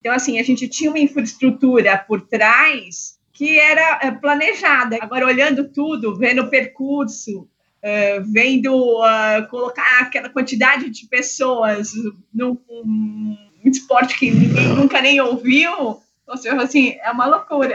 Então, assim, a gente tinha uma infraestrutura por trás que era eh, planejada. Agora, olhando tudo, vendo o percurso, uh, vendo uh, colocar aquela quantidade de pessoas num um esporte que ninguém nunca nem ouviu, ou seja, assim, é uma loucura.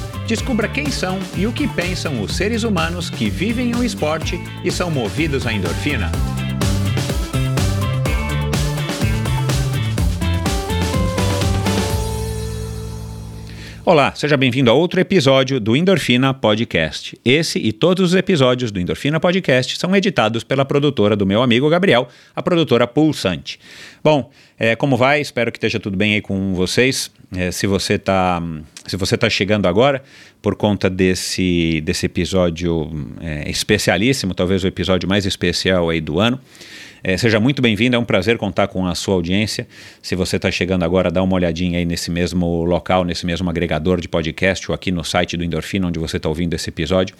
Descubra quem são e o que pensam os seres humanos que vivem o esporte e são movidos à endorfina. Olá, seja bem-vindo a outro episódio do Endorfina Podcast. Esse e todos os episódios do Endorfina Podcast são editados pela produtora do meu amigo Gabriel, a produtora Pulsante. Bom, é, como vai? Espero que esteja tudo bem aí com vocês. É, se você está se você tá chegando agora por conta desse, desse episódio é, especialíssimo, talvez o episódio mais especial aí do ano, é, seja muito bem-vindo, é um prazer contar com a sua audiência. Se você está chegando agora, dá uma olhadinha aí nesse mesmo local, nesse mesmo agregador de podcast ou aqui no site do Endorfina, onde você está ouvindo esse episódio,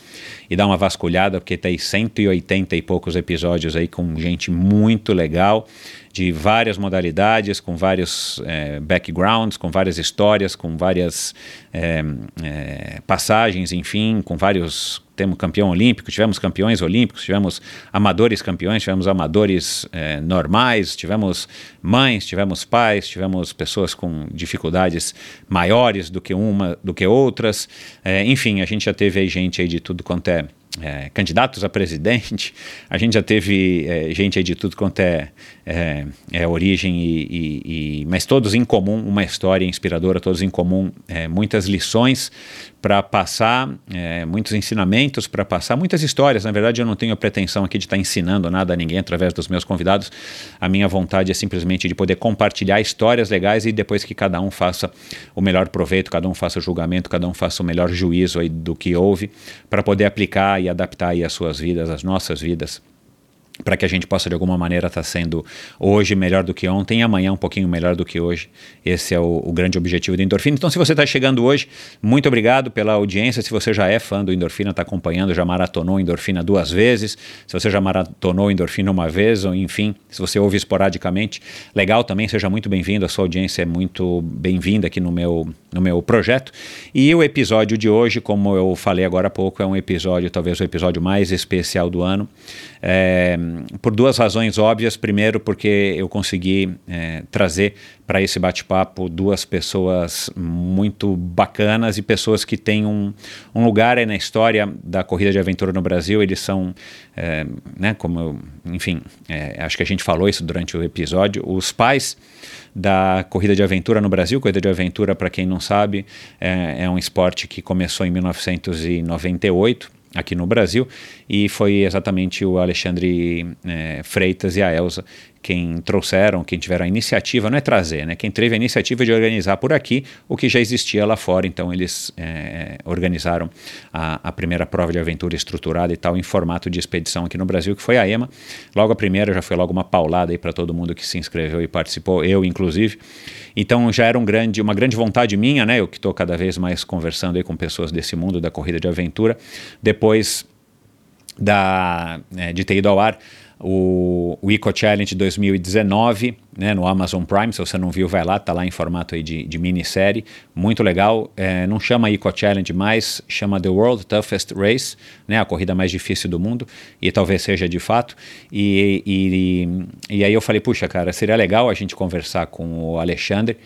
e dá uma vasculhada, porque tem 180 e poucos episódios aí com gente muito legal de várias modalidades, com vários é, backgrounds, com várias histórias, com várias é, é, passagens, enfim, com vários. Temos campeão olímpico, tivemos campeões olímpicos, tivemos amadores campeões, tivemos amadores normais, tivemos mães, tivemos pais, tivemos pessoas com dificuldades maiores do que uma, do que outras. enfim, a gente já teve aí gente aí de tudo quanto é é, candidatos a presidente, a gente já teve é, gente aí de tudo quanto é, é, origem, e, e, e, mas todos em comum, uma história inspiradora, todos em comum, muitas lições para passar, é, muitos ensinamentos para passar, muitas histórias. Na verdade, eu não tenho a pretensão aqui de estar tá ensinando nada a ninguém através dos meus convidados. A minha vontade é simplesmente de poder compartilhar histórias legais e depois que cada um faça o melhor proveito, cada um faça o julgamento, cada um faça o melhor juízo do que houve, para poder aplicar e adaptar as suas vidas, as nossas vidas para que a gente possa de alguma maneira estar tá sendo hoje melhor do que ontem e amanhã um pouquinho melhor do que hoje. Esse é o, o grande objetivo do Endorfina. Então, se você está chegando hoje, muito obrigado pela audiência. Se você já é fã do Endorfina, está acompanhando, já maratonou Endorfina duas vezes, se você já maratonou Endorfina uma vez, ou enfim, se você ouve esporadicamente, legal também, seja muito bem-vindo. A sua audiência é muito bem-vinda aqui no meu, no meu projeto. E o episódio de hoje, como eu falei agora há pouco, é um episódio, talvez o episódio mais especial do ano. É, por duas razões óbvias. Primeiro, porque eu consegui é, trazer para esse bate-papo duas pessoas muito bacanas e pessoas que têm um, um lugar aí na história da corrida de aventura no Brasil. Eles são, é, né, como eu, enfim, é, acho que a gente falou isso durante o episódio, os pais da corrida de aventura no Brasil. Corrida de aventura, para quem não sabe, é, é um esporte que começou em 1998 aqui no Brasil, e foi exatamente o Alexandre é, Freitas e a Elza quem trouxeram, quem tiveram a iniciativa, não é trazer, né? Quem teve a iniciativa de organizar por aqui o que já existia lá fora. Então eles é, organizaram a, a, primeira prova de aventura estruturada e tal em formato de expedição aqui no Brasil, que foi a EMA. Logo a primeira já foi logo uma paulada aí para todo mundo que se inscreveu e participou, eu inclusive. Então já era um grande, uma grande vontade minha, né? Eu que estou cada vez mais conversando aí com pessoas desse mundo da corrida de aventura. Depois da, é, de ter ido ao ar o, o Eco Challenge 2019, né, no Amazon Prime, se você não viu, vai lá, tá lá em formato aí de, de minissérie, muito legal, é, não chama Eco Challenge mais, chama The World Toughest Race, né, a corrida mais difícil do mundo, e talvez seja de fato, e, e, e aí eu falei, puxa cara, seria legal a gente conversar com o Alexandre,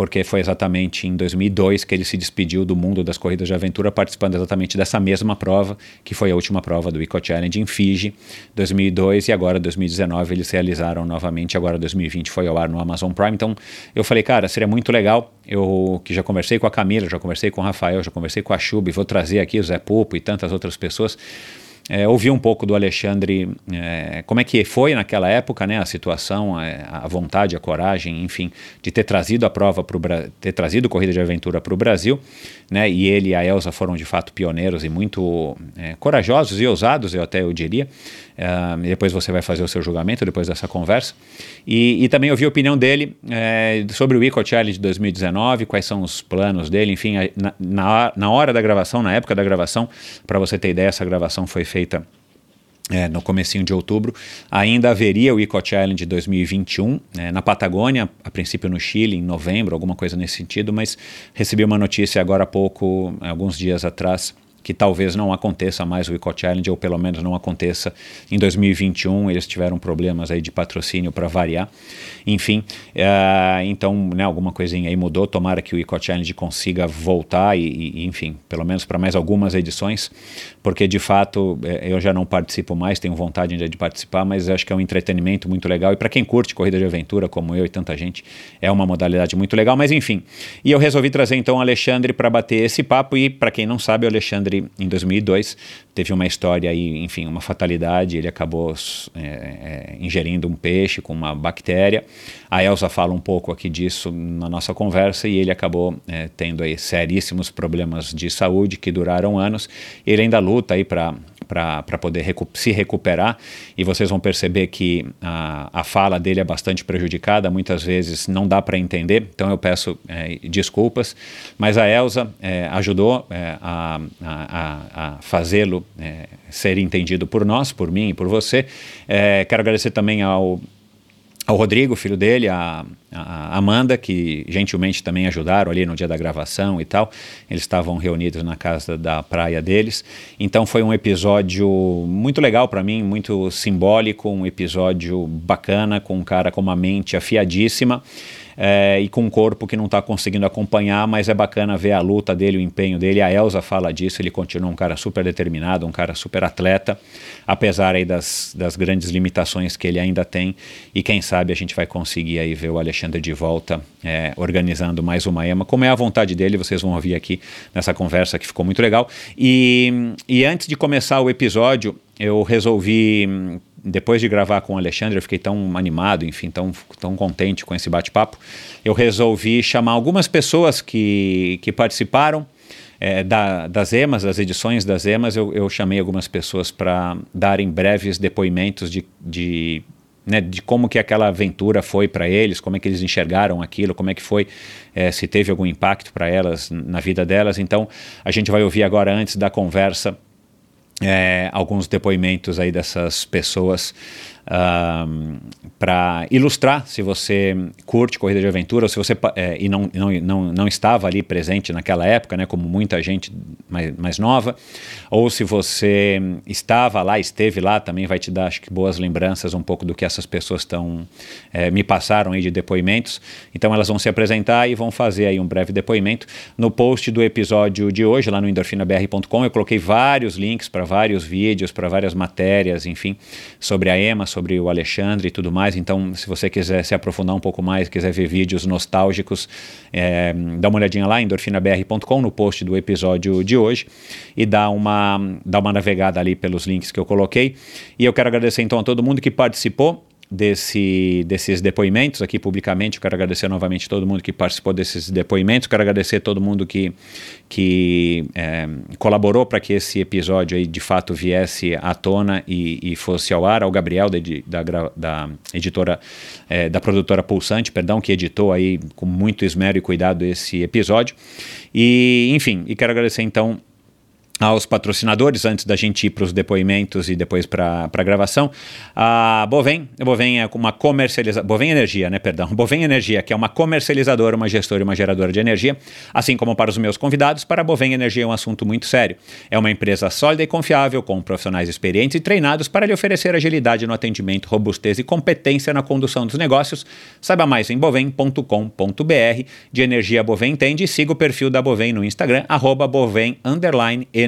porque foi exatamente em 2002 que ele se despediu do mundo das corridas de aventura, participando exatamente dessa mesma prova, que foi a última prova do Eco Challenge em Fiji, 2002, e agora 2019 eles realizaram novamente, agora 2020 foi ao ar no Amazon Prime. Então eu falei, cara, seria muito legal. Eu que já conversei com a Camila, já conversei com o Rafael, já conversei com a Chubi, vou trazer aqui o Zé Pupo e tantas outras pessoas é, ouvir um pouco do Alexandre, é, como é que foi naquela época, né, a situação, a, a, vontade, a coragem, enfim, de ter trazido a prova para ter trazido corrida de aventura para o Brasil, né, e ele e a Elsa foram de fato pioneiros e muito é, corajosos e ousados, eu até eu diria. Uh, depois você vai fazer o seu julgamento depois dessa conversa. E, e também ouvi a opinião dele é, sobre o Eco Challenge de 2019, quais são os planos dele, enfim, na, na, na hora da gravação, na época da gravação, para você ter ideia, essa gravação foi feita é, no comecinho de outubro, ainda haveria o Eco Challenge 2021 é, na Patagônia, a princípio no Chile, em novembro, alguma coisa nesse sentido, mas recebi uma notícia agora há pouco, alguns dias atrás, que talvez não aconteça mais o Eco Challenge, ou pelo menos não aconteça em 2021. Eles tiveram problemas aí de patrocínio para variar. Enfim, uh, então né, alguma coisinha aí mudou. Tomara que o Eco Challenge consiga voltar e, e enfim, pelo menos para mais algumas edições, porque de fato eh, eu já não participo mais, tenho vontade de participar, mas acho que é um entretenimento muito legal. E para quem curte corrida de aventura, como eu e tanta gente, é uma modalidade muito legal. Mas enfim, e eu resolvi trazer então o Alexandre para bater esse papo. E para quem não sabe, o Alexandre Em 2002, teve uma história aí, enfim, uma fatalidade. Ele acabou é, é, ingerindo um peixe com uma bactéria. A Elsa fala um pouco aqui disso na nossa conversa e ele acabou é, tendo aí seríssimos problemas de saúde que duraram anos. Ele ainda luta aí para para poder recu se recuperar. E vocês vão perceber que a, a fala dele é bastante prejudicada, muitas vezes não dá para entender, então eu peço é, desculpas. Mas a Elsa é, ajudou é, a, a, a fazê-lo é, ser entendido por nós, por mim e por você. É, quero agradecer também ao ao Rodrigo, filho dele, a, a, Amanda, que gentilmente também ajudaram ali no dia da gravação e tal. Eles estavam reunidos na casa da praia deles. Então foi um episódio muito legal para mim, muito simbólico, um episódio bacana, com um cara com uma mente afiadíssima é, e com um corpo que não está conseguindo acompanhar, mas é bacana ver a luta dele, o empenho dele. A Elsa fala disso, ele continua um cara super determinado, um cara super atleta, apesar aí das, das grandes limitações que ele ainda tem. E quem sabe a gente vai conseguir aí ver o Alexandre de volta é, organizando mais uma EMA, como é a vontade dele, vocês vão ouvir aqui nessa conversa que ficou muito legal. E, e antes de começar o episódio, eu resolvi depois de gravar com o Alexandre, eu fiquei tão animado, enfim, tão, tão contente com esse bate-papo. Eu resolvi chamar algumas pessoas que, que participaram é, da, das EMAs, das edições das EMAs. Eu, eu chamei algumas pessoas para darem breves depoimentos de, de né, de como que aquela aventura foi para eles, como é que eles enxergaram aquilo, como é que foi, é, se teve algum impacto para elas na vida delas. Então, a gente vai ouvir agora antes da conversa é, alguns depoimentos aí dessas pessoas para ilustrar se você curte corrida de aventura ou se você é, e não, não, não, não estava ali presente naquela época, né, como muita gente mais, mais nova, ou se você estava lá, esteve lá, também vai te dar acho que boas lembranças um pouco do que essas pessoas estão é, me passaram aí de depoimentos. Então elas vão se apresentar e vão fazer aí um breve depoimento. No post do episódio de hoje, lá no endorfinabr.com, eu coloquei vários links para vários vídeos, para várias matérias, enfim, sobre a EMA, sobre sobre o Alexandre e tudo mais. Então, se você quiser se aprofundar um pouco mais, quiser ver vídeos nostálgicos, é, dá uma olhadinha lá, endorfinabr.com, no post do episódio de hoje, e dá uma, dá uma navegada ali pelos links que eu coloquei. E eu quero agradecer então a todo mundo que participou desse, desses depoimentos aqui publicamente. Eu quero agradecer novamente todo mundo que participou desses depoimentos. Quero agradecer todo mundo que, que é, colaborou para que esse episódio aí de fato viesse à tona e, e fosse ao ar. Ao Gabriel da, da, da editora, é, da produtora Pulsante, perdão, que editou aí com muito esmero e cuidado esse episódio. E enfim, e quero agradecer então aos patrocinadores antes da gente ir para os depoimentos e depois para a gravação. A Bovem, Bovem é uma comercializadora, Bovem Energia, né, perdão, Bovem Energia, que é uma comercializadora, uma gestora e uma geradora de energia, assim como para os meus convidados, para a Bovem Energia é um assunto muito sério. É uma empresa sólida e confiável, com profissionais experientes e treinados para lhe oferecer agilidade no atendimento, robustez e competência na condução dos negócios. Saiba mais em bovem.com.br. De energia Bovem entende e siga o perfil da Bovem no Instagram, arroba Bovem,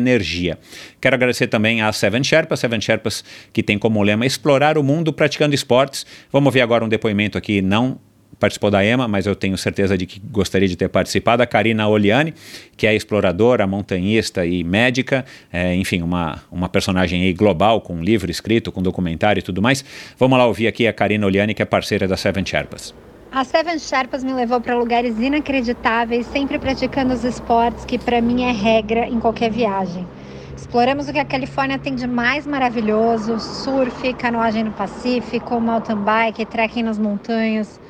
energia. Quero agradecer também a Seven Sherpas, Seven Sherpas que tem como lema explorar o mundo praticando esportes. Vamos ver agora um depoimento aqui não participou da EMA, mas eu tenho certeza de que gostaria de ter participado. A Karina Oliani, que é exploradora, montanhista e médica, é, enfim, uma, uma personagem global, com livro escrito, com documentário e tudo mais. Vamos lá ouvir aqui a Karina Oliani, que é parceira da Seven Sherpas. A Seven Sherpas me levou para lugares inacreditáveis, sempre praticando os esportes que para mim é regra em qualquer viagem. Exploramos o que a Califórnia tem de mais maravilhoso: surf, canoagem no Pacífico, mountain bike, trekking nas montanhas.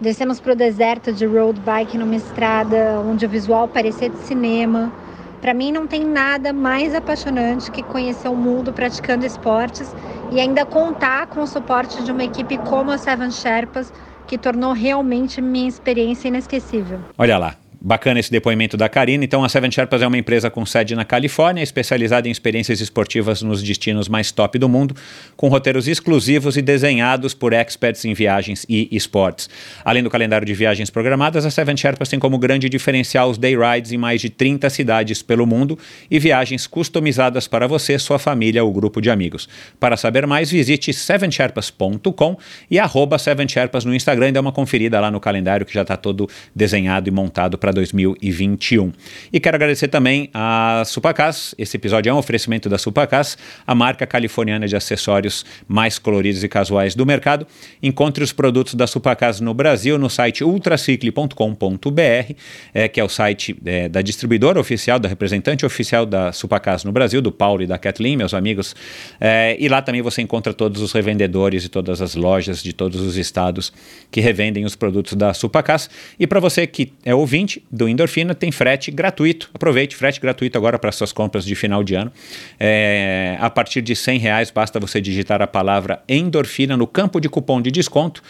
Descemos para o deserto de road bike numa estrada onde o visual parecia de cinema. Para mim, não tem nada mais apaixonante que conhecer o mundo praticando esportes e ainda contar com o suporte de uma equipe como a Seven Sherpas, que tornou realmente minha experiência inesquecível. Olha lá, Bacana esse depoimento da Karina. Então, a Seven Sherpas é uma empresa com sede na Califórnia, especializada em experiências esportivas nos destinos mais top do mundo, com roteiros exclusivos e desenhados por experts em viagens e esportes. Além do calendário de viagens programadas, a Seven Sherpas tem como grande diferencial os day rides em mais de 30 cidades pelo mundo e viagens customizadas para você, sua família ou grupo de amigos. Para saber mais, visite sevensherpas.com e arroba Seven Sherpas no Instagram dê uma conferida lá no calendário que já está todo desenhado e montado para 2021. E quero agradecer também a Supacas. Esse episódio é um oferecimento da Supacas, a marca californiana de acessórios mais coloridos e casuais do mercado. Encontre os produtos da Supacas no Brasil no site ultracicle.com.br, é, que é o site é, da distribuidora oficial, da representante oficial da Supacas no Brasil, do Paulo e da Kathleen, meus amigos. É, e lá também você encontra todos os revendedores e todas as lojas de todos os estados que revendem os produtos da Supacas. E para você que é ouvinte, do Endorfina tem frete gratuito. Aproveite, frete gratuito agora para suas compras de final de ano. É, a partir de 100 reais basta você digitar a palavra Endorfina no campo de cupom de desconto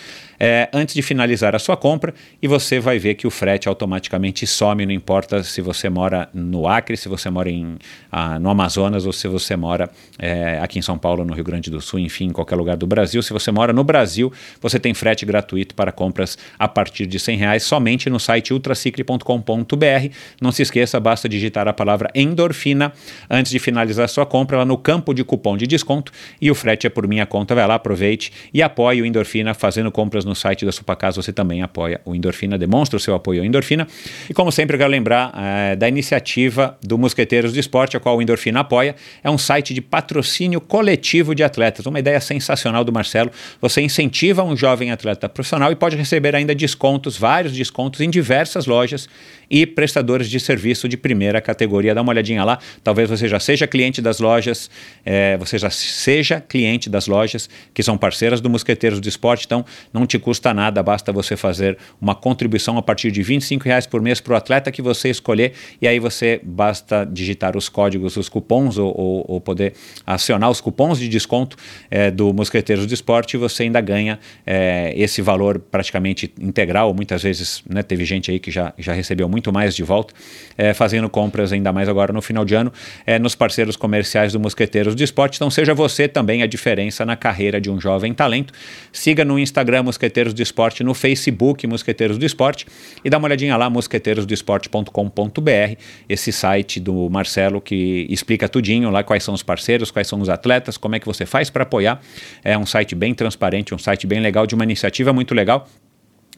é, antes de finalizar a sua compra e você vai ver que o frete automaticamente some, não importa se você mora no Acre, se você mora em, ah, no Amazonas ou se você mora é, aqui em São Paulo, no Rio Grande do Sul, enfim, em qualquer lugar do Brasil. Se você mora no Brasil, você tem frete gratuito para compras a partir de 100 reais somente no site ultracicle.com.br. Não se esqueça, basta digitar a palavra endorfina antes de finalizar a sua compra lá no campo de cupom de desconto e o frete é por minha conta. Vai lá, aproveite e apoie o Endorfina fazendo compras no no site da Supacasa você também apoia o Endorfina, demonstra o seu apoio ao Endorfina. E como sempre, eu quero lembrar é, da iniciativa do Mosqueteiros do Esporte, a qual o Endorfina apoia. É um site de patrocínio coletivo de atletas, uma ideia sensacional do Marcelo. Você incentiva um jovem atleta profissional e pode receber ainda descontos, vários descontos em diversas lojas e prestadores de serviço de primeira categoria. Dá uma olhadinha lá, talvez você já seja cliente das lojas, é, você já seja cliente das lojas que são parceiras do Mosqueteiros do Esporte, então não te custa nada, basta você fazer uma contribuição a partir de R$ reais por mês para o atleta que você escolher. E aí você basta digitar os códigos, os cupons ou, ou, ou poder acionar os cupons de desconto é, do Mosqueteiros do Esporte e você ainda ganha é, esse valor praticamente integral, muitas vezes né, teve gente aí que já, já recebeu muito muito mais de volta, é, fazendo compras ainda mais agora no final de ano, é, nos parceiros comerciais do Mosqueteiros do Esporte. Então seja você também a diferença na carreira de um jovem talento. Siga no Instagram Mosqueteiros do Esporte, no Facebook Mosqueteiros do Esporte e dá uma olhadinha lá, mosqueteirosdoesporte.com.br, esse site do Marcelo que explica tudinho lá quais são os parceiros, quais são os atletas, como é que você faz para apoiar. É um site bem transparente, um site bem legal, de uma iniciativa muito legal.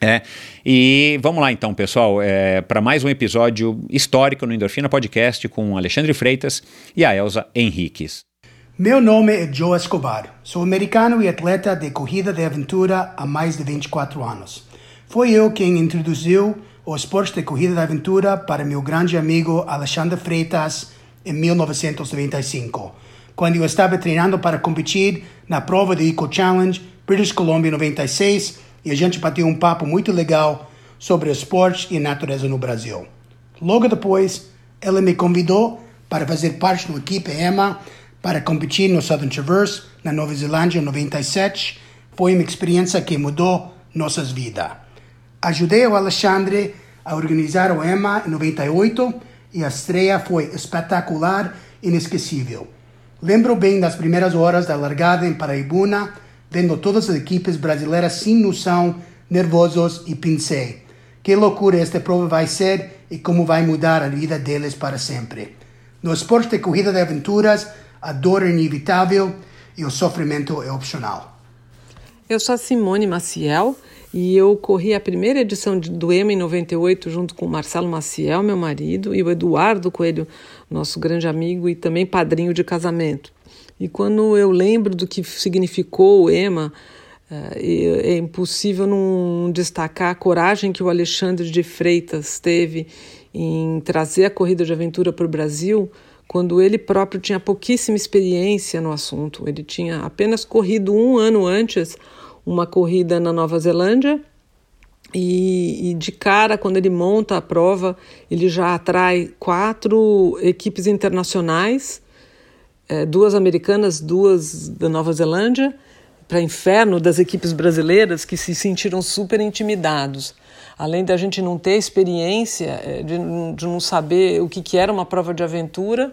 É, e vamos lá então, pessoal, é, para mais um episódio histórico no Endorfina Podcast com Alexandre Freitas e a Elza Henriques. Meu nome é Joe Escobar. Sou americano e atleta de corrida de aventura há mais de 24 anos. Foi eu quem introduziu o esporte de corrida de aventura para meu grande amigo Alexandre Freitas em 1995, quando eu estava treinando para competir na prova de Eco Challenge British Columbia 96 e a gente bateu um papo muito legal sobre esporte e natureza no Brasil. Logo depois, ela me convidou para fazer parte da equipe EMA para competir no Southern Traverse na Nova Zelândia em 97. Foi uma experiência que mudou nossas vidas. Ajudei o Alexandre a organizar o EMA em 98 e a estreia foi espetacular e inesquecível. Lembro bem das primeiras horas da largada em Paraibuna, vendo todas as equipes brasileiras sem noção, nervosos e pensei, que loucura esta prova vai ser e como vai mudar a vida deles para sempre. No esporte de corrida de aventuras, a dor é inevitável e o sofrimento é opcional. Eu sou a Simone Maciel E eu corri a primeira edição do EMA em 98 junto com o Marcelo Maciel, meu marido, e o Eduardo Coelho, nosso grande amigo e também padrinho de casamento. E quando eu lembro do que significou o EMA, é, é impossível não destacar a coragem que o Alexandre de Freitas teve em trazer a corrida de aventura para o Brasil, quando ele próprio tinha pouquíssima experiência no assunto. Ele tinha apenas corrido um ano antes uma corrida na Nova Zelândia e, e, de cara, quando ele monta a prova, ele já atrai quatro equipes internacionais, é, duas americanas, duas da Nova Zelândia, para inferno das equipes brasileiras que se sentiram super intimidados. Além da gente não ter experiência, é, de, de não saber o que, que era uma prova de aventura,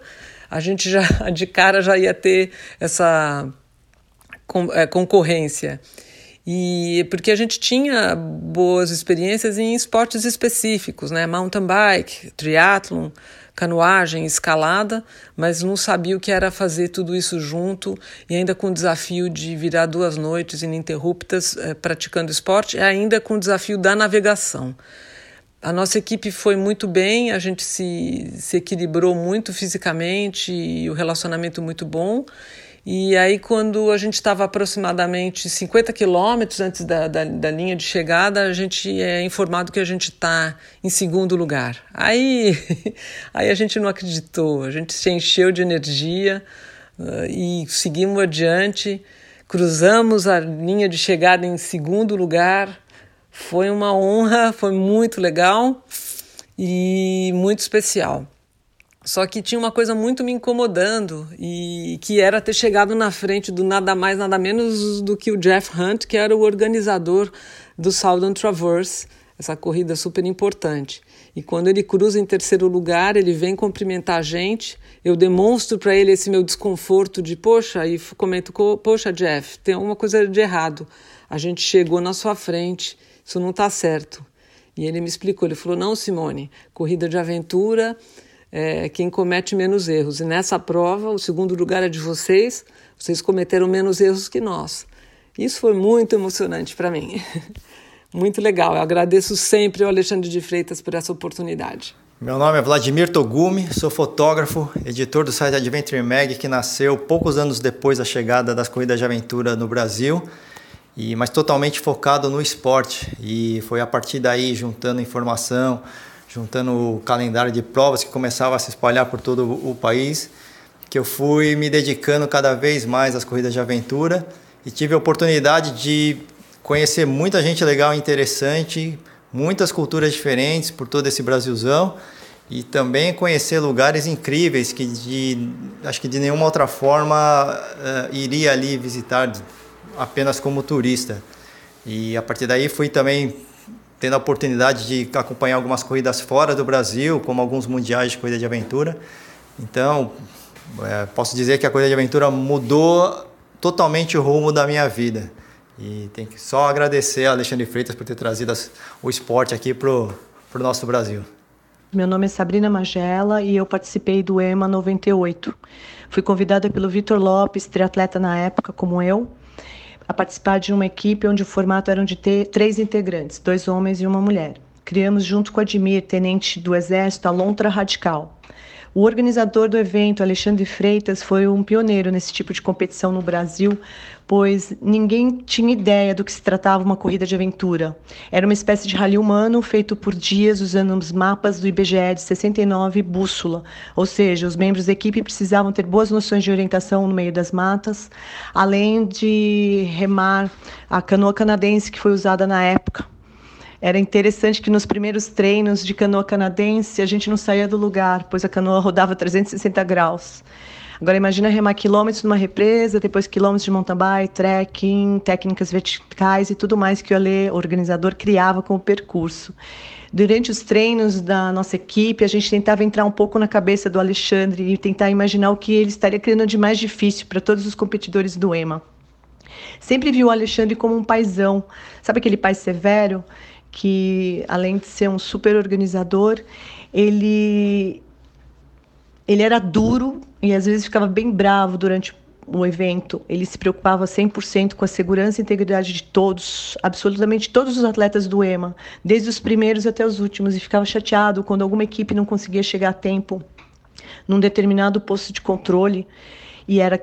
a gente já de cara já ia ter essa é, concorrência. E porque a gente tinha boas experiências em esportes específicos, né? Mountain bike, triatlon, canoagem, escalada, mas não sabia o que era fazer tudo isso junto e ainda com o desafio de virar duas noites ininterruptas eh, praticando esporte e ainda com o desafio da navegação. A nossa equipe foi muito bem, a gente se, se equilibrou muito fisicamente e o relacionamento muito bom. E aí, quando a gente estava aproximadamente 50 quilômetros antes da, da, da, linha de chegada, a gente é informado que a gente está em segundo lugar. Aí, aí a gente não acreditou, a gente se encheu de energia uh, e seguimos adiante, cruzamos a linha de chegada em segundo lugar. Foi uma honra, foi muito legal e muito especial. Só que tinha uma coisa muito me incomodando e que era ter chegado na frente do nada mais nada menos do que o Jeff Hunt, que era o organizador do Southern Traverse, essa corrida super importante. E quando ele cruza em terceiro lugar, ele vem cumprimentar a gente. Eu demonstro para ele esse meu desconforto de, poxa, e comento, poxa, Jeff, tem alguma coisa de errado. A gente chegou na sua frente, isso não está certo. E ele me explicou, ele falou, não, Simone, corrida de aventura é quem comete menos erros. E nessa prova, o segundo lugar é de vocês, vocês cometeram menos erros que nós. Isso foi muito emocionante para mim. muito legal. Eu agradeço sempre ao Alexandre de Freitas por essa oportunidade. Meu nome é Vladimir Togumi, sou fotógrafo, editor do site Adventure Mag, que nasceu poucos anos depois da chegada das corridas de aventura no Brasil, e mas totalmente focado no esporte. E foi a partir daí, juntando informação, juntando o calendário de provas que começava a se espalhar por todo o país, que eu fui me dedicando cada vez mais às corridas de aventura e tive a oportunidade de conhecer muita gente legal e interessante, muitas culturas diferentes por todo esse Brasilzão e também conhecer lugares incríveis que de, acho que de nenhuma outra forma uh, iria ali visitar apenas como turista. E a partir daí fui também tendo a oportunidade de acompanhar algumas corridas fora do Brasil, como alguns mundiais de corrida de aventura. Então, é, posso dizer que a corrida de aventura mudou totalmente o rumo da minha vida. E tem que só agradecer a Alexandre Freitas por ter trazido as, o esporte aqui para o nosso Brasil. Meu nome é Sabrina Magela e eu participei do EMA 98. Fui convidada pelo Vitor Lopes, triatleta na época como eu, a participar de uma equipe onde o formato era de ter três integrantes, dois homens e uma mulher. Criamos junto com Admir, tenente do Exército, a Lontra Radical. O organizador do evento, Alexandre Freitas, foi um pioneiro nesse tipo de competição no Brasil, pois ninguém tinha ideia do que se tratava uma corrida de aventura. Era uma espécie de rally humano feito por dias usando os mapas do IBGE de 69 bússola, ou seja, os membros da equipe precisavam ter boas noções de orientação no meio das matas, além de remar a canoa canadense que foi usada na época. Era interessante que nos primeiros treinos de canoa canadense a gente não saía do lugar, pois a canoa rodava 360 graus. Agora imagina remar quilômetros numa represa, depois quilômetros de mountain bike, trekking, técnicas verticais e tudo mais que o Ale, organizador, criava com o percurso. Durante os treinos da nossa equipe, a gente tentava entrar um pouco na cabeça do Alexandre e tentar imaginar o que ele estaria criando de mais difícil para todos os competidores do EMA. Sempre vi o Alexandre como um paizão, sabe aquele pai severo? Que além de ser um super organizador, ele ele era duro e às vezes ficava bem bravo durante o evento, ele se preocupava 100% com a segurança e integridade de todos, absolutamente todos os atletas do EMA, desde os primeiros até os últimos, e ficava chateado quando alguma equipe não conseguia chegar a tempo num determinado posto de controle e era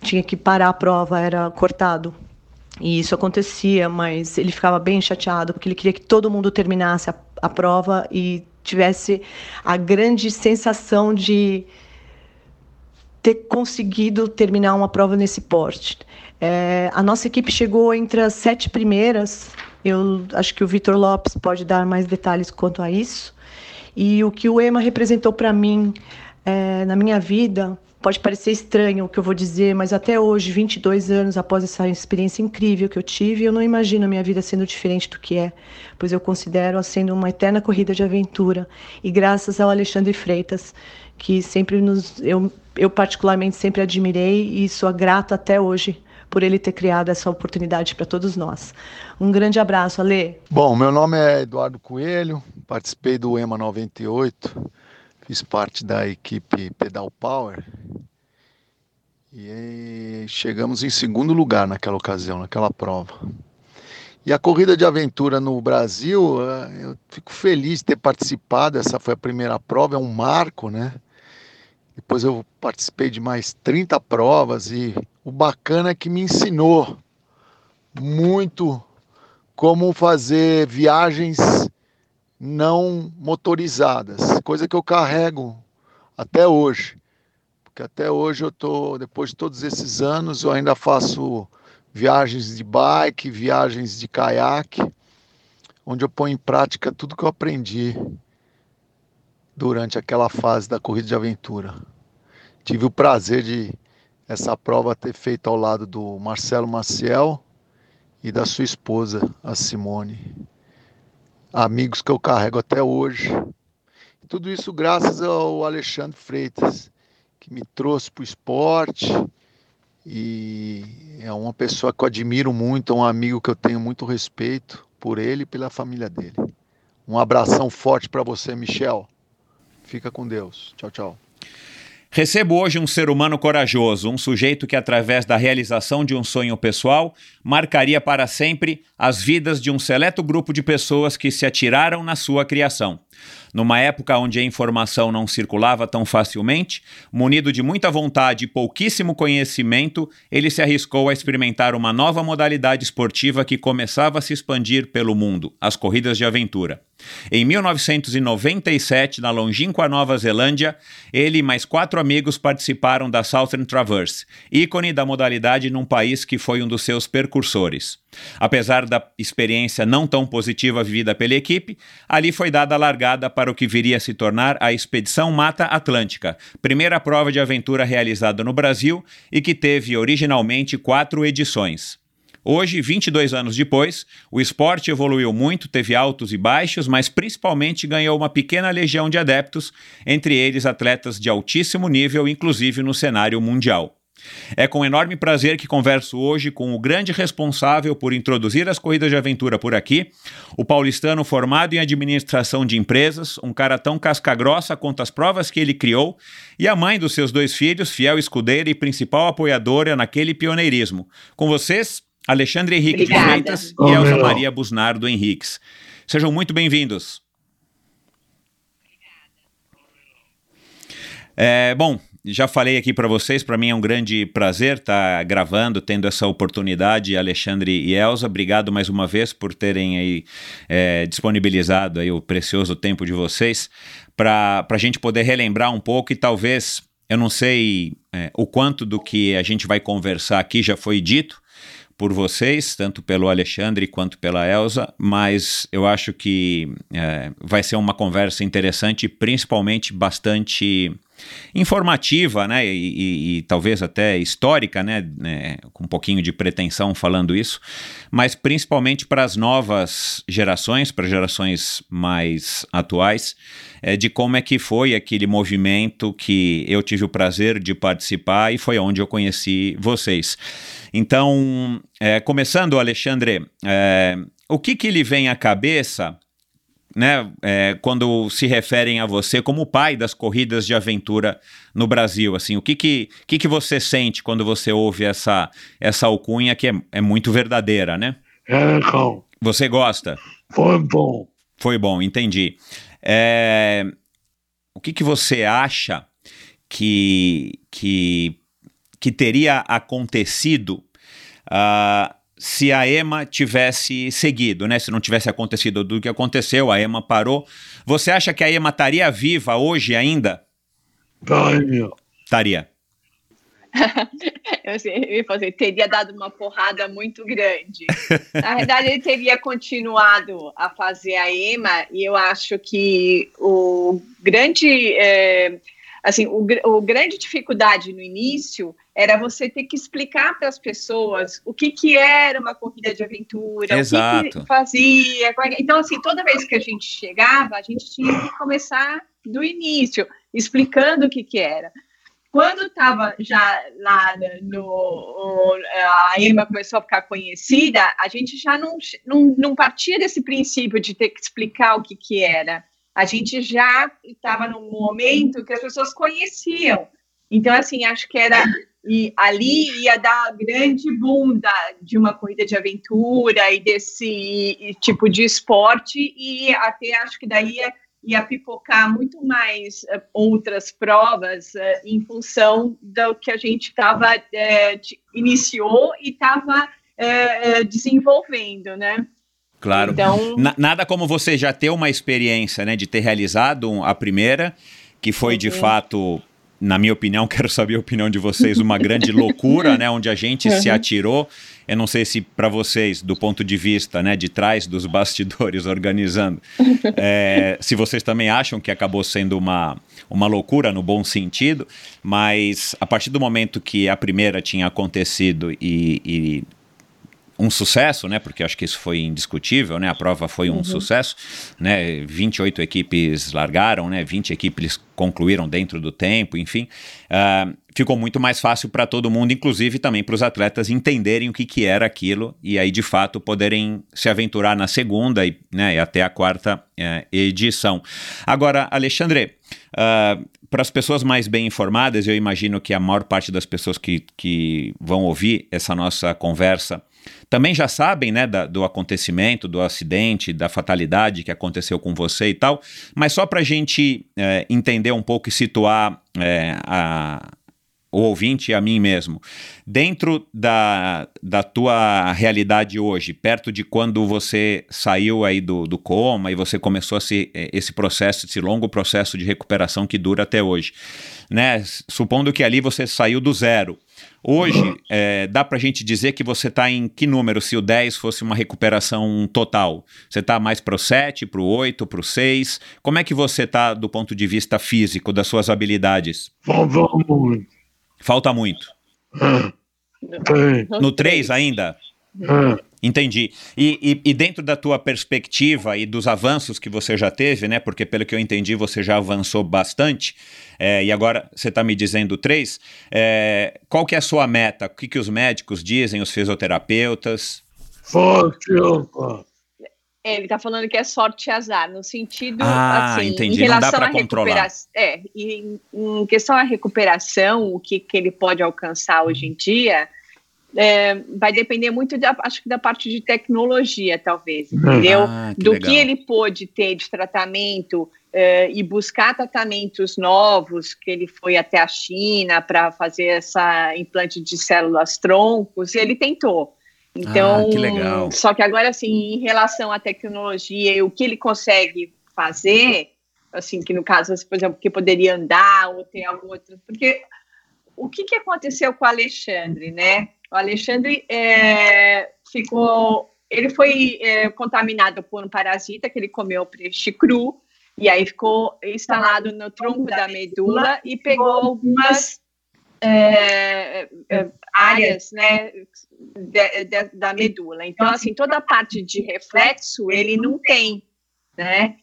tinha que parar a prova, era cortado. E isso acontecia, mas ele ficava bem chateado porque ele queria que todo mundo terminasse a, a prova e tivesse a grande sensação de ter conseguido terminar uma prova nesse porte. É, a nossa equipe chegou entre as sete primeiras. Eu acho que o Vitor Lopes pode dar mais detalhes quanto a isso. E o que o EMA representou para mim é, na minha vida Pode parecer estranho o que eu vou dizer, mas até hoje, 22 anos após essa experiência incrível que eu tive, eu não imagino a minha vida sendo diferente do que é, pois eu considero-a sendo uma eterna corrida de aventura. E graças ao Alexandre Freitas, que sempre nos eu, eu particularmente sempre admirei e sou grata até hoje por ele ter criado essa oportunidade para todos nós. Um grande abraço, Ale. Bom, meu nome é Eduardo Coelho, participei do EMA 98 fiz parte da equipe Pedal Power e chegamos em segundo lugar naquela ocasião, naquela prova. E a corrida de aventura no Brasil, eh, eu fico feliz de ter participado. Essa foi a primeira prova, é um marco, né? Depois eu participei de mais 30 provas e o bacana é que me ensinou muito como fazer viagens não motorizadas, coisa que eu carrego até hoje. Porque até hoje eu tô, depois de todos esses anos, eu ainda faço viagens de bike, viagens de caiaque, onde eu ponho em prática tudo que eu aprendi durante aquela fase da corrida de aventura. Tive o prazer de essa prova ter feito ao lado do Marcelo Maciel e da sua esposa, a Simone amigos que eu carrego até hoje. Tudo isso graças ao Alexandre Freitas, que me trouxe para o esporte e é uma pessoa que eu admiro muito, é um amigo que eu tenho muito respeito por ele e pela família dele. Um abração forte para você, Michel. Fica com Deus. Tchau, tchau. Recebo hoje um ser humano corajoso, um sujeito que, através da realização de um sonho pessoal, marcaria para sempre as vidas de um seleto grupo de pessoas que se atiraram na sua criação. Numa época onde a informação não circulava tão facilmente, munido de muita vontade e pouquíssimo conhecimento, ele se arriscou a experimentar uma nova modalidade esportiva que começava a se expandir pelo mundo: as corridas de aventura. Em 1997, na longínqua Nova Zelândia, ele e mais quatro amigos participaram da Southern Traverse, ícone da modalidade num país que foi um dos seus percursores. Apesar da experiência não tão positiva vivida pela equipe, ali foi dada a largada para o que viria a se tornar a Expedição Mata Atlântica, primeira prova de aventura realizada no Brasil e que teve originalmente quatro edições. Hoje, 22 anos depois, o esporte evoluiu muito, teve altos e baixos, mas principalmente ganhou uma pequena legião de adeptos, entre eles atletas de altíssimo nível, inclusive no cenário mundial. É com enorme prazer que converso hoje com o grande responsável por introduzir as corridas de aventura por aqui, o paulistano formado em administração de empresas, um cara tão casca-grossa quanto as provas que ele criou, e a mãe dos seus dois filhos, fiel escudeira e principal apoiadora naquele pioneirismo. Com vocês, Alexandre Henrique Obrigada. de Freitas oh, e Elza meu. Maria Busnardo Henriques. Sejam muito bem-vindos. É, bom, já falei aqui para vocês, para mim é um grande prazer estar tá gravando, tendo essa oportunidade, Alexandre e Elza. Obrigado mais uma vez por terem aí é, disponibilizado aí o precioso tempo de vocês para a gente poder relembrar um pouco e talvez, eu não sei é, o quanto do que a gente vai conversar aqui já foi dito, por vocês, tanto pelo Alexandre quanto pela Elsa, mas eu acho que é, vai ser uma conversa interessante, principalmente bastante informativa, né, e, e, e, talvez até histórica, né, né, com um pouquinho de pretensão falando isso, mas principalmente para as novas gerações, para gerações mais atuais, é, de como é que foi aquele movimento que eu tive o prazer de participar e foi onde eu conheci vocês. Então, é, começando, Alexandre, é, o que, que lhe vem à cabeça né, é, quando se referem a você como o pai das corridas de aventura no Brasil? Assim, o que que, que, que você sente quando você ouve essa, essa alcunha que é, é muito verdadeira, né? É legal. Você gosta? Foi bom. Foi bom, entendi. É, o que, que você acha que, que, que teria acontecido uh, se a EMA tivesse seguido, né? Se não tivesse acontecido do que aconteceu, a EMA parou. Você acha que a EMA estaria viva hoje ainda? Estaria. Estaria. eu, sei, eu teria dado uma porrada muito grande. Na verdade, ele teria continuado a fazer a EMA e eu acho que o grande, é, assim, o, o grande dificuldade no início era você ter que explicar para as pessoas o que, que era uma corrida de aventura, Exato. o que, que fazia. É então, assim, toda vez que a gente chegava, a gente tinha que começar do início, explicando o que, que era. Quando estava já lá no. A EMA começou a ficar conhecida, a gente já não, não, não partia desse princípio de ter que explicar o que, que era. A gente já estava num momento que as pessoas conheciam. Então, assim, acho que era e ali ia dar grande bunda de uma corrida de aventura e desse tipo de esporte, e até acho que daí ia, ia pipocar muito mais uh, outras provas uh, em função do que a gente estava uh, eh, iniciou e estava desenvolvendo, né? Claro. Então, nada como você já ter uma experiência, né, de ter realizado a primeira, que foi de fato na minha opinião, quero saber a opinião de vocês, uma grande loucura, né, onde a gente uhum. se atirou. Eu não sei se para vocês, do ponto de vista, né, de trás dos bastidores organizando, é, se vocês também acham que acabou sendo uma, uma loucura no bom sentido, mas a partir do momento que a primeira tinha acontecido e, e um sucesso, né? Porque acho que isso foi indiscutível, né? A prova foi um uhum. sucesso, né? 28 equipes largaram, né? 20 equipes concluíram dentro do tempo, enfim. Uh, ficou muito mais fácil para todo mundo, inclusive também para os atletas entenderem o que, que era aquilo e aí de fato poderem se aventurar na segunda e, né, e até a quarta uh, edição. Agora, Alexandre, uh, para as pessoas mais bem informadas, eu imagino que a maior parte das pessoas que, que vão ouvir essa nossa conversa também já sabem né, da, do acontecimento, do acidente, da fatalidade que aconteceu com você e tal, mas só para a gente é, entender um pouco e situar é, a, o ouvinte e a mim mesmo, dentro da, da tua realidade hoje, perto de quando você saiu aí do, do coma e você começou a se, é, esse processo, esse longo processo de recuperação que dura até hoje, né? Supondo que ali você saiu do zero, Hoje, é, dá para a gente dizer que você está em que número se o 10 fosse uma recuperação total? Você está mais para o 7, para o 8, para o 6? Como é que você está do ponto de vista físico, das suas habilidades? Falta muito. Falta muito. É. No 3 ainda? É. Entendi. E, e, e, dentro da tua perspectiva e dos avanços que você já teve, né? Porque pelo que eu entendi, você já avançou bastante. É, e agora você está me dizendo três. É, qual que é a sua meta? O que, que os médicos dizem, os fisioterapeutas? Sorte, opa. Ele está falando que é sorte e azar, no sentido ah, assim, entendi. em relação Não dá à recuperação. É, em, em questão à recuperação, o que, que ele pode alcançar hoje em dia é, vai depender muito, da, acho que da parte de tecnologia, talvez, entendeu? Ah, que Do legal. que ele pôde ter de tratamento é, e buscar tratamentos novos, que ele foi até a China para fazer essa implante de células troncos, e ele tentou. Então, ah, que legal. só que agora, assim, em relação à tecnologia e o que ele consegue fazer, assim, que no caso, por exemplo, que poderia andar ou ter algum outro, porque o que, que aconteceu com o Alexandre, né? O Alexandre é, ficou. Ele foi é, contaminado por um parasita que ele comeu peixe cru, e aí ficou instalado no tronco da medula e pegou algumas é, é áreas né, de, de, da medula. Então, assim, toda a parte de reflexo ele não tem, né?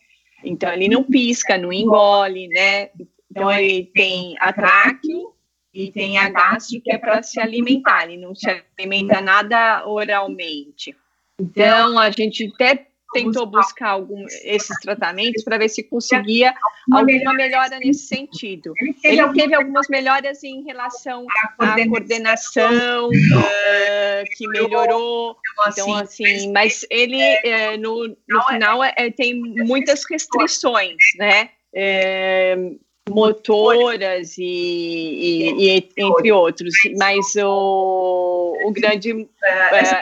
Então, ele não pisca, não engole, né? Então, ele tem atráqueo e tem a gastro que é para se alimentar, ele não se alimenta nada oralmente. Então, a gente até tentou buscar algum, esses tratamentos para ver se conseguia alguma melhora nesse sentido. Ele teve algumas melhoras em relação à coordenação, uh, que melhorou. Então, assim, mas ele, uh, no, no final, uh, tem muitas restrições, né? Motoras e, e, e, entre outros, mas o, o grande uh,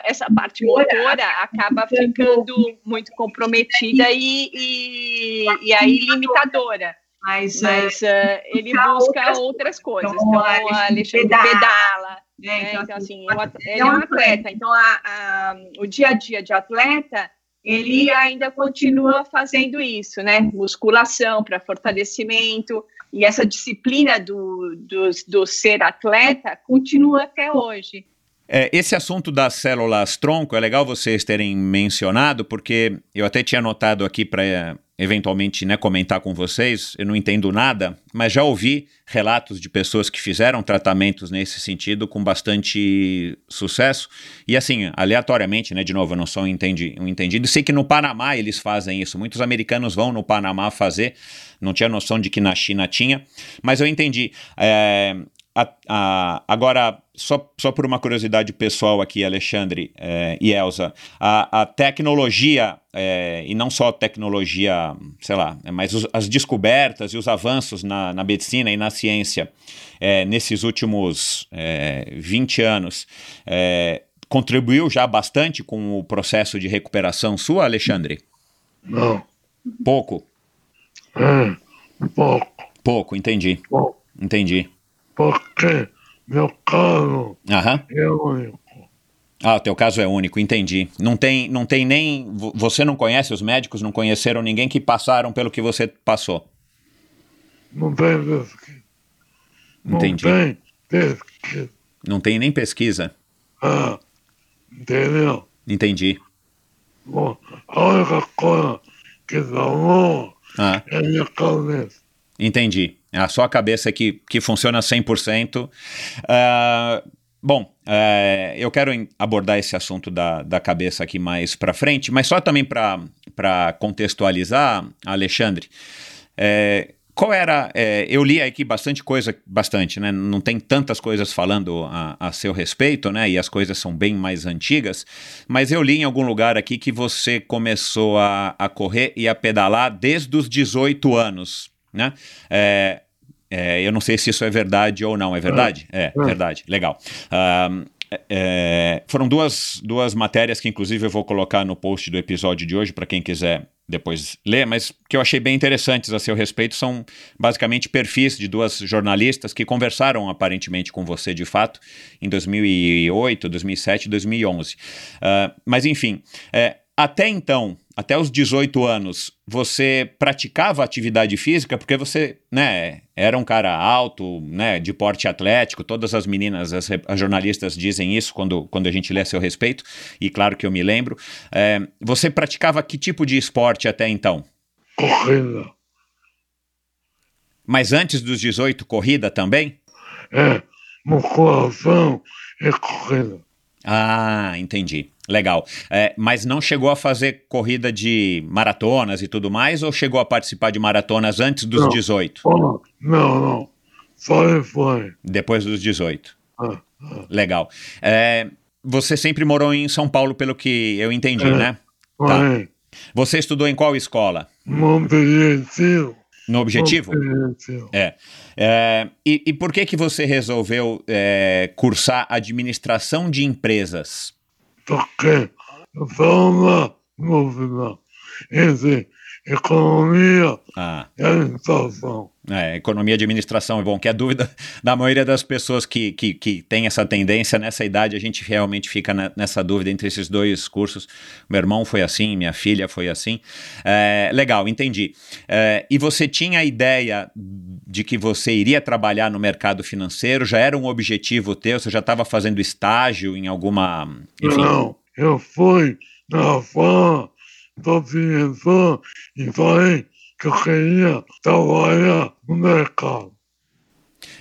essa parte motora acaba ficando muito comprometida e, e, e aí limitadora. Mas, mas uh, ele busca outras coisas. Então, a Alexandre pedala. Né? Então, então assim, ele é um atleta. Então, a, a, o dia a dia de atleta ele ainda continua fazendo isso, né? Musculação para fortalecimento, e essa disciplina do, do, do ser atleta continua até hoje. É, esse assunto das células tronco é legal vocês terem mencionado, porque eu até tinha notado aqui para eventualmente né, comentar com vocês. Eu não entendo nada, mas já ouvi relatos de pessoas que fizeram tratamentos nesse sentido com bastante sucesso. E assim, aleatoriamente, né, de novo, eu não sou um, entendi, um entendido. Sei que no Panamá eles fazem isso. Muitos americanos vão no Panamá fazer. Não tinha noção de que na China tinha, mas eu entendi. É, a, a, agora, só, só por uma curiosidade pessoal aqui, Alexandre é, e Elza, a, a tecnologia, é, e não só tecnologia, sei lá, mas os, as descobertas e os avanços na, na medicina e na ciência é, nesses últimos 20 anos, contribuiu já bastante com o processo de recuperação sua, Alexandre? Não. Pouco? É, pouco. Pouco, entendi. Pouco. Entendi porque meu caso Aham. é único. Ah, teu caso é único, entendi. Não tem, não tem nem. Você não conhece os médicos, não conheceram ninguém que passaram pelo que você passou. Não tem pesquisa. Entendi. Não tem pesquisa. Não tem nem pesquisa. Ah, entendeu? Entendi. Bom, a única coisa que salvou Ah, é minha cabeça. entendi. É a sua cabeça que, que funciona 100%. Ah, bom, é, eu quero abordar esse assunto da, da cabeça aqui mais para frente, mas só também para contextualizar, Alexandre. é, qual era. é, eu li aqui bastante coisa, bastante, né? Não tem tantas coisas falando a, a seu respeito, né? E as coisas são bem mais antigas. Mas eu li em algum lugar aqui que você começou a, a correr e a pedalar desde os 18 anos, né? É, é, eu não sei se isso é verdade ou não. É verdade? É, É. verdade. Legal. Ahn, é, foram duas, duas matérias que, inclusive, eu vou colocar no post do episódio de hoje para quem quiser depois ler, mas que eu achei bem interessantes a seu respeito. São basicamente perfis de duas jornalistas que conversaram aparentemente com você de fato em 2008, 2007 2011. Ah, mas, enfim, é, até então, até os 18 anos, você praticava atividade física porque você, né, era um cara alto, né, de porte atlético. Todas as meninas, as, as jornalistas dizem isso quando, quando a gente lê a seu respeito, e claro que eu me lembro. É, você praticava que tipo de esporte até então? Corrida. Mas antes dos 18, corrida também? É musculação e corrida. Ah, entendi. Legal. É, mas não chegou a fazer corrida de maratonas e tudo mais, ou chegou a participar de maratonas antes dos Não. 18? Ó, não, não. Foi, foi. Depois dos 18. Ah, ah. Legal. É, você sempre morou em São Paulo, pelo que eu entendi, É. né? Tá. Foi. Você estudou em qual escola? Objetivo. No Objetivo? É. É, e, e por que que você resolveu é, cursar administração de empresas? Porque uma dúvida entre economia Ah, e administração. É, economia de administração é bom, que é dúvida da maioria das pessoas que, que, que tem essa tendência nessa idade, a gente realmente fica na- nessa dúvida entre esses dois cursos. Meu irmão foi assim, minha filha foi assim. É, legal, entendi. É, e você tinha a ideia de que você iria trabalhar no mercado financeiro? Já era um objetivo teu? Você já estava fazendo estágio em alguma. Enfim. Não, eu fui na fala do diretor e falei que eu queria trabalhar no mercado.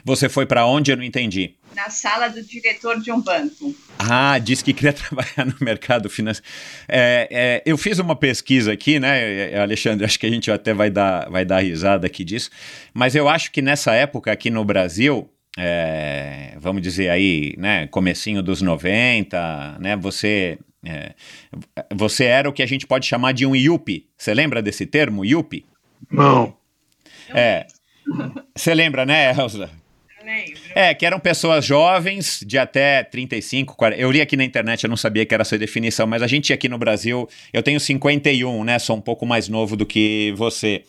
Você foi para onde? Eu não entendi. Na sala do diretor de um banco. Ah, disse que queria trabalhar no mercado financeiro. É, é, eu fiz uma pesquisa aqui, né, Alexandre? Acho que a gente até vai dar, vai dar risada aqui disso. Mas eu acho que nessa época aqui no Brasil, é, vamos dizer aí, né, comecinho dos 90, né, você, é, você era o que a gente pode chamar de um yuppie. Você lembra desse termo, yuppie? Não. É. Você lembra, né, Elza? É, que eram pessoas jovens de até 35, 40. Eu li aqui na internet, eu não sabia que era essa definição, mas a gente aqui no Brasil, eu tenho 51, né? Sou um pouco mais novo do que você.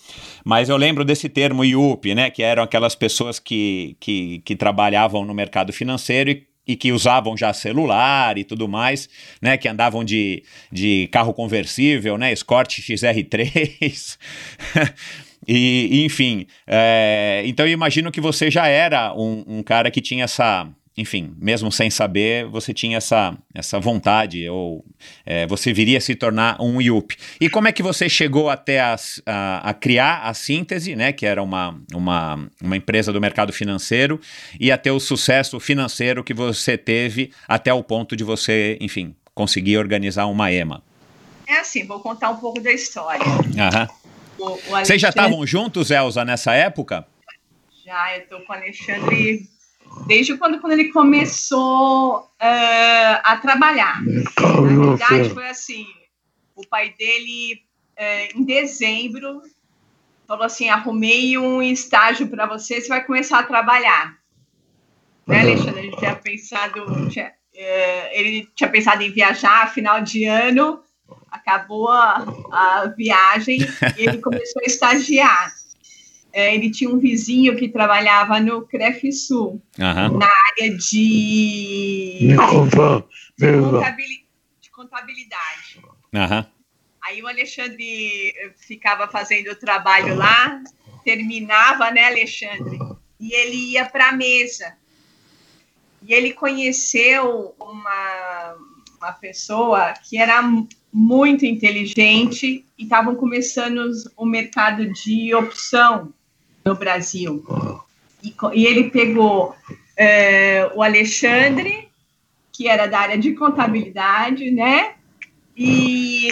Mas eu lembro desse termo IUP, né? Que eram aquelas pessoas que, que, que trabalhavam no mercado financeiro e e que usavam já celular e tudo mais, né, que andavam de, de carro conversível, né, Escort XR3, E, enfim, é, então eu imagino que você já era um, um, cara que tinha essa, enfim, mesmo sem saber, você tinha essa, essa vontade, ou é, você viria a se tornar um IUP. E como é que você chegou até a, a, a, criar a Síntese, né, que era uma, uma, uma empresa do mercado financeiro, e até o sucesso financeiro que você teve até o ponto de você, enfim, conseguir organizar uma EMA? É assim, vou contar um pouco da história. Aham. Vocês já estavam juntos, Elza, nessa época? Já, eu estou com o Alexandre desde quando, quando ele começou uh, a trabalhar. Na verdade, foi assim: o pai dele, uh, em dezembro, falou assim: arrumei um estágio para você, você vai começar a trabalhar. Né, Alexandre? A gente tinha pensado, tinha, uh, ele tinha pensado em viajar final de ano acabou a, a viagem e ele começou a estagiar. É, ele tinha um vizinho que trabalhava no Crefisul, uhum. na área de, de, contabilidade. De contabilidade. Uhum. Aí o Alexandre ficava fazendo o trabalho lá, terminava, né, Alexandre? E ele ia para a mesa. E ele conheceu uma, uma pessoa que era muito inteligente e estavam começando o mercado de opção no Brasil. E, e ele pegou é, o Alexandre, que era da área de contabilidade, né? E,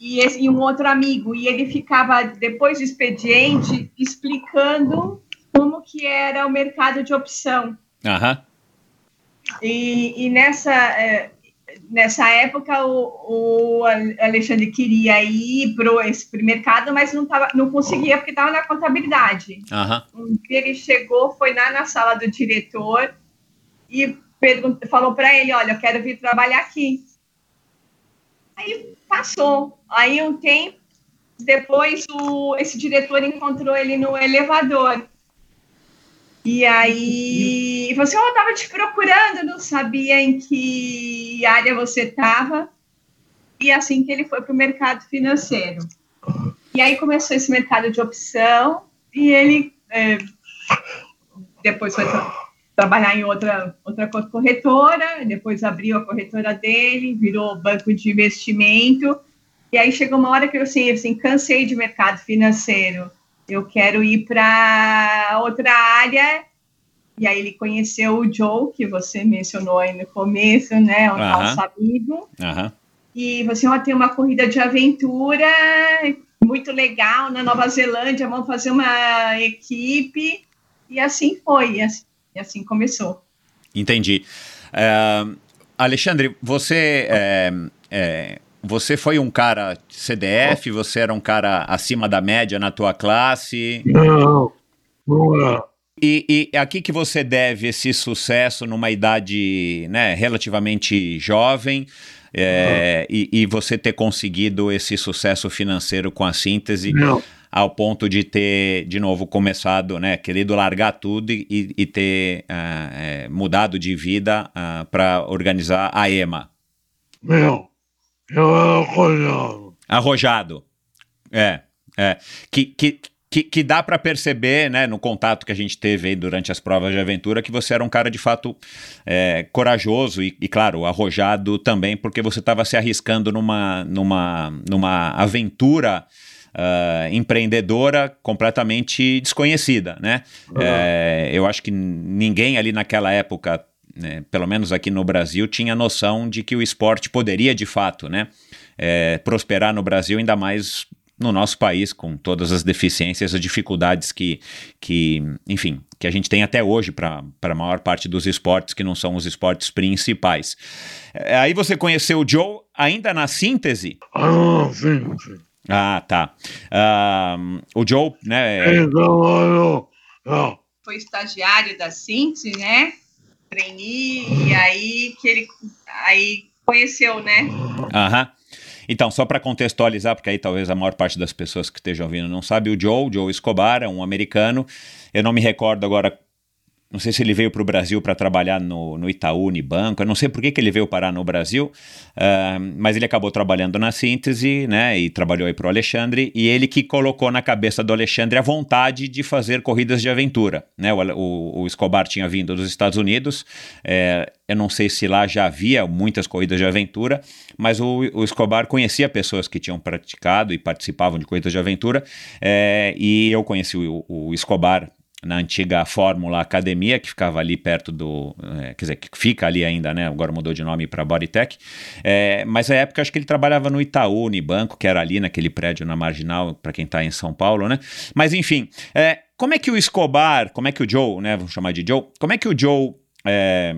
e, esse, e um outro amigo. E ele ficava, depois do expediente, explicando como que era o mercado de opção. Uhum. E, e nessa, é, nessa época o, o, Alexandre queria ir para esse mercado, mas não, tava, não conseguia porque estava na contabilidade. Uhum. Um dia ele chegou, foi lá na sala do diretor e falou para ele, olha, eu quero vir trabalhar aqui. Aí passou. Aí um tempo depois o, esse diretor encontrou ele no elevador. E aí, falou assim: oh, eu estava te procurando, não sabia em que área você estava. E assim que ele foi para o mercado financeiro. E aí começou esse mercado de opção, e ele é, depois foi tra trabalhar em outra, outra corretora, depois abriu a corretora dele, virou banco de investimento. E aí chegou uma hora que eu assim, assim cansei de mercado financeiro eu quero ir para outra área. E aí ele conheceu o Joe, que você mencionou aí no começo, né? O nosso amigo. E você ó, tem uma corrida de aventura muito legal na Nova Zelândia, vamos fazer uma equipe. E assim foi, e assim, e assim começou. Entendi. Uh, Alexandre, você é, é, você foi um cara CDF? Você era um cara acima da média na tua classe? Não, não é. E, e a que, que você deve esse sucesso numa idade né, relativamente jovem é, uhum. e, e, você ter conseguido esse sucesso financeiro com a síntese não. ao ponto de ter, de novo, começado, né, querido largar tudo e, e ter uh, é, mudado de vida uh, ah, para organizar a EMA? Não. Eu era arrojado. Arrojado. É, é. Que, que, que, que dá para perceber, né, no contato que a gente teve aí durante as provas de aventura, que você era um cara de fato é, corajoso e, e, claro, arrojado também, porque você estava se arriscando numa, numa, numa aventura uh, empreendedora completamente desconhecida, né? É, eu acho que ninguém ali naquela época, né, pelo menos aqui no Brasil, tinha noção de que o esporte poderia de fato, né? É, prosperar no Brasil, ainda mais no nosso país, com todas as deficiências, as dificuldades que, que enfim, que a gente tem até hoje para a maior parte dos esportes que não são os esportes principais. É, aí você conheceu o Joe ainda na síntese? Ah, sim, sim. Ah, tá. Uh, o Joe, né? Então, não. Foi estagiário da síntese, né? Trainee, e aí que ele aí conheceu, né? Aham. Então, só para contextualizar, porque aí talvez a maior parte das pessoas que estejam ouvindo não sabe, o Joe, Joe Escobar, é um americano. Eu não me recordo agora não sei se ele veio para o Brasil para trabalhar no, no Itaú eu não sei por que, que ele veio parar no Brasil, uh, mas ele acabou trabalhando na síntese, né, e trabalhou aí para o Alexandre, e ele que colocou na cabeça do Alexandre a vontade de fazer corridas de aventura, né, o, o, o Escobar tinha vindo dos Estados Unidos, é, eu não sei se lá já havia muitas corridas de aventura, mas o, o Escobar conhecia pessoas que tinham praticado e participavam de corridas de aventura, é, e eu conheci o, o Escobar na antiga Fórmula Academia, que ficava ali perto do. É, quer dizer, que fica ali ainda, né? Agora mudou de nome para Bodytech. É, mas na época acho que ele trabalhava no Itaú, Unibanco, que era ali naquele prédio na Marginal, para quem está em São Paulo, né? Mas enfim, é, como é que o Escobar, como é que o Joe, né? Vamos chamar de Joe, como é que o Joe é,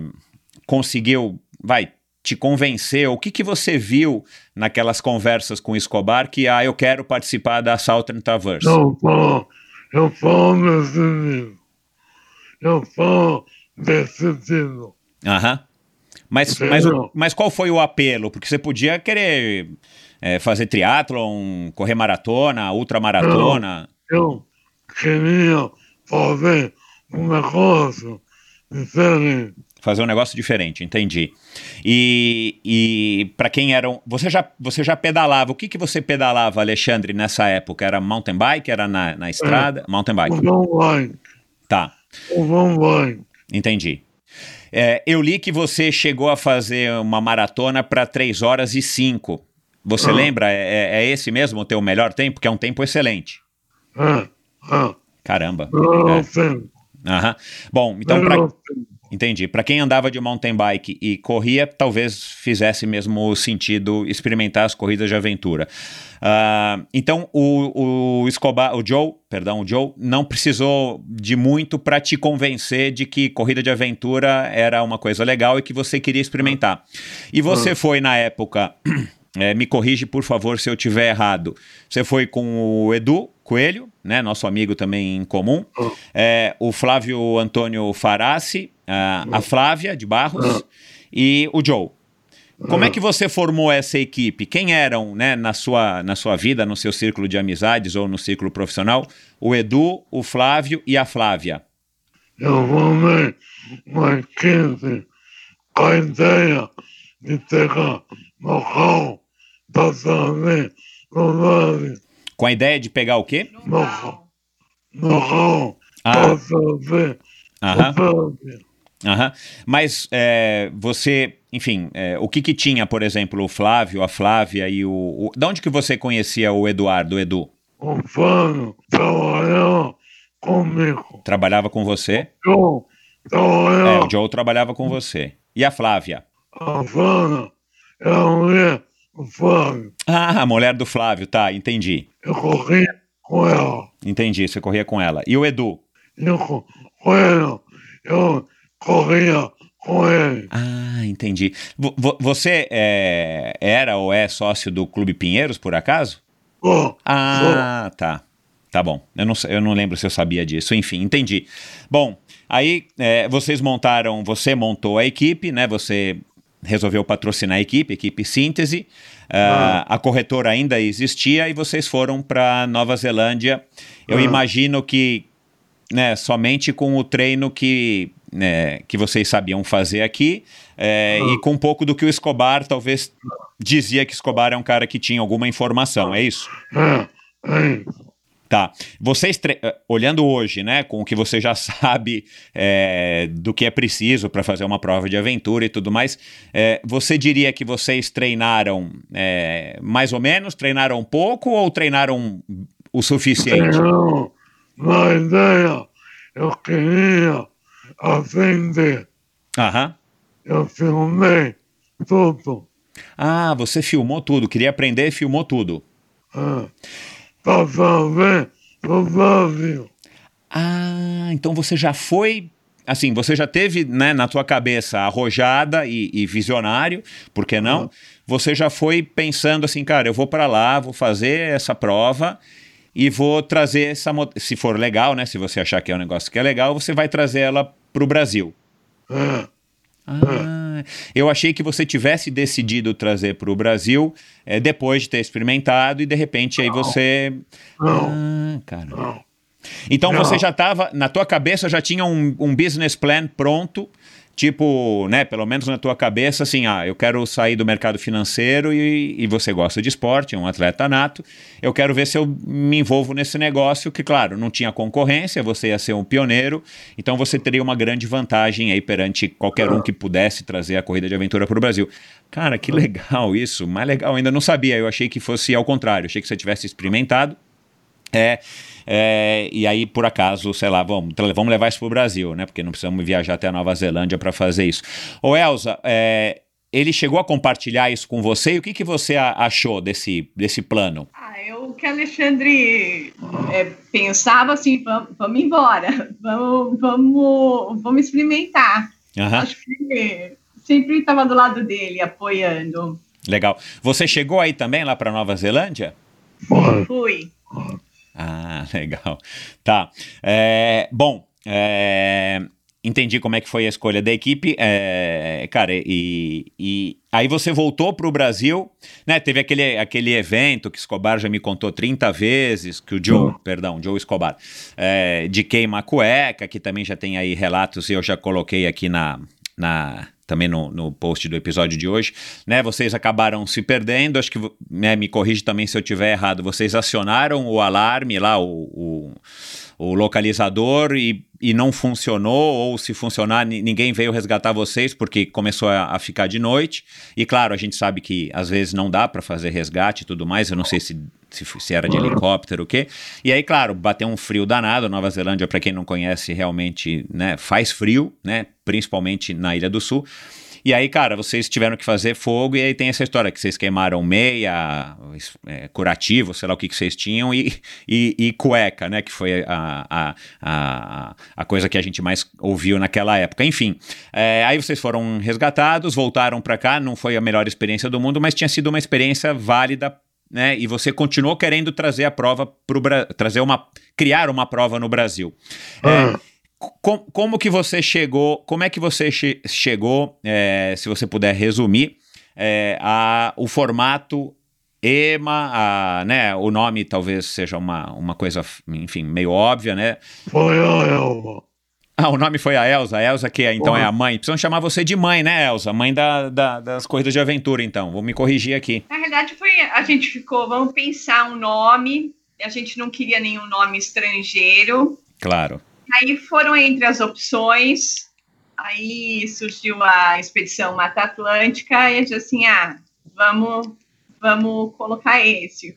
conseguiu, vai, te convencer? O que, que você viu naquelas conversas com o Escobar que, ah, eu quero participar da Southern Traverse? Não, não eu falo decidido. Eu falo decidido. Aham. Mas, mas, mas qual foi o apelo? Porque você podia querer é, fazer triatlon, correr maratona, ultramaratona. Eu, eu queria fazer um negócio diferente. Fazer um negócio diferente, entendi. E, e para quem eram. Você já, você já pedalava. O que, que você pedalava, Alexandre, nessa época? Era mountain bike? Era na, na estrada? É, mountain bike. Mountain bike. Tá. Mountain bike. Entendi. É, eu li que você chegou a fazer uma maratona para 3 horas e 5. Você ah. lembra? É, é, esse mesmo o teu melhor tempo? Que é um tempo excelente. É. é. Caramba. É. Aham. Bom, então. Entendi. Para quem andava de mountain bike e corria, talvez fizesse mesmo sentido experimentar as corridas de aventura. Uh, então o, o Escobar, o Joe, perdão, o Joe não precisou de muito para te convencer de que corrida de aventura era uma coisa legal e que você queria experimentar. E você uhum. foi na época, é, me corrige por favor se eu tiver errado. Você foi com o Edu Coelho, né, nosso amigo também em comum, é, o Flávio Antônio Farassi a, a Flávia de Barros e o Joe. Como é que você formou essa equipe? Quem eram, né, na sua, na sua vida, no seu círculo de amizades ou no círculo profissional? O Edu, o Flávio e a Flávia. Eu formei uma equipe com a ideia de pegar carro para fazer no Com a ideia de pegar o quê? No carro ah. para fazer. Uhum. Mas é, você, enfim, é, o que que tinha, por exemplo, o Flávio, a Flávia e o, o... De onde que você conhecia o Eduardo, o Edu? O Flávio trabalhava comigo. Trabalhava com você? Joe trabalhava. É, o Joe trabalhava com você. E a Flávia? A Flávia é a mulher do Flávio. Ah, a mulher do Flávio, tá, entendi. Eu corria com ela. Entendi, você corria com ela. E o Edu? Eu com ela. Eu corria com ele. Ah, entendi. Você é, era ou é sócio do Clube Pinheiros, por acaso? Oh, ah, oh. tá. Tá bom. Eu não, eu não lembro se eu sabia disso. Enfim, entendi. Bom, aí é, vocês montaram, você montou a equipe, né? Você resolveu patrocinar a equipe, equipe síntese. Uh. A corretora ainda existia e vocês foram para Nova Zelândia. Eu ah. imagino que né, somente com o treino que né, que vocês sabiam fazer aqui, é, e com um pouco do que o Escobar talvez dizia que Escobar é um cara que tinha alguma informação, é isso? É, é Tá. Vocês, eh, olhando hoje, né, com o que você já sabe é, do que é preciso para fazer uma prova de aventura e tudo mais, é, você diria que vocês treinaram é, mais ou menos, treinaram pouco ou treinaram o suficiente? Não, na ideia, eu queria aprender. Aham. Eu filmei tudo. Ah, você filmou tudo, queria aprender e filmou tudo. É para fazer Brasil. Ah, então você já foi assim, você já teve né, na tua cabeça arrojada e, e visionário, por que não? Uhum. Você já foi pensando assim, cara, eu vou para lá, vou fazer essa prova e vou trazer essa, se for legal, né? Se você achar que é um negócio que é legal, você vai trazer ela para o Brasil. Ah, eu achei que você tivesse decidido trazer para o Brasil é, depois de ter experimentado e de repente aí você. Ah, cara. Então você já estava, na tua cabeça já tinha um, um business plan pronto tipo, né, pelo menos na tua cabeça, assim, ah, eu quero sair do mercado financeiro e, e você gosta de esporte, é um atleta nato, eu quero ver se eu me envolvo nesse negócio, que claro, não tinha concorrência, você ia ser um pioneiro, então você teria uma grande vantagem aí perante qualquer um que pudesse trazer a corrida de aventura para o Brasil. Cara, que legal isso, mais legal, ainda não sabia, eu achei que fosse ao contrário, achei que você tivesse experimentado, é, é, e aí, por acaso, sei lá, vamos, vamos levar isso para o Brasil, né? Porque não precisamos viajar até a Nova Zelândia para fazer isso. Ô, Elza, é, ele chegou a compartilhar isso com você e o que, que você achou desse, desse plano? Ah, eu que Alexandre é, pensava assim, vamos, vamos embora, vamos, vamos, vamos experimentar. Uhum. Acho que sempre estava do lado dele, apoiando. Legal. Você chegou aí também lá para Nova Zelândia? Fui. Ah, legal. Tá. É, bom, é, entendi como é que foi a escolha da equipe. É, cara, e, e, aí você voltou para o Brasil, né? Teve aquele, aquele evento que Escobar já me contou 30 vezes, que o Joe, uhum. perdão, Joe Escobar, é, de queima a cueca, que também já tem aí relatos e eu já coloquei aqui na, na, também no, no post do episódio de hoje, né? Vocês acabaram se perdendo, acho que né, me corrige também se eu tiver errado. Vocês acionaram o alarme lá, o, o, o localizador e, e não funcionou, ou se funcionar, ninguém veio resgatar vocês porque começou a, a, ficar de noite. E claro, a gente sabe que às vezes não dá para fazer resgate e tudo mais. Eu não sei se se, se era de helicóptero, o quê. E aí, claro, bateu um frio danado. Nova Zelândia, para quem não conhece, realmente né, faz frio, né? Principalmente na Ilha do Sul. E aí, cara, vocês tiveram que fazer fogo, e aí tem essa história que vocês queimaram meia, é, curativo, sei lá o que, que vocês tinham, e, e, e cueca, né? Que foi a, a, a, a, coisa que a gente mais ouviu naquela época. Enfim, é, aí vocês foram resgatados, voltaram para cá, não foi a melhor experiência do mundo, mas tinha sido uma experiência válida né? E você continuou querendo trazer a prova para trazer uma criar uma prova no Brasil. É, ah. Com, como que você chegou? Como é que você che chegou? É, se você puder resumir, é, a, o formato EMA, a, né? O nome talvez seja uma, uma coisa, enfim, meio óbvia, né? Foi a Elma. Ah, o nome foi a Elsa. A Elsa que é, então é a mãe. Precisam chamar você de mãe, né, Elsa? Mãe da, da, das corridas de aventura, então. Vou me corrigir aqui. Na verdade, foi. A gente ficou, vamos pensar um nome. A gente não queria nenhum nome estrangeiro. Claro. Aí foram entre as opções. Aí surgiu a expedição Mata Atlântica e a gente assim, ah, vamos, vamos colocar esse.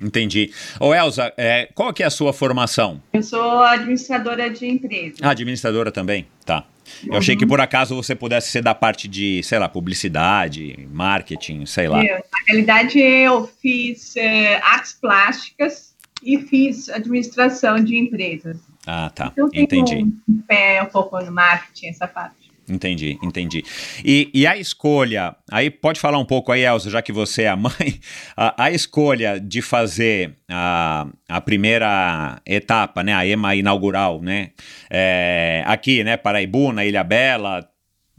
Entendi. Ô Elza, é, qual que é a sua formação? Eu sou administradora de empresa. Ah, administradora também? Tá. Eu uhum. achei que por acaso você pudesse ser da parte de, sei lá, publicidade, marketing, sei lá. Eu, na realidade, eu fiz é, artes plásticas e fiz administração de empresas. Ah, tá. Então, Entendi. Um pé um pouco no marketing, essa parte. Entendi, entendi. E, e, a escolha, aí pode falar um pouco aí, Elza, já que você é a mãe, a, a, escolha de fazer a, a primeira etapa, né, a EMA inaugural, né, é, aqui, né, Paraibu, na Ilha Bela,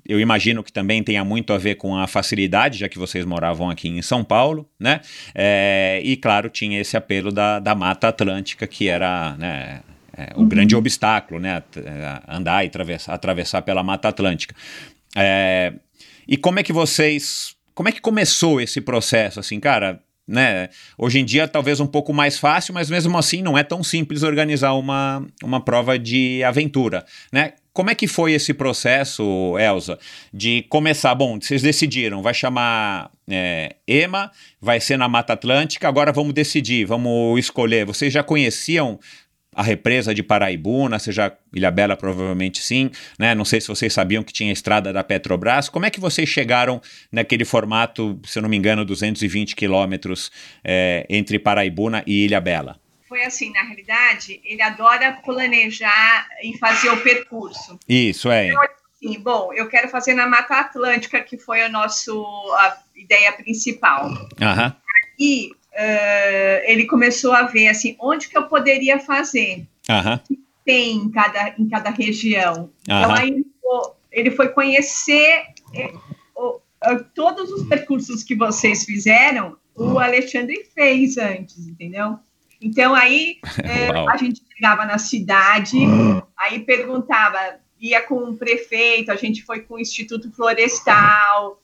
eu imagino que também tenha muito a ver com a facilidade, já que vocês moravam aqui em São Paulo, né? É, e claro, tinha esse apelo da, da Mata Atlântica, que era né, é, o uhum. grande obstáculo, né? É, andar e atravessar, atravessar pela Mata Atlântica. É, e como é que vocês. Como é que começou esse processo? Assim, cara, né? Hoje em dia talvez um pouco mais fácil, mas mesmo assim não é tão simples organizar uma, uma prova de aventura, né? Como é que foi esse processo, Elza, de começar? Bom, vocês decidiram, vai chamar é, EMA, vai ser na Mata Atlântica, agora vamos decidir, vamos escolher. Vocês já conheciam a represa de Paraibuna, seja Ilhabela provavelmente sim, né? Não sei se vocês sabiam que tinha a estrada da Petrobras. Como é que vocês chegaram naquele formato, se eu não me engano, 220 quilômetros é, entre Paraibuna e Ilhabela? Foi assim, na realidade, ele adora planejar e fazer o percurso. Isso, é. Então, assim, bom, eu quero fazer na Mata Atlântica, que foi a nossa ideia principal. Aham. E uh, ele começou a ver assim onde que eu poderia fazer Aham. tem em cada em cada região então Aham. aí ele foi- ele foi conhecer o- eh, todos os percursos que vocês fizeram o Alexandre fez antes entendeu então aí Uau. a gente chegava na cidade aí perguntava ia com o prefeito a gente foi com o Instituto Florestal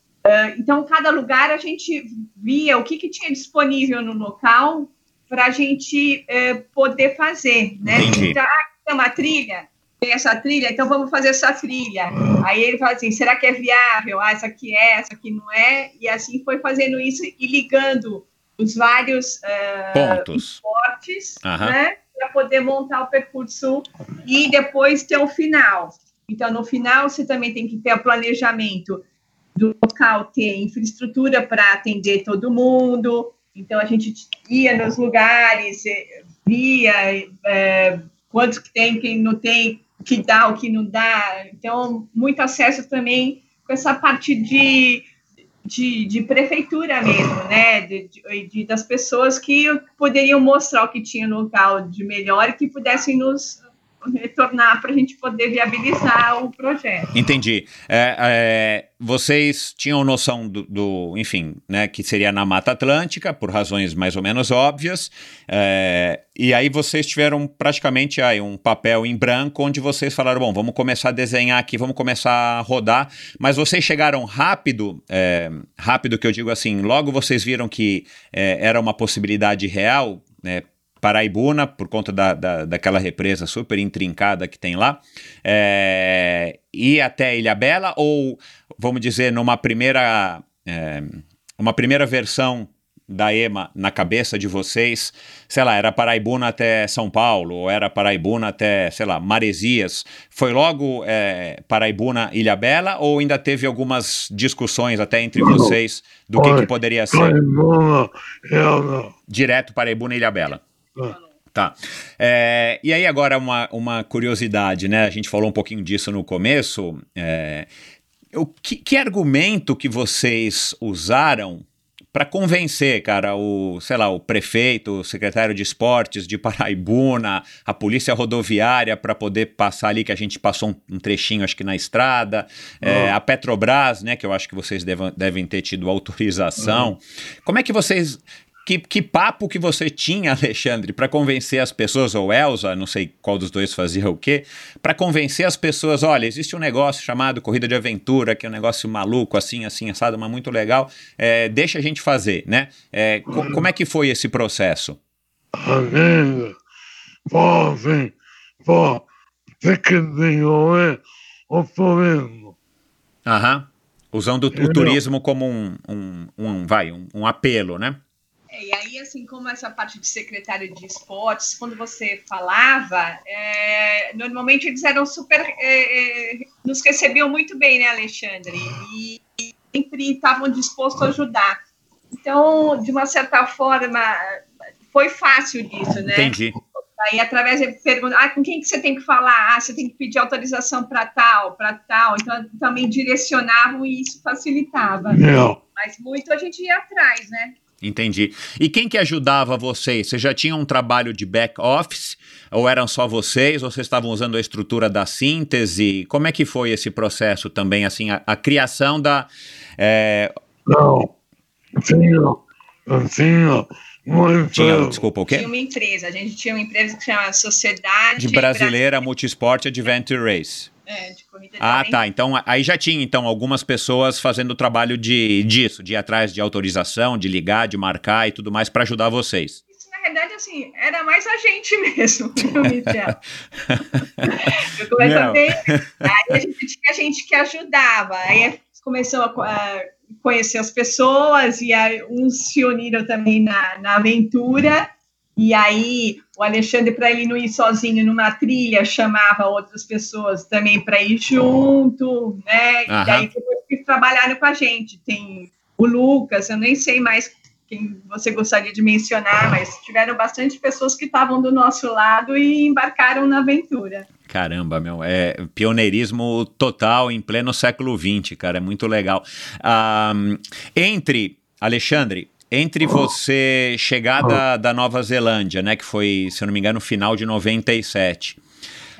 então, cada lugar a gente via o que, que tinha disponível no local para a gente poder fazer, né? Entendi. Então, ah, tem uma trilha, tem essa trilha, então vamos fazer essa trilha. Aí ele fala assim, será que é viável? Ah, essa aqui é, essa aqui não é. E assim foi fazendo isso e ligando os vários ah, Pontos. esportes, Aham. né? Para poder montar o percurso e depois ter o final. Então, no final, você também tem que ter o planejamento do local, ter infraestrutura para atender todo mundo. Então, a gente ia nos lugares, eh, via eh, quantos que tem, quem não tem, o que dá, o que não dá. Então, muito acesso também com essa parte de, de, de prefeitura mesmo, né? De- de- das pessoas que poderiam mostrar o que tinha no local de melhor e que pudessem nos retornar para a gente poder viabilizar o projeto. Entendi. É, é, vocês tinham noção do, do, enfim, né, que seria na Mata Atlântica, por razões mais ou menos óbvias, é, e aí vocês tiveram praticamente aí um papel em branco, onde vocês falaram, bom, vamos começar a desenhar aqui, vamos começar a rodar, mas vocês chegaram rápido, é, rápido que eu digo assim, logo vocês viram que é, era uma possibilidade real, né, Paraibuna, por conta da, da, daquela represa super intrincada que tem lá, é, ir até Ilhabela, ou, vamos dizer, numa primeira, é, uma primeira versão da EMA na cabeça de vocês, sei lá, era Paraibuna até São Paulo, ou era Paraibuna até, sei lá, Maresias, foi logo é, Paraibuna, Ilhabela, ou ainda teve algumas discussões até entre vocês do que, que poderia ser? Ela. Direto Paraibuna e Ilhabela. Ah. Tá. É, e aí, agora, uma, uma curiosidade, né? A gente falou um pouquinho disso no começo. É, o que, que argumento que vocês usaram para convencer, cara, o, sei lá, o prefeito, o secretário de esportes de Paraibuna, a polícia rodoviária para poder passar ali, que a gente passou um, um trechinho, acho que na estrada, é, a Petrobras, né, que eu acho que vocês devam, devem ter tido autorização. Como é que vocês que, que papo que você tinha, Alexandre, para convencer as pessoas, ou Elza, não sei qual dos dois fazia o quê, para convencer as pessoas, olha, existe um negócio chamado Corrida de Aventura, que é um negócio maluco, assim, assim, assado, mas muito legal, é, deixa a gente fazer, né? É, co- como é que foi esse processo? Pô, assim, pô, que desenvolver o turismo. Aham. Usando o Entendeu? turismo como um, um, um vai, um, um apelo, né? É, e aí, assim, como essa parte de secretário de esportes, quando você falava, é, normalmente eles eram super. é, é, nos recebiam muito bem, né, Alexandre? E, e sempre estavam dispostos a ajudar. Então, de uma certa forma, foi fácil disso, né? Entendi. Aí, através de perguntar, ah, com quem que você tem que falar? Ah, você tem que pedir autorização para tal, para tal. Então, também direcionavam e isso facilitava. Não. Mas muito a gente ia atrás, né? Entendi. E quem que ajudava vocês? Vocês já tinham um trabalho de back office? Ou eram só vocês? Ou vocês estavam usando a estrutura da síntese? Como é que foi esse processo também, assim, a, a criação da... é, Não, tinha, eu tinha Tinha, desculpa, o quê? Tinha uma empresa, a gente tinha uma empresa que chama Sociedade De Brasileira Multisport Adventure Race. É, de corrida de Ah, aventura. tá. Então aí já tinha então algumas pessoas fazendo o trabalho de disso, de ir atrás de autorização, de ligar, de marcar e tudo mais para ajudar vocês. Isso, na verdade, assim, era mais a gente mesmo, Michel? Eu comecei a ver, aí a gente tinha gente que ajudava, aí começou a a conhecer as pessoas, e aí uns se uniram também na, na aventura, e aí o Alexandre, para ele não ir sozinho numa trilha, chamava outras pessoas também para ir junto, né? E daí depois que trabalharam com a gente. Tem o Lucas, eu nem sei mais quem você gostaria de mencionar, mas tiveram bastante pessoas que estavam do nosso lado e embarcaram na aventura. Caramba, meu, é pioneirismo total em pleno século XX, cara, é muito legal. Ah, entre, Alexandre, entre você chegar da, da Nova Zelândia, né, que foi, se eu não me engano, no final de 97,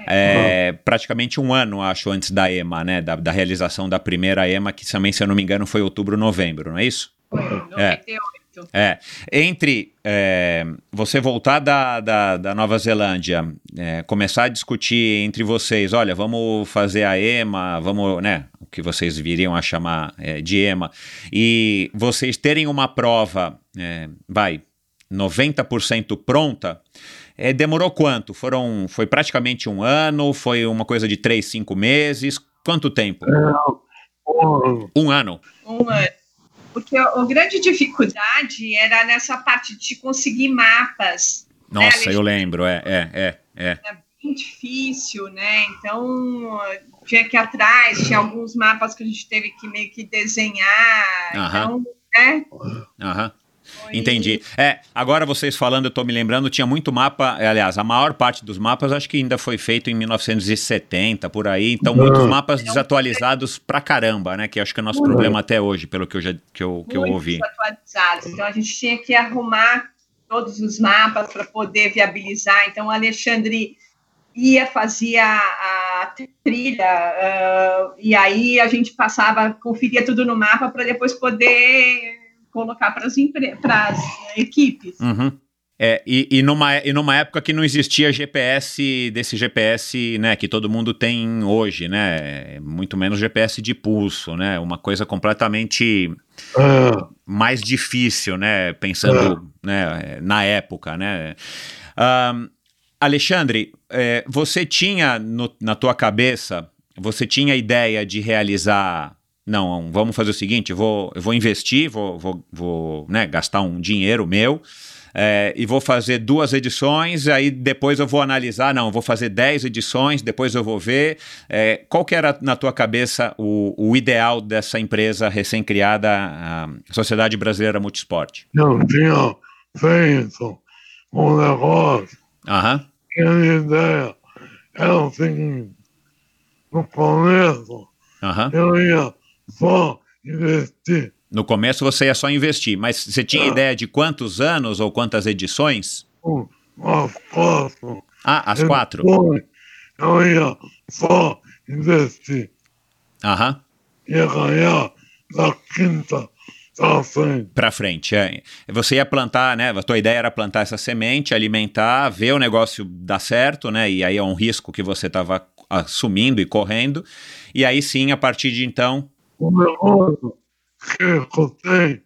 é, praticamente um ano, acho, antes da EMA, né, da, da realização da primeira EMA, que também, se eu não me engano, foi outubro, novembro, não é isso? É. 98. É, entre é, você voltar da, da, da Nova Zelândia, é, começar a discutir entre vocês, olha, vamos fazer a EMA, vamos, né, o que vocês viriam a chamar é, de EMA, e vocês terem uma prova, é, vai, 90% pronta, é, demorou quanto? Foram, foi praticamente um ano, foi uma coisa de três, cinco meses, quanto tempo? Um ano. Um ano. Porque a, a grande dificuldade era nessa parte de conseguir mapas. né, Nossa, Alexandre? eu lembro, é, é, é, é. Era bem difícil, né? Então, tinha que ir atrás, tinha alguns mapas que a gente teve que meio que desenhar. Aham. Então, né? Aham. Entendi. É, agora vocês falando, eu tô me lembrando, tinha muito mapa, é, aliás, a maior parte dos mapas acho que ainda foi feito em 1970, por aí, então muitos mapas desatualizados pra caramba, né, que acho que é o nosso problema até hoje, pelo que eu já que eu, que eu muito ouvi. desatualizados. Então, a gente tinha que arrumar todos os mapas para poder viabilizar. Então, o Alexandre ia, fazia a trilha, ah, e aí a gente passava, conferia tudo no mapa para depois poder colocar para as equipes. Uhum. É, e, e, numa, e numa época que não existia GPS, desse GPS, né, que todo mundo tem hoje, né, muito menos GPS de pulso, né, uma coisa completamente mais difícil, né, pensando né, na época, né. Ahn, Alexandre, é, você tinha no- na tua cabeça, você tinha a ideia de realizar não, vamos fazer o seguinte, vou, eu vou investir, vou, vou, vou né, gastar um dinheiro meu é, e vou fazer duas edições, aí depois eu vou analisar, não, vou fazer dez edições, depois eu vou ver. É, qual que era na tua cabeça o, o ideal dessa empresa recém-criada, a Sociedade Brasileira Multisport? Eu tinha feito um negócio, Aham, que a ideia era o seguinte, no começo aham. eu ia só investir No começo você ia só investir, mas você tinha ideia de quantos anos ou quantas edições? um, umas quatro. Ah, as quatro? Depois eu ia só investir, Aham. ia ganhar da quinta pra frente. Pra frente, é. Você ia plantar, né? A tua ideia era plantar essa semente, alimentar, ver o negócio dar certo, né? E aí é um risco que você estava assumindo e correndo. E aí sim, a partir de então. O negócio que escutei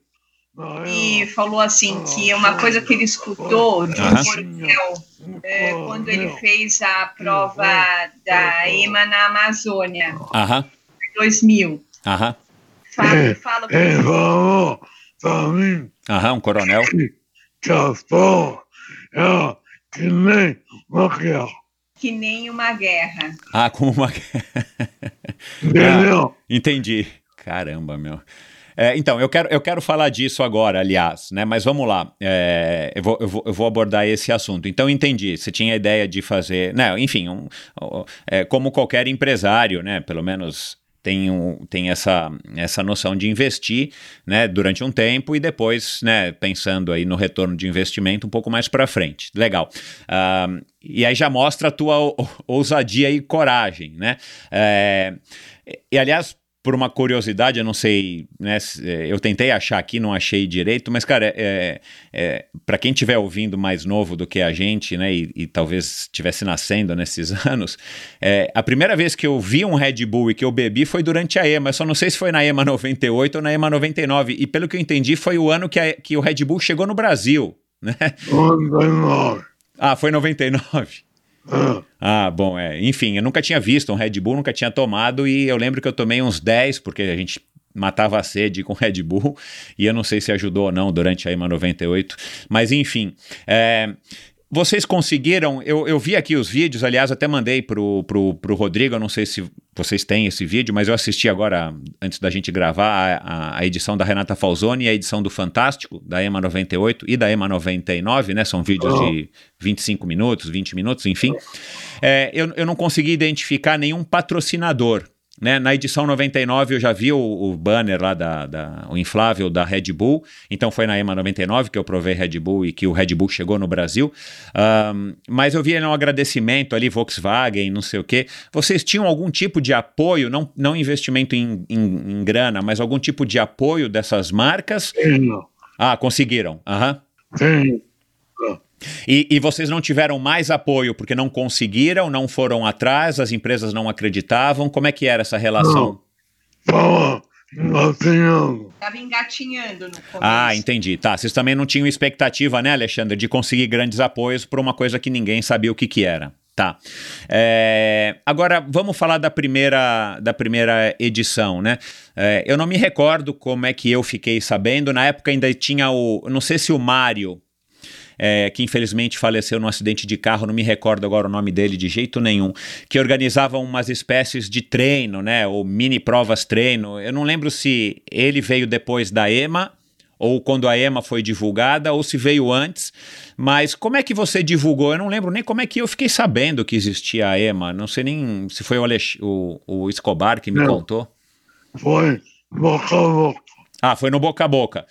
E falou assim que uma coisa que ele escutou de um coronel é, quando ele fez a prova da EMA na Amazônia, em 2000. aham, Fala, fala ele falou pra mim aham, um coronel. que a prova era que nem uma guerra. que nem uma guerra. Ah, com uma. Entendeu? Ah, entendi. Caramba, meu. É, então, eu quero, eu quero falar disso agora, aliás, né? Mas vamos lá. É, eu, vou, eu, vou, eu vou abordar esse assunto. Então, entendi. Você tinha a ideia de fazer. Né, enfim, um, um, é, como qualquer empresário, né? Pelo menos tem, um, tem essa, essa noção de investir né, durante um tempo e depois, né, pensando aí no retorno de investimento um pouco mais para frente. Legal. Ah, e aí já mostra a tua ou- ousadia e coragem, né? É, e aliás, por uma curiosidade, eu não sei, né? Eu tentei achar aqui, não achei direito, mas, cara, é, é para quem estiver ouvindo mais novo do que a gente, né? E, e talvez estivesse nascendo nesses anos, é, a primeira vez que eu vi um Red Bull e que eu bebi foi durante a EMA. Eu só não sei se foi na EMA 98 ou na EMA 99. E pelo que eu entendi, foi o ano que, a, que o Red Bull chegou no Brasil, né? 99. Ah, foi 99. Ah, bom, é. Enfim, eu nunca tinha visto um Red Bull, nunca tinha tomado, e eu lembro que eu tomei uns 10, porque a gente matava a sede com Red Bull, e eu não sei se ajudou ou não durante a EMA 98, mas enfim. É, vocês conseguiram, eu, eu vi aqui os vídeos, aliás, até mandei pro, pro, pro Rodrigo, eu não sei se vocês têm esse vídeo, mas eu assisti agora, antes da gente gravar, a, a edição da Renata Falzoni e a edição do Fantástico, da EMA 98 e da EMA 99, né? São vídeos de 25 minutos, 20 minutos, enfim. É, eu, eu não consegui identificar nenhum patrocinador né? Na edição 99 eu já vi o, o banner lá, da, da, o inflável da Red Bull, então foi na EMA 99 que eu provei Red Bull e que o Red Bull chegou no Brasil. Um, mas eu vi um agradecimento ali, Volkswagen, não sei o quê. Vocês tinham algum tipo de apoio, não, não investimento em, em, em grana, mas algum tipo de apoio dessas marcas? Sim. Ah, conseguiram. Uhum. Sim. E, e, vocês não tiveram mais apoio porque não conseguiram, não foram atrás, as empresas não acreditavam? Como é que era essa relação? Estava engatinhando. Estava engatinhando no começo. Ah, entendi. Tá, vocês também não tinham expectativa, né, Alexandre, de conseguir grandes apoios por uma coisa que ninguém sabia o que, que era. Tá. É, agora vamos falar da primeira, da primeira edição, né? É, eu não me recordo como é que eu fiquei sabendo. Na época ainda tinha o. Não sei se o Mário é, que infelizmente faleceu num acidente de carro, não me recordo agora o nome dele de jeito nenhum, que organizava umas espécies de treino, né, ou mini provas treino. Eu não lembro se ele veio depois da EMA ou quando a EMA foi divulgada, ou se veio antes. Mas como é que você divulgou? Eu não lembro nem como é que eu fiquei sabendo que existia a EMA. Não sei nem se foi o, Alex, o, o Escobar que me não, contou. Foi boca a boca. Ah, foi no boca a boca.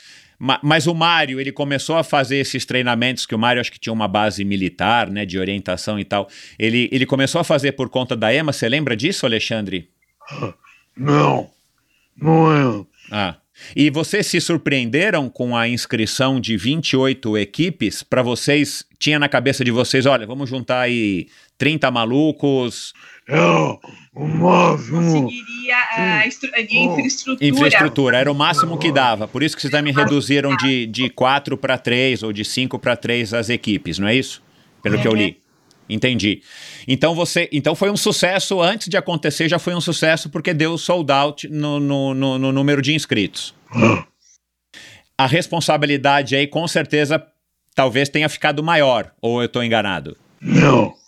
Mas o Mário, ele começou a fazer esses treinamentos, que o Mário acho que tinha uma base militar, né, de orientação e tal. Ele, ele começou a fazer por conta da EMA, você lembra disso, Alexandre? Não, não é. Ah. E vocês se surpreenderam com a inscrição de 28 equipes? Para vocês, tinha na cabeça de vocês, olha, vamos juntar aí 30 malucos. É, o máximo. Conseguiria a infraestrutura. Infraestrutura, era o máximo que dava. Por isso que vocês também reduziram de, de 4 para 3 ou de 5 para 3 as equipes, não é isso? Pelo é. que eu li. Entendi. Então você, então foi um sucesso antes de acontecer, já foi um sucesso porque deu sold out no, no, no, no número de inscritos. A responsabilidade aí com certeza talvez tenha ficado maior, ou eu estou enganado? Não.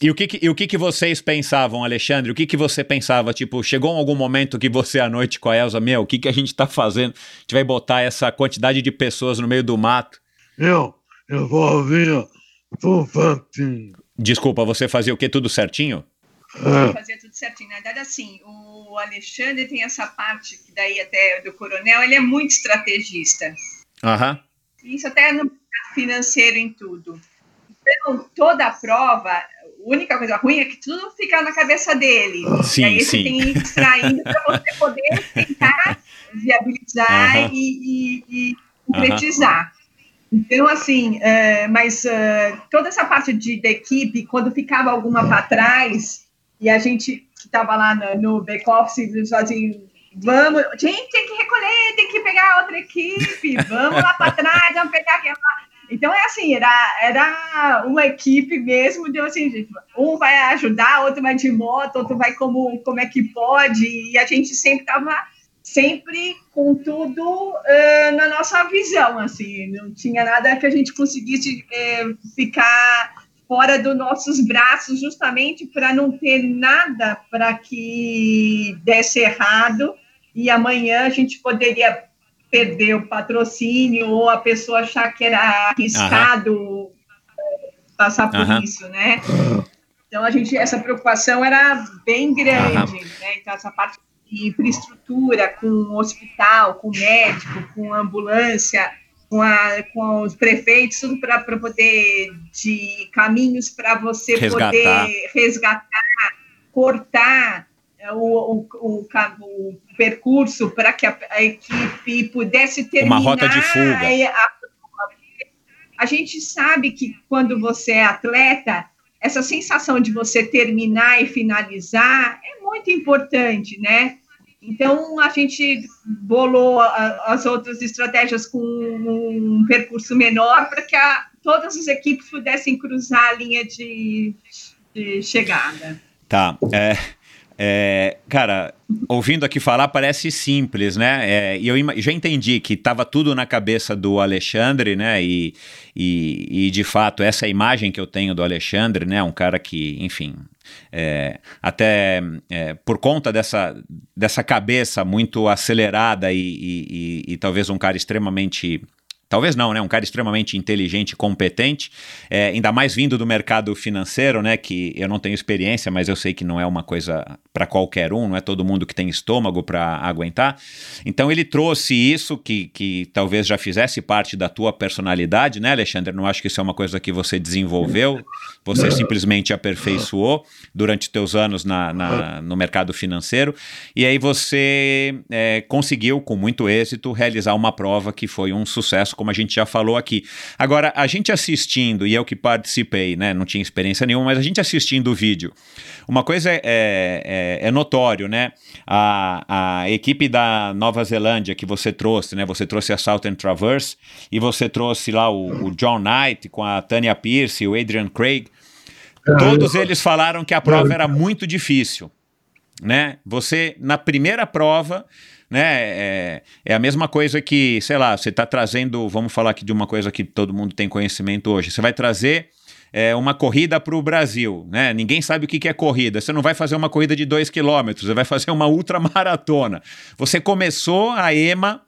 E o que, que, e o que, que vocês pensavam, Alexandre? O que, que você pensava? Tipo, chegou algum momento que você à noite com a Elza, meu, o que, que a gente está fazendo? A gente vai botar essa quantidade de pessoas no meio do mato? Eu, eu fazia tudo certinho. Desculpa, você fazia o que? Tudo certinho? É. Fazia tudo certinho. Na verdade, assim, o Alexandre tem essa parte que daí até do coronel, ele é muito estrategista. Aham. Isso até no financeiro em tudo. Então, toda a prova, a única coisa ruim é que tudo fica na cabeça dele. Sim, e aí sim. você tem que ir extraindo para você poder tentar viabilizar uh -huh. e, e, e concretizar. Uh -huh. Então, assim, uh, mas uh, toda essa parte de, da equipe, quando ficava alguma para trás, e a gente que estava lá no, no back-office, assim, vamos, gente, tem que recolher, tem que pegar outra equipe, vamos lá para trás, vamos pegar aquela. Então é assim, era, era uma equipe mesmo de assim, um vai ajudar, outro vai de moto, outro vai como, como é que pode, e a gente sempre estava sempre com tudo uh, na nossa visão, assim, não tinha nada que a gente conseguisse uh, ficar fora dos nossos braços, justamente para não ter nada para que desse errado e amanhã a gente poderia perder o patrocínio ou a pessoa achar que era arriscado uhum. passar por uhum. isso, né? Então a gente essa preocupação era bem grande, né? Então essa parte de infraestrutura com hospital, com médico, com ambulância, com, a, com os prefeitos, tudo para poder de caminhos para você resgatar. poder resgatar, cortar o, o, o, o percurso para que a, a, equipe pudesse terminar. Uma rota de fuga. A, a gente sabe que quando você é atleta, essa sensação de você terminar e finalizar é muito importante, né? Então, a gente bolou as outras estratégias com um percurso menor para que a, todas as equipes pudessem cruzar a linha de, de chegada. Tá. É, é, cara, ouvindo aqui falar parece simples, né? É, e eu já entendi que estava tudo na cabeça do Alexandre, né? E, e, e, de fato, essa imagem que eu tenho do Alexandre, né? Um cara que, enfim, é, até é, por conta dessa, dessa cabeça muito acelerada e, e, e, talvez um cara extremamente Talvez não, né? Um cara extremamente inteligente e competente, é, ainda mais vindo do mercado financeiro, né? Que eu não tenho experiência, mas eu sei que não é uma coisa para qualquer um, não é todo mundo que tem estômago para aguentar. Então ele trouxe isso que, que talvez já fizesse parte da tua personalidade, né, Alexandre? Não acho que isso é uma coisa que você desenvolveu, você simplesmente aperfeiçoou durante teus anos na, na no mercado financeiro. E aí você é, conseguiu, com muito êxito, realizar uma prova que foi um sucesso como a gente já falou aqui. Agora, a gente assistindo, e eu que participei, né, não tinha experiência nenhuma, mas a gente assistindo o vídeo, uma coisa é, é, é, é notório, né? A, a equipe da Nova Zelândia que você trouxe, né? Você trouxe a Southern Traverse e você trouxe lá o, o John Knight com a Tanya Pierce e o Adrian Craig. Todos eles falaram que a prova era muito difícil, né? Você, na primeira prova, né? É, é a mesma coisa que, sei lá, você está trazendo, vamos falar aqui de uma coisa que todo mundo tem conhecimento hoje. Você vai trazer é, uma corrida para o Brasil, né? Ninguém sabe o que, que é corrida. Você não vai fazer uma corrida de dois quilômetros, você vai fazer uma ultramaratona. Você começou a EMA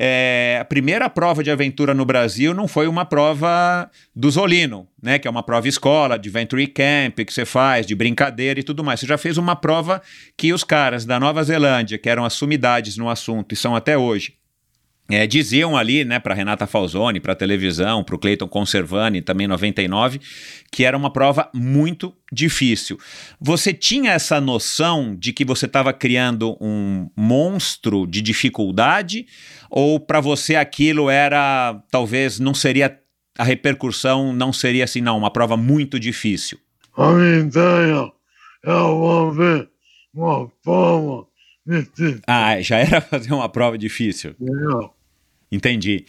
é, a primeira prova de aventura no Brasil não foi uma prova do Zolino, né? Que é uma prova escola, de Venture Camp, que você faz, de brincadeira e tudo mais. Você já fez uma prova que os caras da Nova Zelândia, que eram as sumidades no assunto e são até hoje, é, diziam ali, né, para Renata Falzoni, para televisão, para o Cleiton Conservani, também 99, que era uma prova muito difícil. Você tinha essa noção de que você estava criando um monstro de dificuldade, ou para você aquilo era, talvez, não seria, a repercussão não seria assim, não, uma prova muito difícil? A minha ideia é ver uma prova difícil. Ah, já era fazer uma prova difícil? Não. Entendi.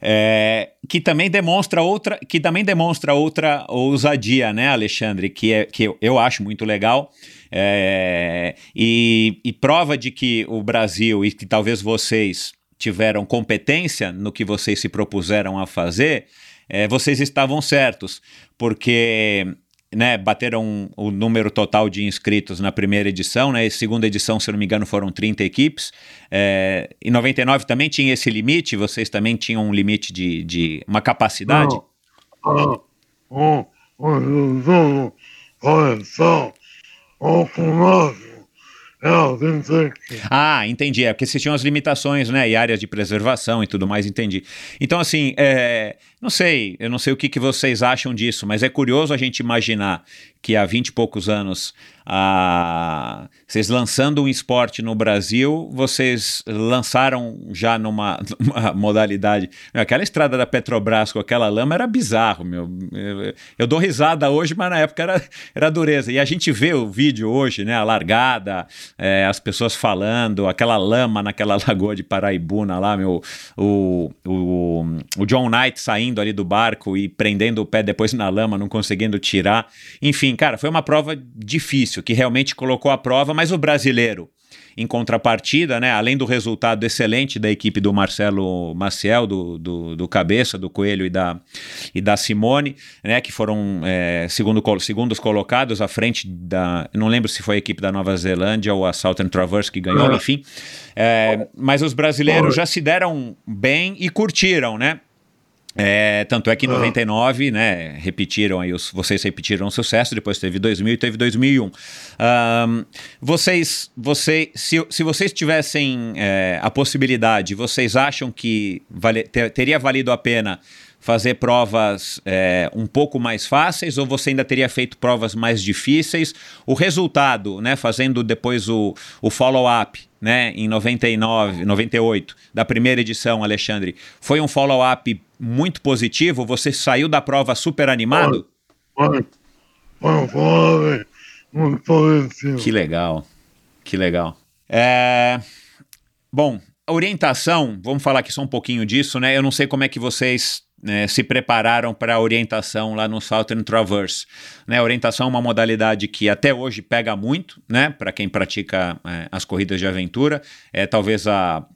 É, que também demonstra outra, que também demonstra outra ousadia, né, Alexandre? Que, é, que eu, eu acho muito legal. É, e, e prova de que o Brasil e que talvez vocês tiveram competência no que vocês se propuseram a fazer, é, vocês estavam certos, porque né, bateram o número total de inscritos na primeira edição, né, segunda edição, se não me engano, foram 30 equipes, é, em 99 também tinha esse limite, vocês também tinham um limite de, de uma capacidade? Não, não, não, coleção, ah, entendi. É porque vocês tinham as limitações, né? E áreas de preservação e tudo mais, entendi. Então, assim, é, não sei, eu não sei o que, que vocês acham disso, mas é curioso a gente imaginar que há 20 e poucos anos, a... vocês lançando um esporte no Brasil, vocês lançaram já numa, numa modalidade. Aquela estrada da Petrobras com aquela lama era bizarro, meu. Eu, eu dou risada hoje, mas na época era, era dureza. E a gente vê o vídeo hoje, né? A largada, é, as pessoas falando, aquela lama naquela lagoa de Paraibuna lá, meu. O, o, o John Knight saindo ali do barco e prendendo o pé depois na lama, não conseguindo tirar. Enfim, cara, foi uma prova difícil, que realmente colocou a prova, mas o brasileiro, em contrapartida, né, além do resultado excelente da equipe do Marcelo Maciel, do, do, do Cabeça, do Coelho e da, e da Simone, né, que foram é, segundo, segundos colocados à frente da. Não lembro se foi a equipe da Nova Zelândia ou a Southern Traverse que ganhou, enfim. É, mas os brasileiros já se deram bem e curtiram, né? É, tanto é que em 99, né, repetiram aí, os, vocês repetiram o sucesso, depois teve 2000 e teve 2001. Um, vocês, vocês se, se vocês tivessem é, a possibilidade, vocês acham que vale, ter, teria valido a pena fazer provas é, um pouco mais fáceis ou você ainda teria feito provas mais difíceis? O resultado, né, fazendo depois o, o follow-up, né, em 99, 98, da primeira edição, Alexandre, foi um follow-up muito positivo? Você saiu da prova super animado? Foi, foi um follow-up muito positivo. Que legal, que legal. É... Bom, orientação, vamos falar aqui só um pouquinho disso, né? Eu não sei como é que vocês né, se prepararam para a orientação lá no Southern Traverse. Né, orientação é uma modalidade que até hoje pega muito, né, para quem pratica é, as corridas de aventura. É talvez a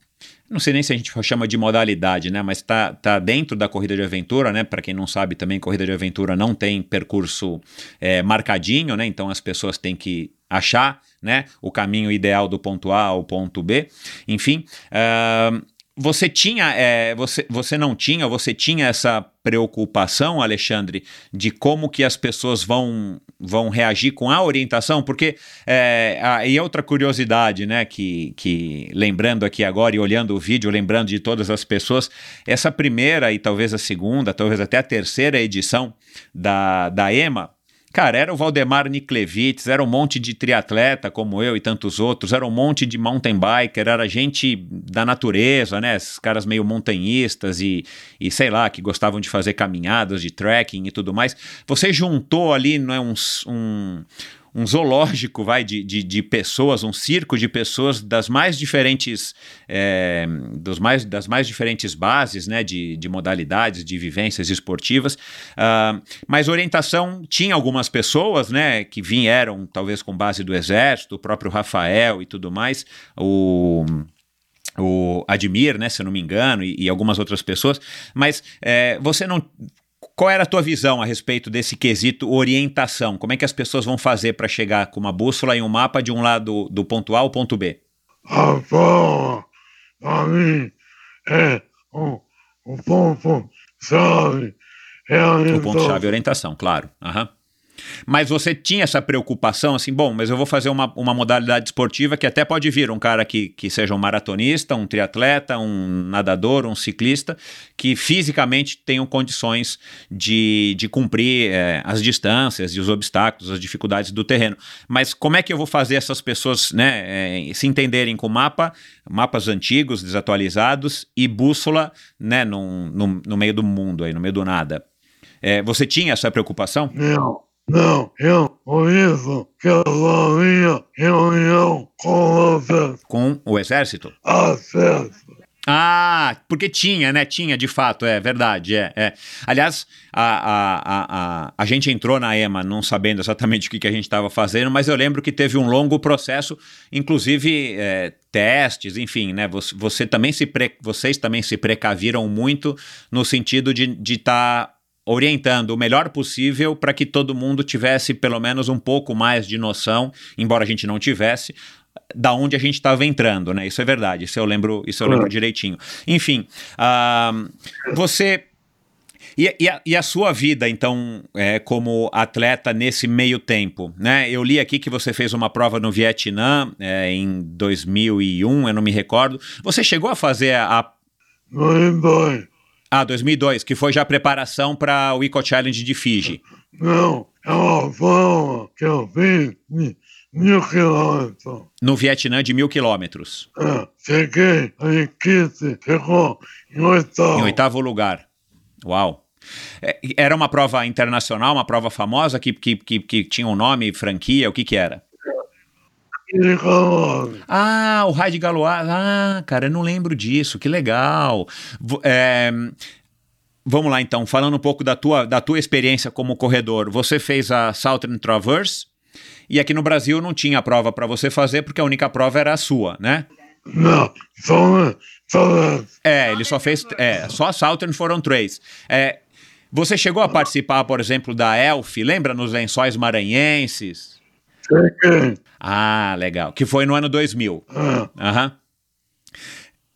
não sei nem se a gente chama de modalidade, né? Mas está tá dentro da corrida de aventura, né? Para quem não sabe, também corrida de aventura não tem percurso é, marcadinho, né? Então as pessoas têm que achar, né? O caminho ideal do ponto A ao ponto B. Enfim, uh, você tinha, é, você, você não tinha, você tinha essa preocupação, Alexandre, de como que as pessoas vão, vão reagir com a orientação? Porque, é, a, e outra curiosidade, né, que, que lembrando aqui agora e olhando o vídeo, lembrando de todas as pessoas, essa primeira e talvez a segunda, talvez até a terceira edição da, da EMA, Cara, era o Valdemar Niklevitz, era um monte de triatleta como eu e tantos outros, era um monte de mountain biker, era gente da natureza, né? Esses caras meio montanhistas e, e sei lá, que gostavam de fazer caminhadas, de trekking e tudo mais. Você juntou ali, não é, um, um um zoológico, vai, de, de, de, pessoas, um circo de pessoas das mais diferentes, é, dos mais, das mais diferentes bases, né, de, de modalidades, de vivências esportivas. Uh, mas orientação tinha algumas pessoas, né, que vieram talvez com base do exército, o próprio Rafael e tudo mais, o o Admir, né, se eu não me engano, e, e algumas outras pessoas, mas é, você não qual era a tua visão a respeito desse quesito orientação? Como é que as pessoas vão fazer para chegar com uma bússola e um mapa de um lado do ponto A ao ponto B? A forma, para mim, é o, o ponto-chave. É o ponto-chave é orientação, claro. Uhum. Mas você tinha essa preocupação, assim, bom, mas eu vou fazer uma, uma modalidade esportiva que até pode vir um cara que, que seja um maratonista, um triatleta, um nadador, um ciclista, que fisicamente tenham condições de, de cumprir é, as distâncias e os obstáculos, as dificuldades do terreno. Mas como é que eu vou fazer essas pessoas né, é, se entenderem com mapa, mapas antigos, desatualizados e bússola né, no, no, no meio do mundo, aí, no meio do nada? É, você tinha essa preocupação? Não. Não, eu conheço que a minha reunião com você. Com o exército? Acesso. Ah, porque tinha, né? Tinha, de fato, é verdade. É, é. Aliás, a, a, a, a, a gente entrou na EMA não sabendo exatamente o que, que a gente estava fazendo, mas eu lembro que teve um longo processo, inclusive é, testes, enfim, né? Você, você também se pre, vocês também se precaviram muito no sentido de estar. De tá orientando o melhor possível para que todo mundo tivesse pelo menos um pouco mais de noção, embora a gente não tivesse, da onde a gente estava entrando, né? Isso é verdade, isso eu lembro, isso eu lembro direitinho. Enfim, uh, você e, e, a, e, a, sua vida, então, é, como atleta nesse meio tempo, né? Eu li aqui que você fez uma prova no Vietnã é, em 2001, eu não me recordo. Você chegou a fazer a... 2002. Ah, 2002, que foi já a preparação para o Eco Challenge de Fiji. Não, é uma prova que eu fiz de mil quilômetros. No Vietnã, de mil quilômetros. É, cheguei, a equipe chegou em oitavo. Em oitavo lugar. Uau. É, era uma prova internacional, uma prova famosa que, que, que, que tinha um nome, franquia, o que que era? Ah, o Raid Galois. Ah, cara, eu não lembro disso. Que legal. É, vamos lá, então. Falando um pouco da tua, da tua experiência como corredor. Você fez a Southern Traverse e aqui no Brasil não tinha prova para você fazer porque a única prova era a sua, né? Não, só, só É, ele só fez. É, só a Southern foram três. É, você chegou a participar, por exemplo, da Elf, lembra nos lençóis maranhenses? Cheguei. Ah, legal. Que foi no ano 2000. Ah. Uhum.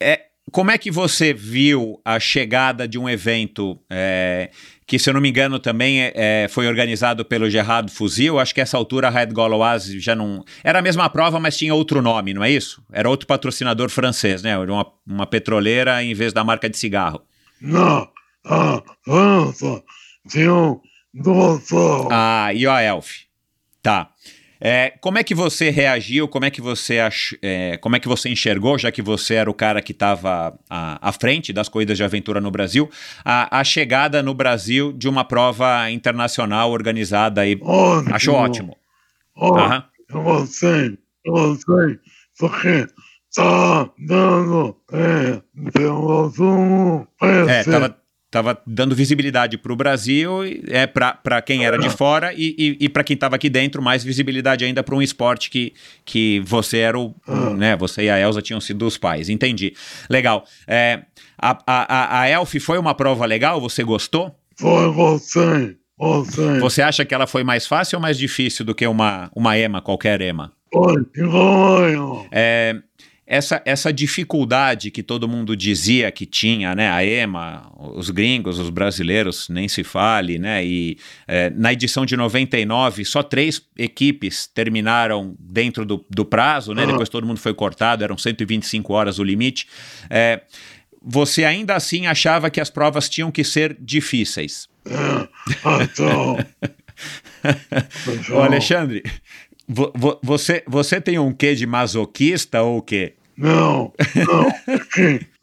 É, como é que você viu a chegada de um evento é, que, se eu não me engano, também é, é foi organizado pelo Gerard Fuzil? Acho que essa altura a Red Gauloise já não. Era a mesma prova, mas tinha outro nome, não é isso? Era outro patrocinador francês, né? Uma, uma petroleira em vez da marca de cigarro. Não, a França tinha provas. Ah, e a Elf. Tá. É, como é que você reagiu? Como é que você ach, é, como é que você enxergou, já que você era o cara que estava à, à, frente das corridas de aventura no Brasil, a, a chegada no Brasil de uma prova internacional organizada aí? Ótimo. Achou ótimo. Ótimo. Eu gostei, eu gostei, porque tá dando é, pelo Zoom. É, tava, tava dando visibilidade para o Brasil, é para quem era de fora e, e, e para quem estava aqui dentro, mais visibilidade ainda para um esporte que, que você era o, né, você e a Elsa tinham sido os pais. Entendi. Legal. É, a, a, a Elf foi uma prova legal? Você gostou? Foi, gostei. Gostei. Você acha que ela foi mais fácil ou mais difícil do que uma, uma EMA, qualquer EMA? Foi, igual é, essa, essa dificuldade que todo mundo dizia que tinha, né? A EMA, os gringos, os brasileiros, nem se fale, né? E é, na edição de 99, só três equipes terminaram dentro do, do prazo, né? Uhum. Depois todo mundo foi cortado, eram 125 horas o limite. É, você ainda assim achava que as provas tinham que ser difíceis? É, então... Ô Alexandre, você, você tem um quê de masoquista ou o quê? Não, não,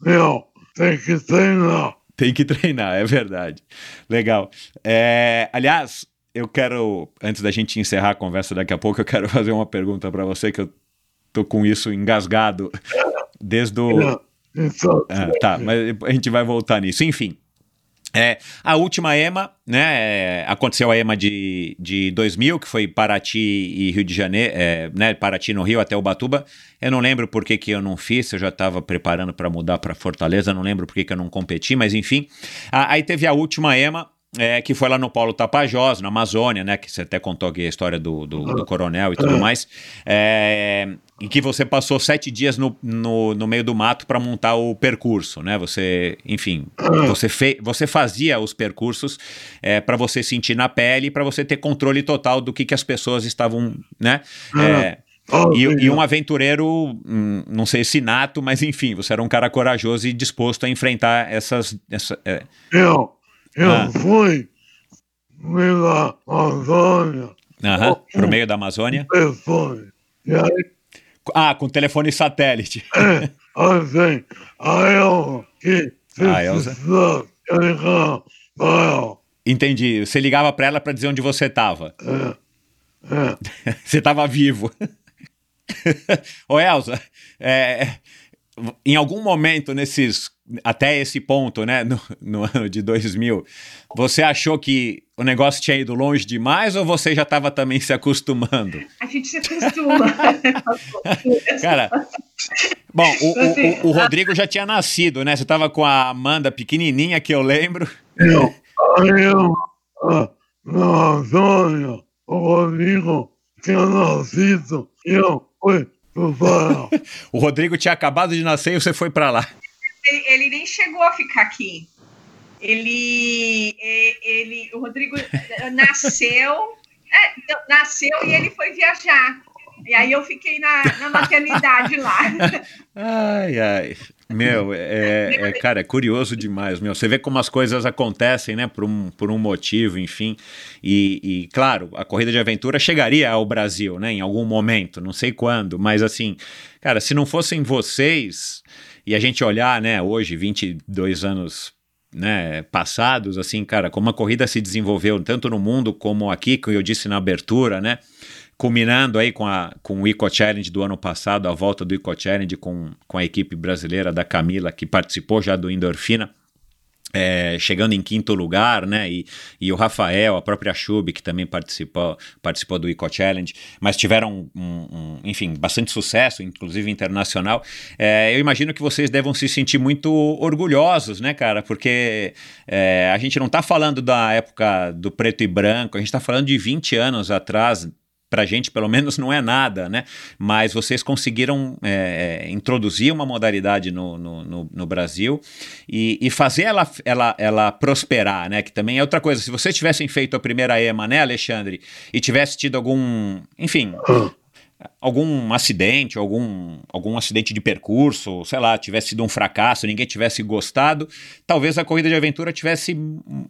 não, tem que treinar. Tem que treinar, é verdade. Legal. É, aliás, eu quero, antes da gente encerrar a conversa daqui a pouco, eu quero fazer uma pergunta para você, que eu tô com isso engasgado desde o. Não, ah, tá, mas a gente vai voltar nisso. Enfim, é, a última EMA, né, é, aconteceu a EMA de, de 2000, que foi Paraty e Rio de Janeiro, é, né, Paraty no Rio até Ubatuba. Eu não lembro por que, que eu não fiz, eu já estava preparando para mudar para Fortaleza, não lembro por que, que eu não competi, mas enfim. A, aí teve a última EMA, é, que foi lá no Polo Tapajós, na Amazônia, né? Que você até contou aqui a história do, do, do coronel e tudo mais. É, em que você passou sete dias no, no, no meio do mato para montar o percurso, né? Você, enfim, você, fe, você fazia os percursos é, para você sentir na pele, para você ter controle total do que, que as pessoas estavam, né? É, e, e, um aventureiro, hum, não sei se nato, mas enfim, você era um cara corajoso e disposto a enfrentar essas. Essa, é... Eu, eu ah. fui pela Amazônia. Aham, pro meio da Amazônia? Telefone. E aí ah, com telefone satélite. É, assim, a Elza que a Elza. Entendi. Você ligava para ela para dizer onde você estava. É. é. você estava vivo. Ô Elza, é, em algum momento nesses até esse ponto, né, no, no, ano de 2000, você achou que o negócio tinha ido longe demais ou você já estava também se acostumando? A gente se acostuma. Cara, bom, o, o, o, Rodrigo já tinha nascido, né? Você estava com a Amanda pequenininha, que eu lembro. Eu, eu, Amazônia, o Rodrigo tinha nascido e eu fui o Rodrigo tinha acabado de nascer e você foi para lá ele, ele nem chegou a ficar aqui. Ele, ele, o Rodrigo nasceu, é, nasceu e ele foi viajar. E aí eu fiquei na, na maternidade lá. Ai, ai. Meu, é, é, cara, é curioso demais, meu. Você vê como as coisas acontecem, né, por um, por um motivo, enfim. E, e, claro, a corrida de aventura chegaria ao Brasil, né, em algum momento, não sei quando, mas assim, cara, se não fossem vocês, e a gente olhar, né, hoje, 22 anos né, passados, assim, cara, como a corrida se desenvolveu tanto no mundo como aqui, como eu disse na abertura, né, culminando aí com, a, com o Eco Challenge do ano passado, a volta do Eco Challenge com, com a equipe brasileira da Camila, que participou já do Endorfina, é, chegando em quinto lugar, né? E, e o Rafael, a própria Chub, que também participou, participou do Eco Challenge, mas tiveram, um, um, enfim, bastante sucesso, inclusive internacional. É, eu imagino que vocês devam se sentir muito orgulhosos, né, cara? Porque é, a gente não está falando da época do preto e branco, a gente está falando de 20 anos atrás, para gente, pelo menos, não é nada, né? Mas vocês conseguiram é, é, introduzir uma modalidade no, no, no, no Brasil e, e, fazer ela, ela, ela prosperar, né? Que também é outra coisa. Se vocês tivessem feito a primeira EMA, né, Alexandre, e tivesse tido algum, enfim, algum acidente, algum, algum acidente de percurso, sei lá, tivesse sido um fracasso, ninguém tivesse gostado, talvez a corrida de aventura tivesse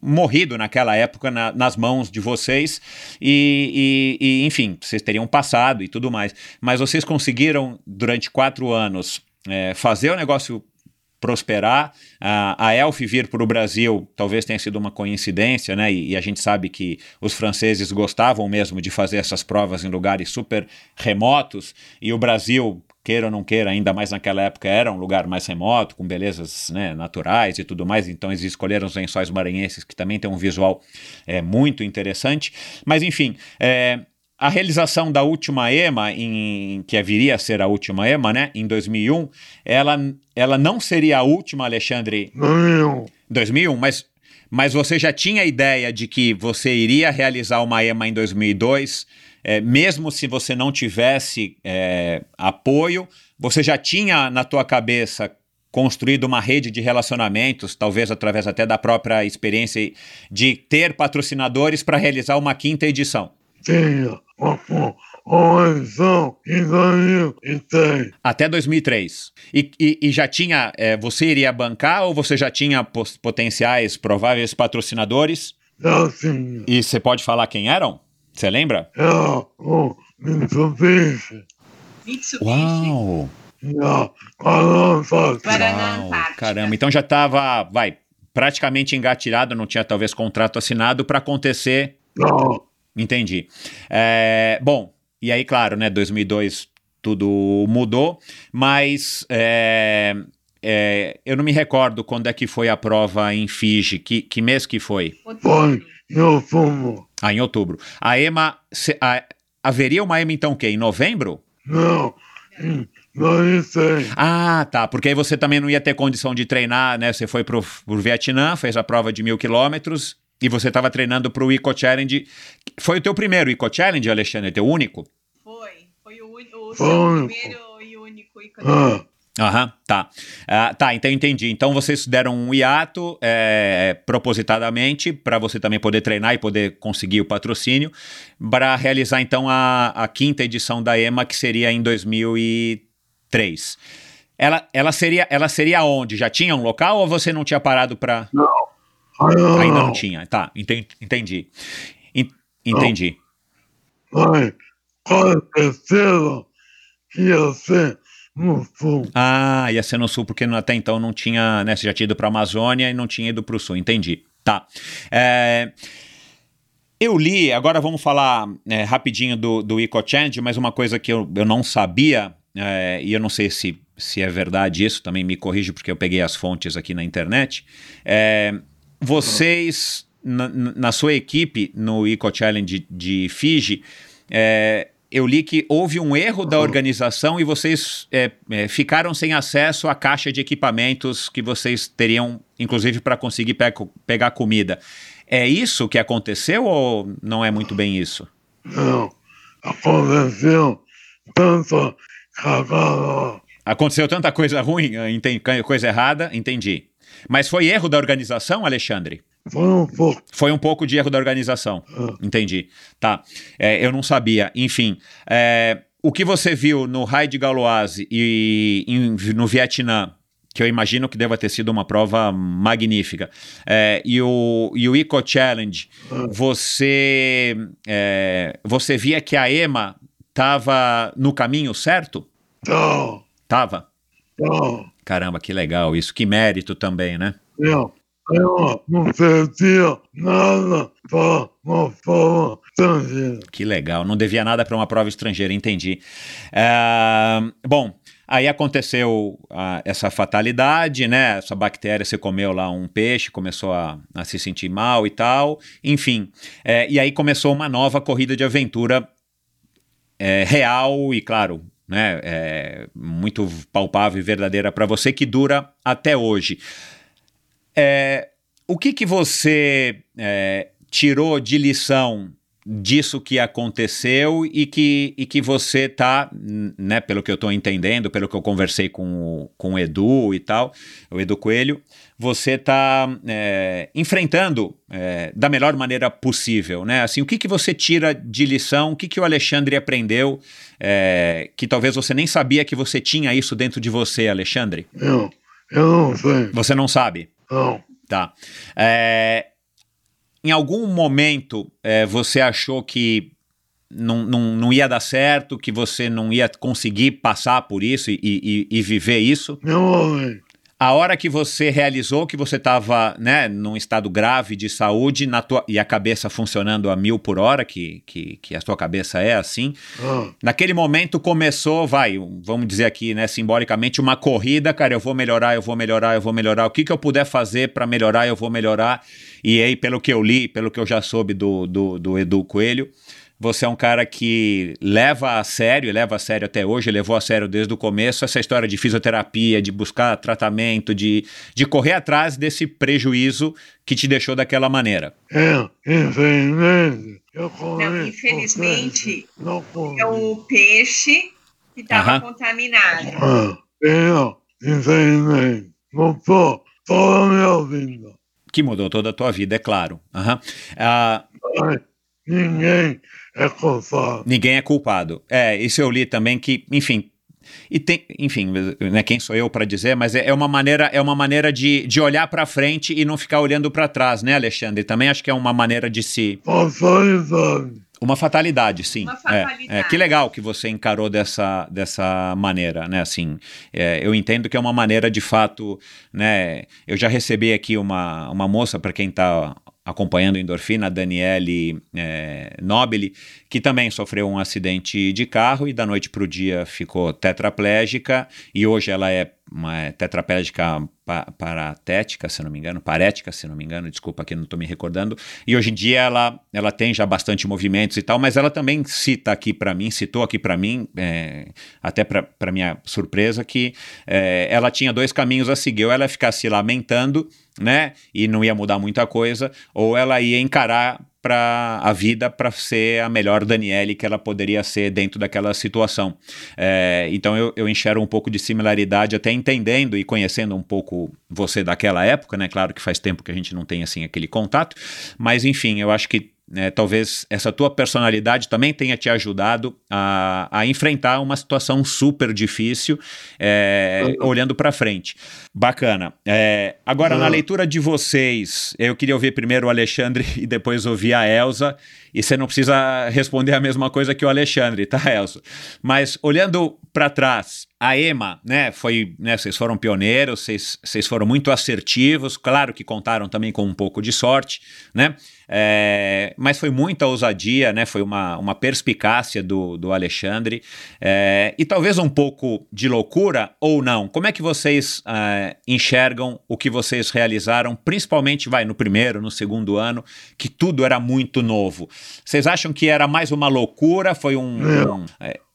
morrido naquela época na, nas mãos de vocês e, e, e, enfim, vocês teriam passado e tudo mais. Mas vocês conseguiram, durante quatro anos, é, fazer o negócio prosperar. A, a Elf vir para o Brasil talvez tenha sido uma coincidência, né? E, e, a gente sabe que os franceses gostavam mesmo de fazer essas provas em lugares super remotos e o Brasil. Queira ou não queira, ainda mais naquela época era um lugar mais remoto, com belezas né, naturais e tudo mais, então eles escolheram os lençóis maranhenses, que também tem um visual é, muito interessante. Mas enfim, é, a realização da última EMA, em, que viria a ser a última EMA, né, em 2001, ela, ela não seria a última, Alexandre? 2001. 2001, mas, mas você já tinha ideia de que você iria realizar uma EMA em 2002, é, mesmo se você não tivesse é, apoio, você já tinha na tua cabeça construído uma rede de relacionamentos, talvez através até da própria experiência de ter patrocinadores para realizar uma quinta edição? Tinha uma edição em 2003. Até 2003. E, e, e já tinha, é, você iria bancar ou você já tinha potenciais, prováveis patrocinadores? Já tinha. E você pode falar quem eram? Você lembra? Era o Mitsubishi. Mitsubishi. Uau! Paraná, Caramba, então já estava, vai, praticamente engatilhado, não tinha talvez contrato assinado para acontecer. Não. Entendi. É, bom, e aí, claro, né, 2002 tudo mudou, mas é, é, eu não me recordo quando é que foi a prova em Fiji, que, que mês que foi? Foi em outubro. Ah, em outubro. A EMA, se, a, haveria uma EMA então o quê? Em novembro? Não, em 2006. Ah, tá, porque aí você também não ia ter condição de treinar, né? Você foi pro, pro Vietnã, fez a prova de mil quilômetros, e você estava treinando para o Eco Challenge. Foi o teu primeiro Eco Challenge, Alexandre? Teu único? Foi. Foi o, o seu primeiro e único Eco Ah, Challenge. Aham, tá. Ah, tá, então entendi. Então vocês deram um hiato é, propositadamente para você também poder treinar e poder conseguir o patrocínio para realizar então a, a quinta edição da EMA, que seria em 2003. Ela, ela, seria, ela seria onde? Já tinha um local ou você não tinha parado para. não. Ainda não tinha. Tá, enten- entendi. En- Entendi. Mas, com certeza que ia ser no sul. Ah, ia ser no sul, porque até então não tinha, né? Você já tinha ido para a Amazônia e não tinha ido para o sul, entendi. Tá. É, eu li, agora vamos falar é, rapidinho do, do Eco Change, mas uma coisa que eu, eu não sabia, é, e eu não sei se, se é verdade isso, também me corrige porque eu peguei as fontes aqui na internet. É, vocês, na, na sua equipe no Eco Challenge de Fiji, é, eu li que houve um erro da organização e vocês é, é, ficaram sem acesso à caixa de equipamentos que vocês teriam, inclusive, para conseguir pe pegar comida. É isso que aconteceu ou não é muito bem isso? Não, aconteceu tanta cagada. Aconteceu tanta coisa ruim, eh, enten- coisa errada, entendi. Mas foi erro da organização, Alexandre? Foi um pouco. Foi um pouco de erro da organização. Entendi. Tá. É, eu não sabia. Enfim, é, o que você viu no Raid de Galoise e em- no Vietnã, que eu imagino que deva ter sido uma prova magnífica, é, e, o, e o Eco Challenge, você, é, você via que a EMA estava no caminho certo? Não, Tava. não. Caramba, que legal isso. Que mérito também, né? Eu, eu não perdia nada para uma prova estrangeira. Que legal, não devia nada para uma prova estrangeira, entendi. Ah, bom, aí aconteceu ah, essa fatalidade, né? Essa bactéria, você comeu lá um peixe, começou a, a se sentir mal e tal, enfim. É, e aí começou uma nova corrida de aventura é, real e, claro, né, é, muito palpável e verdadeira para você, que dura até hoje. É, o que, que você é, tirou de lição disso que aconteceu e que, e que você está, né, pelo que eu estou entendendo, pelo que eu conversei com, com o Edu e tal, o Edu Coelho, você está é, enfrentando é, da melhor maneira possível, né? Assim, o que, que você tira de lição, o que, que o Alexandre aprendeu, é, que talvez você nem sabia que você tinha isso dentro de você, Alexandre? Eu, eu não sei. Você não sabe? Não. Tá. É, em algum momento é, você achou que não, não, não ia dar certo, que você não ia conseguir passar por isso e, e, e viver isso? Não, a hora que você realizou que você estava né, num estado grave de saúde na tua, e a cabeça funcionando a mil por hora, que, que, que a sua cabeça é assim, ah. naquele momento começou, vai, vamos dizer aqui, né, simbolicamente, uma corrida, cara, eu vou melhorar, eu vou melhorar, eu vou melhorar, o que, que eu puder fazer para melhorar, eu vou melhorar. E aí, pelo que eu li, pelo que eu já soube do, do, do Edu Coelho, você é um cara que leva a sério, leva a sério até hoje, levou a sério desde o começo essa história de fisioterapia, de buscar tratamento, de, de correr atrás desse prejuízo que te deixou daquela maneira. É, infelizmente. Eu não, infelizmente, não é o peixe que estava contaminado. Ah, eu, infelizmente, mudou toda a minha vida. Que mudou toda a tua vida, é claro. Uhum. Ah, ninguém é culpado. Ninguém é culpado. É, isso eu li também que, enfim, e tem, enfim, né, quem sou eu para dizer, mas é, é, uma maneira, é uma maneira de, de olhar para frente e não ficar olhando para trás, né, Alexandre? Também acho que é uma maneira de se fatalidade. Uma fatalidade, sim. Uma fatalidade. É, é, que legal que você encarou dessa, dessa maneira, né? Assim, é, eu entendo que é uma maneira de fato, né? Eu já recebi aqui uma, uma moça para quem está acompanhando endorfina, a Daniele é, Nobili, que também sofreu um acidente de carro e da noite para o dia ficou tetraplégica e hoje ela é uma tetraplégica pa paratética, se não me engano, parética, se não me engano, desculpa aqui não estou me recordando. E hoje em dia ela, ela tem já bastante movimentos e tal, mas ela também cita aqui para mim, citou aqui para mim, é, até para minha surpresa, que é, ela tinha dois caminhos a seguir, ou ela ficar se lamentando, né, e não ia mudar muita coisa, ou ela ia encarar para a vida para ser a melhor Daniele que ela poderia ser dentro daquela situação. É, então eu, eu enxergo um pouco de similaridade, até entendendo e conhecendo um pouco você daquela época, né? Claro que faz tempo que a gente não tem assim aquele contato, mas enfim, eu acho que né, talvez essa tua personalidade também tenha te ajudado a, a enfrentar uma situação super difícil, é, uhum. olhando para frente. Bacana. É, agora, uhum. na leitura de vocês, eu queria ouvir primeiro o Alexandre e depois ouvir a Elsa. E você não precisa responder a mesma coisa que o Alexandre, tá, Elsa? Mas olhando para trás, a EMA, né, foi, né, vocês foram pioneiros, vocês, vocês foram muito assertivos, claro que contaram também com um pouco de sorte, né, é, mas foi muita ousadia, né, foi uma, uma perspicácia do, do Alexandre, é, e talvez um pouco de loucura ou não. Como é que vocês é, enxergam o que vocês realizaram, principalmente, vai, no primeiro, no segundo ano, que tudo era muito novo? Vocês acham que era mais uma loucura? Foi um. um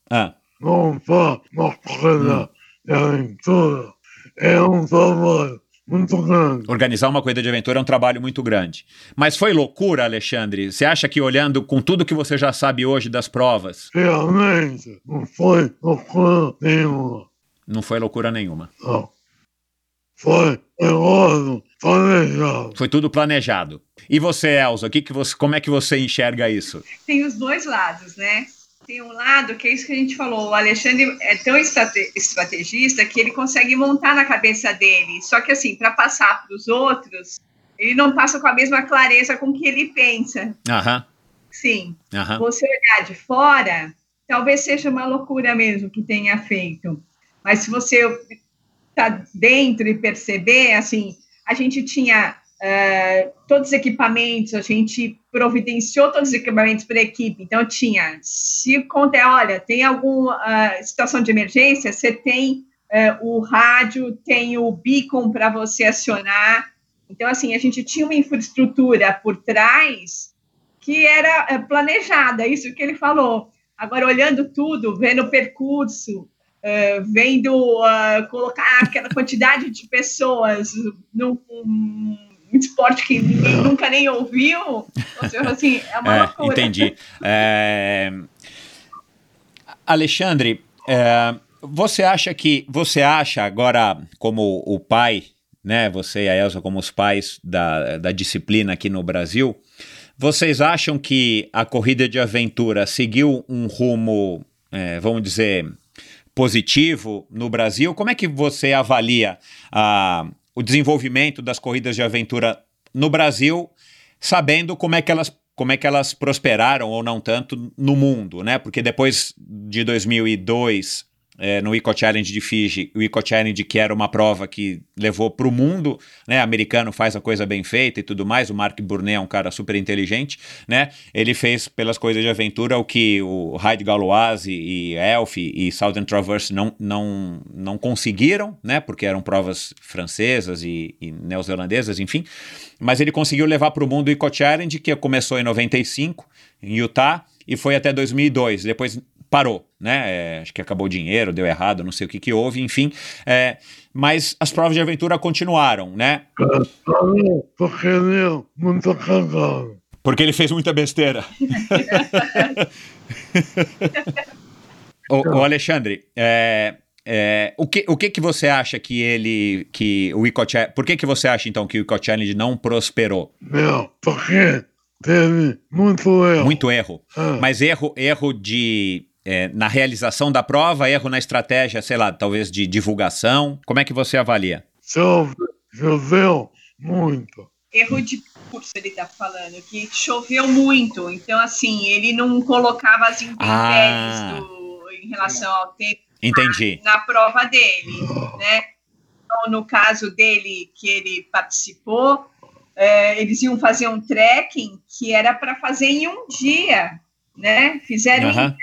ah. Não foi uma coisa de aventura. É um trabalho muito grande. Organizar uma corrida de aventura é um trabalho muito grande. Mas foi loucura, Alexandre? Você acha que olhando com tudo que você já sabe hoje das provas. Realmente, não foi loucura nenhuma. Não foi loucura nenhuma. Não. Foi negócio planejado. Foi tudo planejado. E você, Elza, que que você, como é que você enxerga isso? Tem os dois lados, né? Tem um lado que é isso que a gente falou. O Alexandre é tão estrate estrategista que ele consegue montar na cabeça dele. Só que, assim, para passar para os outros, ele não passa com a mesma clareza com que ele pensa. Aham. Sim. Aham. Você olhar de fora, talvez seja uma loucura mesmo que tenha feito. Mas se você tá dentro e perceber, assim, a gente tinha uh, todos os equipamentos, a gente providenciou todos os equipamentos para a equipe. Então, tinha, se conta, olha, tem alguma uh, situação de emergência, você tem uh, o rádio, tem o beacon para você acionar. Então, assim, a gente tinha uma infraestrutura por trás que era planejada, isso que ele falou. Agora, olhando tudo, vendo o percurso, uh, vendo uh, colocar aquela quantidade de pessoas num, esporte que ninguém nunca nem ouviu. Ou seja, assim, é uma é, loucura. Entendi. É... Alexandre, é, você acha que você acha agora como o pai, né? Você e a Elsa como os pais da, da disciplina aqui no Brasil, vocês acham que a corrida de aventura seguiu um rumo, é, vamos dizer, positivo no Brasil? Como é que você avalia a, o desenvolvimento das corridas de aventura no Brasil, sabendo como é que elas como é que elas prosperaram ou não tanto no mundo, né? Porque depois de 2002 é, no Eco Challenge de Fiji, o Eco Challenge que era uma prova que levou para o mundo, né, americano faz a coisa bem feita e tudo mais, o Mark Burnet é um cara super inteligente, né, ele fez pelas coisas de aventura o que o Hyde Galois e Elf e Southern Traverse não, não, não conseguiram, né, porque eram provas francesas e, e neozelandesas, enfim, mas ele conseguiu levar para o mundo o Eco Challenge, que começou em 95, em Utah, e foi até 2002. Depois parou, né? É, acho que acabou o dinheiro, deu errado, não sei o que que houve, enfim. É, mas as provas de aventura continuaram, né? Porque ele é muito cagado. Porque ele fez muita besteira. o, o, Alexandre, é, é, o, que, o que que você acha que ele, que o Ico por que que você acha então que o Ico Challenge não prosperou? Meu, porque teve muito erro. Muito erro. Ah. Mas erro, erro de é, na realização da prova, erro na estratégia, sei lá, talvez de divulgação? Como é que você avalia? Choveu muito. Erro de curso ele está falando, que choveu muito. Então, assim, ele não colocava as intempéries ah. em relação ao tempo Entendi. Na, na prova dele, né? Então, no caso dele, que ele participou, é, eles iam fazer um trekking que era para fazer em um dia né? Fizeram uhum. em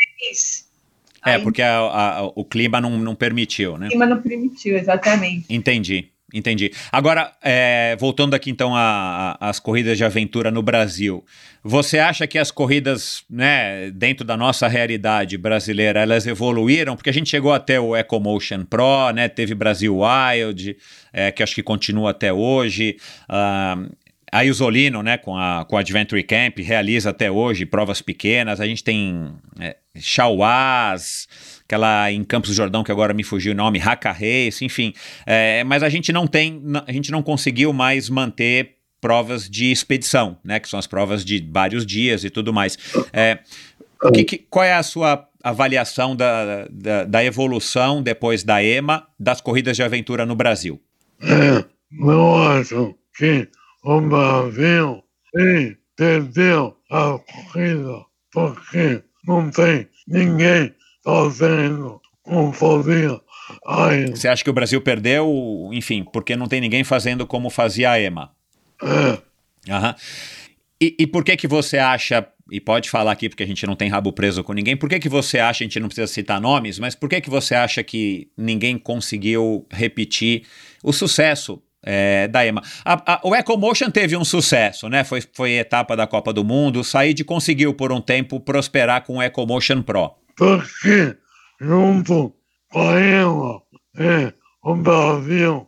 É, Aí, porque a, a, o clima não, não permitiu, né? O clima não permitiu, exatamente. Entendi. Entendi. Agora, é, voltando aqui então às corridas de aventura no Brasil, você acha que as corridas, né, dentro da nossa realidade brasileira, elas evoluíram? Porque a gente chegou até o EcoMotion Pro, né, teve Brasil Wild, é, que acho que continua até hoje. Uh, a Isolino, né, com a, com a Adventure Camp, realiza até hoje provas pequenas. A gente tem é, aquela em Campos do Jordão, que agora me fugiu o nome, Haka Race, enfim. É, mas a gente não tem, a gente não conseguiu mais manter provas de expedição, né, que são as provas de vários dias e tudo mais. É, que, que, qual é a sua avaliação da, da, da, evolução depois da EMA das corridas de aventura no Brasil? É, eu acho que o Brasil e perdeu a corrida porque não tem ninguém fazendo como fazia a EMA. Você acha que o Brasil perdeu, enfim, porque não tem ninguém fazendo como fazia a EMA? É. E, e por que que você acha, e pode falar aqui porque a gente não tem rabo preso com ninguém, por que que você acha, a gente não precisa citar nomes, mas por que que você acha que ninguém conseguiu repetir o sucesso é, da EMA. A, a, o EcoMotion teve um sucesso, né? Foi, foi etapa da Copa do Mundo. Said conseguiu, por um tempo, prosperar com o EcoMotion Pro. Porque, junto com a EMA, é, o Brasil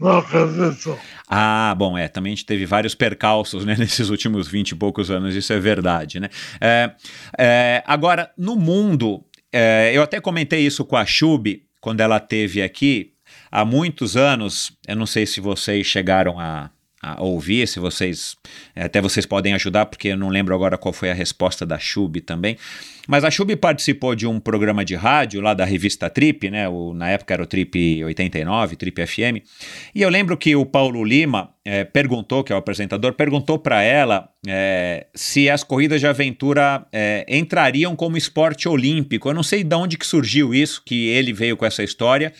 recessão. Ah, bom, é, também a gente teve vários percalços né, nesses últimos 20 e poucos anos, isso é verdade, né? É, é, agora, no mundo, é, eu até comentei isso com a Chub, quando ela teve aqui, há muitos anos, eu não sei se vocês chegaram a, a ouvir, se vocês até vocês podem ajudar, porque eu não lembro agora qual foi a resposta da Chub também. Mas a Chub participou de um programa de rádio lá da revista Trip, né? O, na época era o Trip 89, Trip FM. E eu lembro que o Paulo Lima é, perguntou, que é o apresentador, perguntou para ela é, se as corridas de aventura é, entrariam como esporte olímpico. Eu não sei de onde que surgiu isso, que ele veio com essa história.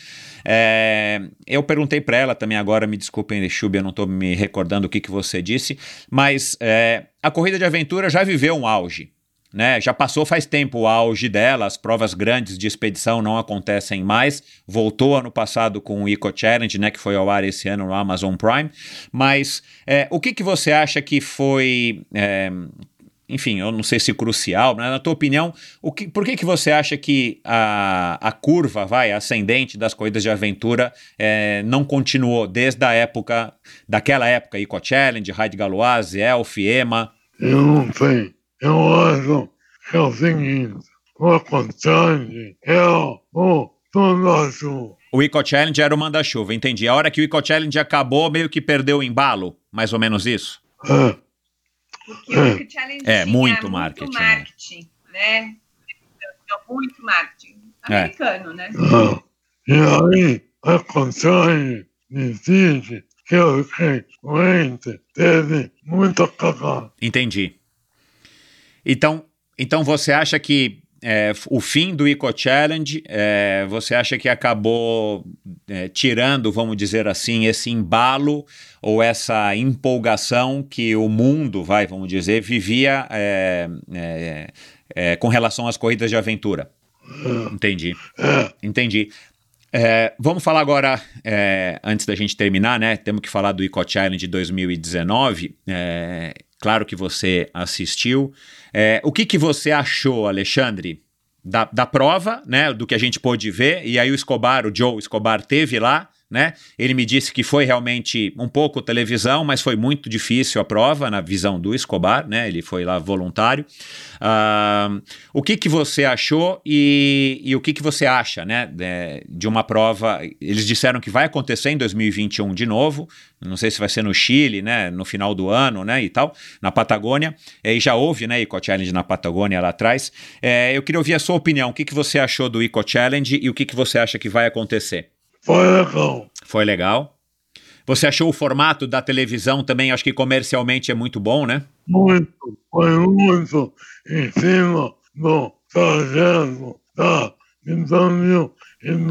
É, eu perguntei para ela também agora, me desculpem, Chub, eu não estou me recordando o que, que você disse, mas é, a corrida de aventura já viveu um auge. Né, já passou faz tempo o auge dela, as provas grandes de expedição não acontecem mais. Voltou ano passado com o Eco Challenge, né, que foi ao ar esse ano no Amazon Prime. Mas é, o que, que você acha que foi. É, enfim, eu não sei se crucial, mas na tua opinião, o que, por que, que você acha que a, a curva, vai, ascendente das corridas de aventura é, não continuou desde a época, daquela época, Eco Challenge, Raid Galoise, Elf, EMA? Eu não sei. Eu acho que é o seguinte, o Eco Challenge é o manda-chuva. O Eco Challenge era o manda-chuva, entendi. A hora que o Eco Challenge acabou, meio que perdeu o embalo, mais ou menos isso? É. Porque o Challenge É, tinha muito marketing, né? marketing, né? Muito marketing. É. Americano, né? Ah, E aí, a contagem decide que o cliente teve muita cagada. Entendi. Então, então você acha que é, o fim do Eco Challenge, é, você acha que acabou é, tirando, vamos dizer assim, esse embalo ou essa empolgação que o mundo, vai, vamos dizer, vivia é, é, é, com relação às corridas de aventura? Entendi. Entendi. É, vamos falar agora, é, antes da gente terminar, né? Temos que falar do Eco Challenge 2019. É, claro que você assistiu. É, o que, que você achou, Alexandre, da, da prova, né? Do que a gente pôde ver. E aí o Escobar, o Joe Escobar, teve lá. Né? Ele me disse que foi realmente um pouco televisão, mas foi muito difícil a prova na visão do Escobar, né? Ele foi lá voluntário. Ah, o que, que você achou e, e o que, que você acha, né? de, de uma prova? Eles disseram que vai acontecer em 2021 de novo. Não sei se vai ser no Chile, né? No final do ano, né? E tal, na Patagônia. É, e já houve, né? Eco Challenge na Patagônia lá atrás. É, eu queria ouvir a sua opinião. O que, que você achou do Eco Challenge e o que, que você acha que vai acontecer? Foi legal. Foi legal. Você achou o formato da televisão também, acho que comercialmente é muito bom, né? Muito, foi muito em cima do trajeto da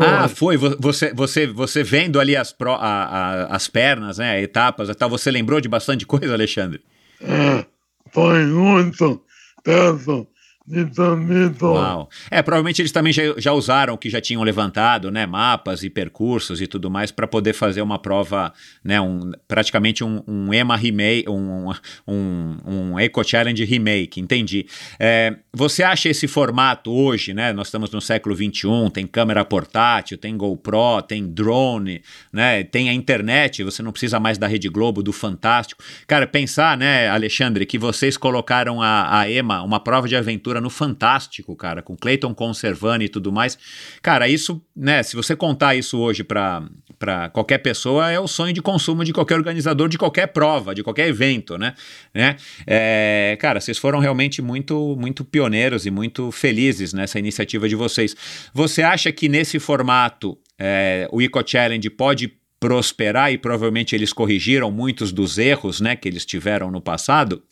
Ah, foi. Vo- Você, você, você vendo ali as, pro, a- a- as pernas, né? Etapas e tal, você lembrou de bastante coisa, Alexandre? É, foi muito perto de Tamito. Uau. É, provavelmente eles também já, já usaram o que já tinham levantado, né? Mapas e percursos e tudo mais para poder fazer uma prova, né? Um, praticamente um, um EMA remake, um, um, um Eco Challenge remake, entendi. É, você acha esse formato hoje, né? Nós estamos no século XXI, tem câmera portátil, tem GoPro, tem drone, né? Tem a internet, você não precisa mais da Rede Globo, do Fantástico. Cara, pensar, né, Alexandre, que vocês colocaram a, a EMA, uma prova de aventura no Fantástico, cara, com Clayton Conservani e tudo mais. Cara, isso, né, se você contar isso hoje para para qualquer pessoa, é o sonho de consumo de qualquer organizador de qualquer prova, de qualquer evento, né? né? É, cara, vocês foram realmente muito, muito pioneiros e muito felizes nessa iniciativa de vocês. Você acha que nesse formato é, o Eco Challenge pode prosperar e provavelmente eles corrigiram muitos dos erros, né, que eles tiveram no passado?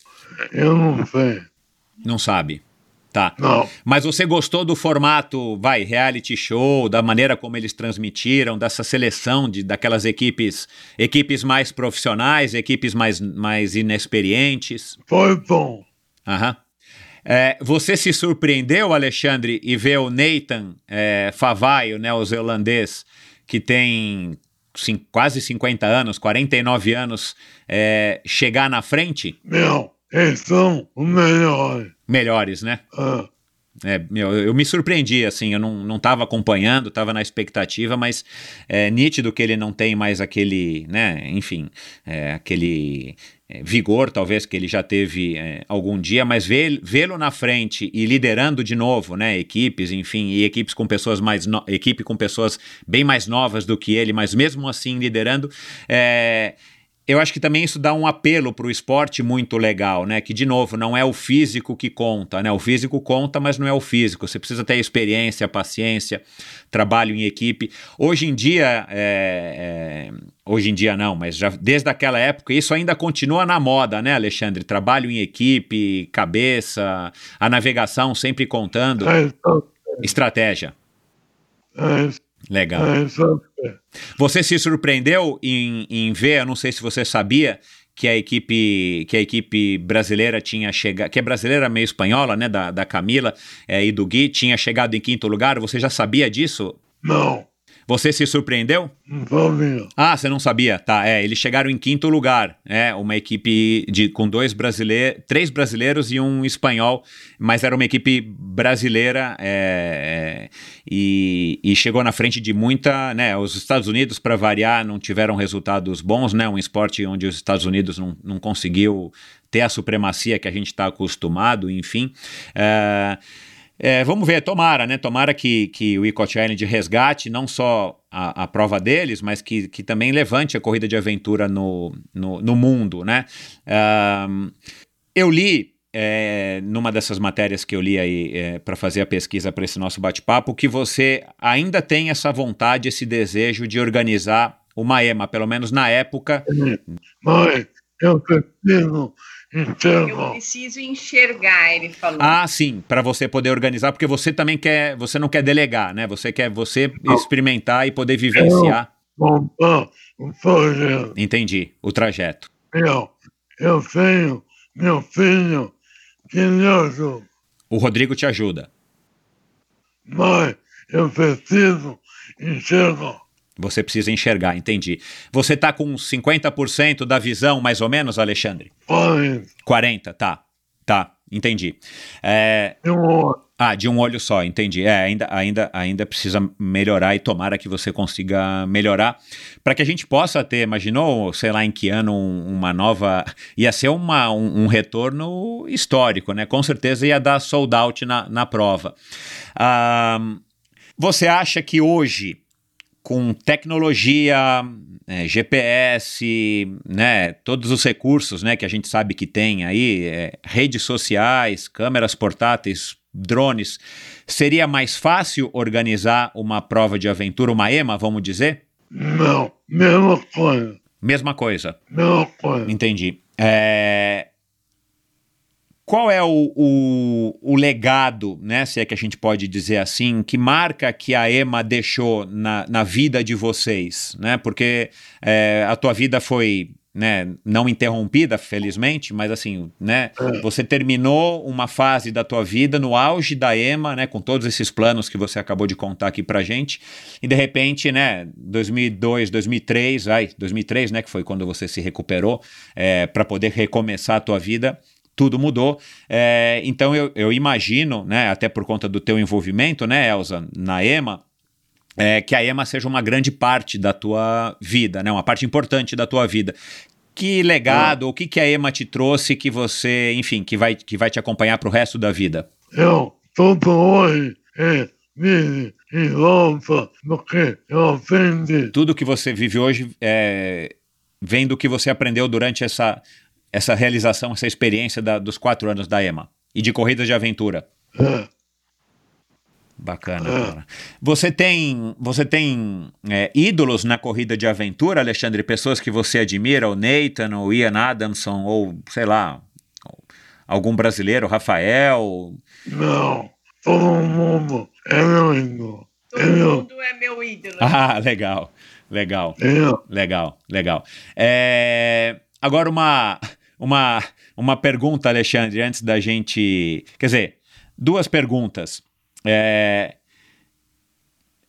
Eu não sei. Não sabe. Tá. Não. Mas você gostou do formato, vai, reality show, da maneira como eles transmitiram, dessa seleção de daquelas equipes, equipes mais profissionais, equipes mais, mais inexperientes? Foi bom. Aham. É, você se surpreendeu, Alexandre, e ver o Nathan é, Favaio, né, o neozelandês, que tem cin- quase 50 anos, 49 anos, é, chegar na frente? Meu, eles são os melhores. Melhores, né? Ah, É, meu, eu, me surpreendi, assim, eu não, não tava acompanhando, tava na expectativa, mas é nítido que ele não tem mais aquele, né, enfim, é, aquele é, vigor, talvez, que ele já teve é, algum dia, mas vê- vê-lo na frente e liderando de novo, né, equipes, enfim, e equipes com pessoas mais, equipe com pessoas bem mais novas do que ele, mas mesmo assim liderando, é, eu acho que também isso dá um apelo para o esporte muito legal, né? Que, de novo, não é o físico que conta, né? O físico conta, mas não é o físico. Você precisa ter experiência, paciência, trabalho em equipe. Hoje em dia, é, é, hoje em dia não, mas já desde aquela época, isso ainda continua na moda, né, Alexandre? Trabalho em equipe, cabeça, a navegação sempre contando. é isso. Estratégia. É isso. Legal. É isso. Você se surpreendeu em, em ver, eu não sei se você sabia, que a equipe que a equipe brasileira tinha chegado, que é brasileira meio espanhola, né, da, da Camila é, e do Gui, tinha chegado em quinto lugar. Você já sabia disso? Não. Você se surpreendeu? Não sabia. Ah, você não sabia? Tá, é, eles chegaram em quinto lugar, é, uma equipe de, com dois brasileiros, três brasileiros e um espanhol, mas era uma equipe brasileira é, é, e, e, chegou na frente de muita, né, os Estados Unidos, para variar, não tiveram resultados bons, né, um esporte onde os Estados Unidos não, não conseguiu ter a supremacia que a gente está acostumado, enfim. É, é, vamos ver, tomara, né? Tomara que, que o Eco Challenge resgate não só a, a, prova deles, mas que, que também levante a corrida de aventura no, no, no mundo, né? Eu li é, numa dessas matérias que eu li aí é, para fazer a pesquisa para esse nosso bate-papo, que você ainda tem essa vontade, esse desejo de organizar uma EMA, pelo menos na época. Mãe, eu preciso então, eu preciso enxergar, ele falou. Ah, sim, para você poder organizar, porque você também quer, você não quer delegar, né? Você quer você experimentar e poder vivenciar. O. Entendi, o trajeto. Eu, eu tenho meu filho que me ajuda. O Rodrigo te ajuda. Mas eu preciso enxergar. Você precisa enxergar, entendi. Você está com 50% da visão, mais ou menos, Alexandre? 40. 40, tá. Tá, entendi. É... De um olho. Ah, de um olho só, entendi. É, ainda, ainda, ainda precisa melhorar e tomara que você consiga melhorar para que a gente possa ter, imaginou, sei lá, em que ano um, uma nova. Ia ser uma, um, um, retorno histórico, né? Com certeza ia dar sold out na, na prova. Ah, você acha que hoje com tecnologia, é, GPS, né, todos os recursos né, que a gente sabe que tem aí, é, redes sociais, câmeras portáteis, drones, seria mais fácil organizar uma prova de aventura, uma EMA, vamos dizer? Não, mesma coisa. Mesma coisa. Mesma coisa. Entendi. É, qual é o, o, o, legado, né, se é que a gente pode dizer assim, que marca que a EMA deixou na, na vida de vocês? Né? Porque é, a tua vida foi né, não interrompida, felizmente, mas assim, né, é. você terminou uma fase da tua vida no auge da EMA, né, com todos esses planos que você acabou de contar aqui pra gente, e de repente, né, 2002, 2003, ai, 2003, né, que foi quando você se recuperou, é, para poder recomeçar a tua vida, tudo mudou. É, então eu, eu imagino, né, até por conta do teu envolvimento, né, Elza, na EMA, é, que a EMA seja uma grande parte da tua vida, né, uma parte importante da tua vida. Que legado, o que, que a EMA te trouxe que você, enfim, que vai, que vai te acompanhar para o resto da vida? Eu, todo hoje, é, vive e volta do que eu aprendi. Tudo que você vive hoje é, vem do que você aprendeu durante essa essa realização, essa experiência da, dos quatro anos da EMA e de corridas de aventura? É. Bacana, é. cara. Você tem, você tem é, ídolos na corrida de aventura, Alexandre? Pessoas que você admira, o Nathan, o Ian Adamson, ou sei lá, algum brasileiro, Rafael? Não, todo mundo é meu ídolo. Todo é mundo é meu ídolo. Ah, legal, legal, é. legal, legal. É, agora uma uma, uma pergunta, Alexandre, antes da gente. Quer dizer, duas perguntas. É,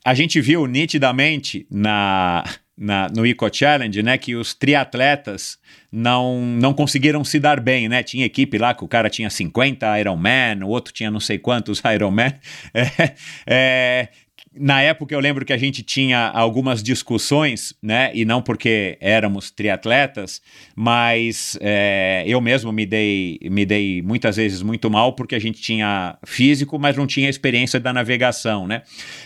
a gente viu nitidamente na, na, no Eco Challenge, né, que os triatletas não, não conseguiram se dar bem, né? Tinha equipe lá que o cara tinha 50 Ironman, o outro tinha não sei quantos Ironman. É, é, na época eu lembro que a gente tinha algumas discussões, né? E não porque éramos triatletas, mas é, eu mesmo me dei, me dei muitas vezes muito mal porque a gente tinha físico, mas não tinha experiência da navegação, né?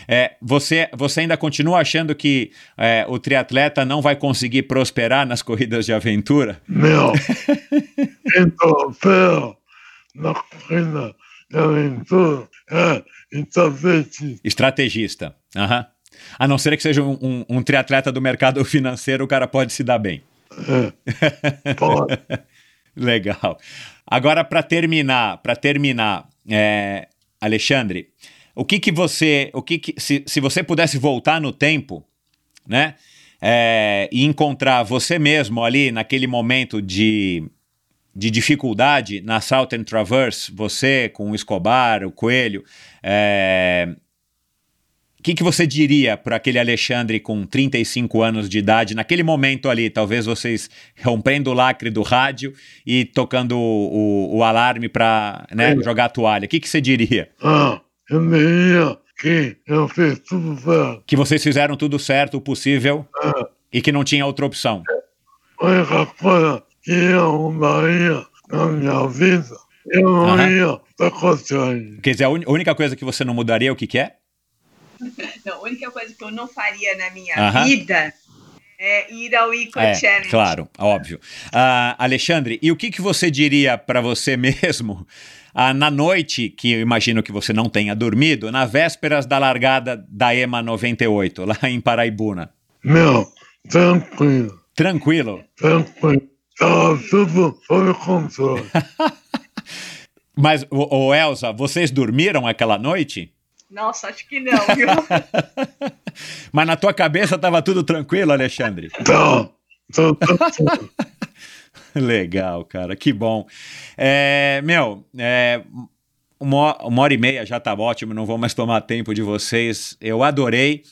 É, você, você ainda continua achando que é, o triatleta não vai conseguir prosperar nas corridas de aventura? Não. então, na corrida de aventura, é Estrategista. Uhum. A não ser que seja um, um, um, triatleta do mercado financeiro, o cara pode se dar bem. É. Pode. Legal. Agora, para terminar, para terminar, é, Alexandre, o que que você, o que, que se, se você pudesse voltar no tempo, né, é, e encontrar você mesmo ali naquele momento de de dificuldade na Southern Traverse, você com o Escobar, o Coelho, é, O que, que você diria para aquele Alexandre com 35 anos de idade, naquele momento ali, talvez vocês rompendo o lacre do rádio e tocando o, o, o alarme para né, jogar a toalha? O que, que você diria? Ah, eu diria que eu fiz tudo certo. Que vocês fizeram tudo certo, o possível, É. e que não tinha outra opção. A única que eu mudaria na minha vida, eu não Aham. ia pra Cochane. Quer dizer, a a única coisa que você não mudaria, o que, que é? Não, a única coisa que eu não faria na minha Aham. vida é ir ao Eco É, Challenge. claro, óbvio. Ah, Alexandre, e o que, que você diria para você mesmo ah, na noite, que eu imagino que você não tenha dormido, na vésperas da largada da EMA 98, lá em Paraibuna? Meu, tranquilo, Tranquilo. tranquilo. Tudo sob controle. Mas, ô, ô, Elza, vocês dormiram aquela noite? Nossa, acho que não, viu? Mas na tua cabeça tava tudo tranquilo, Alexandre? Tá, tá, tá. Legal, cara, que bom. É, meu, é, uma, uma hora e meia já tá ótimo, não vou mais tomar tempo de vocês. Eu adorei.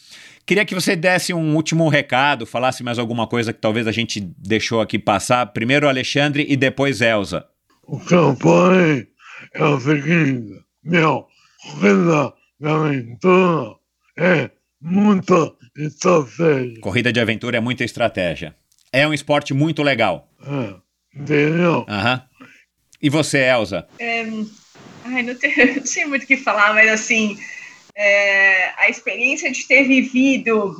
Queria que você desse um último recado, falasse mais alguma coisa que talvez a gente deixou aqui passar. Primeiro Alexandre e depois Elza. O que eu falei é o seguinte, meu, corrida de aventura é muita estratégia. Corrida de aventura é muita estratégia. É um esporte muito legal. É, entendeu? Aham. E você, Elza? É, ai, não, te- não sei muito o que falar, mas assim, é, a experiência de ter vivido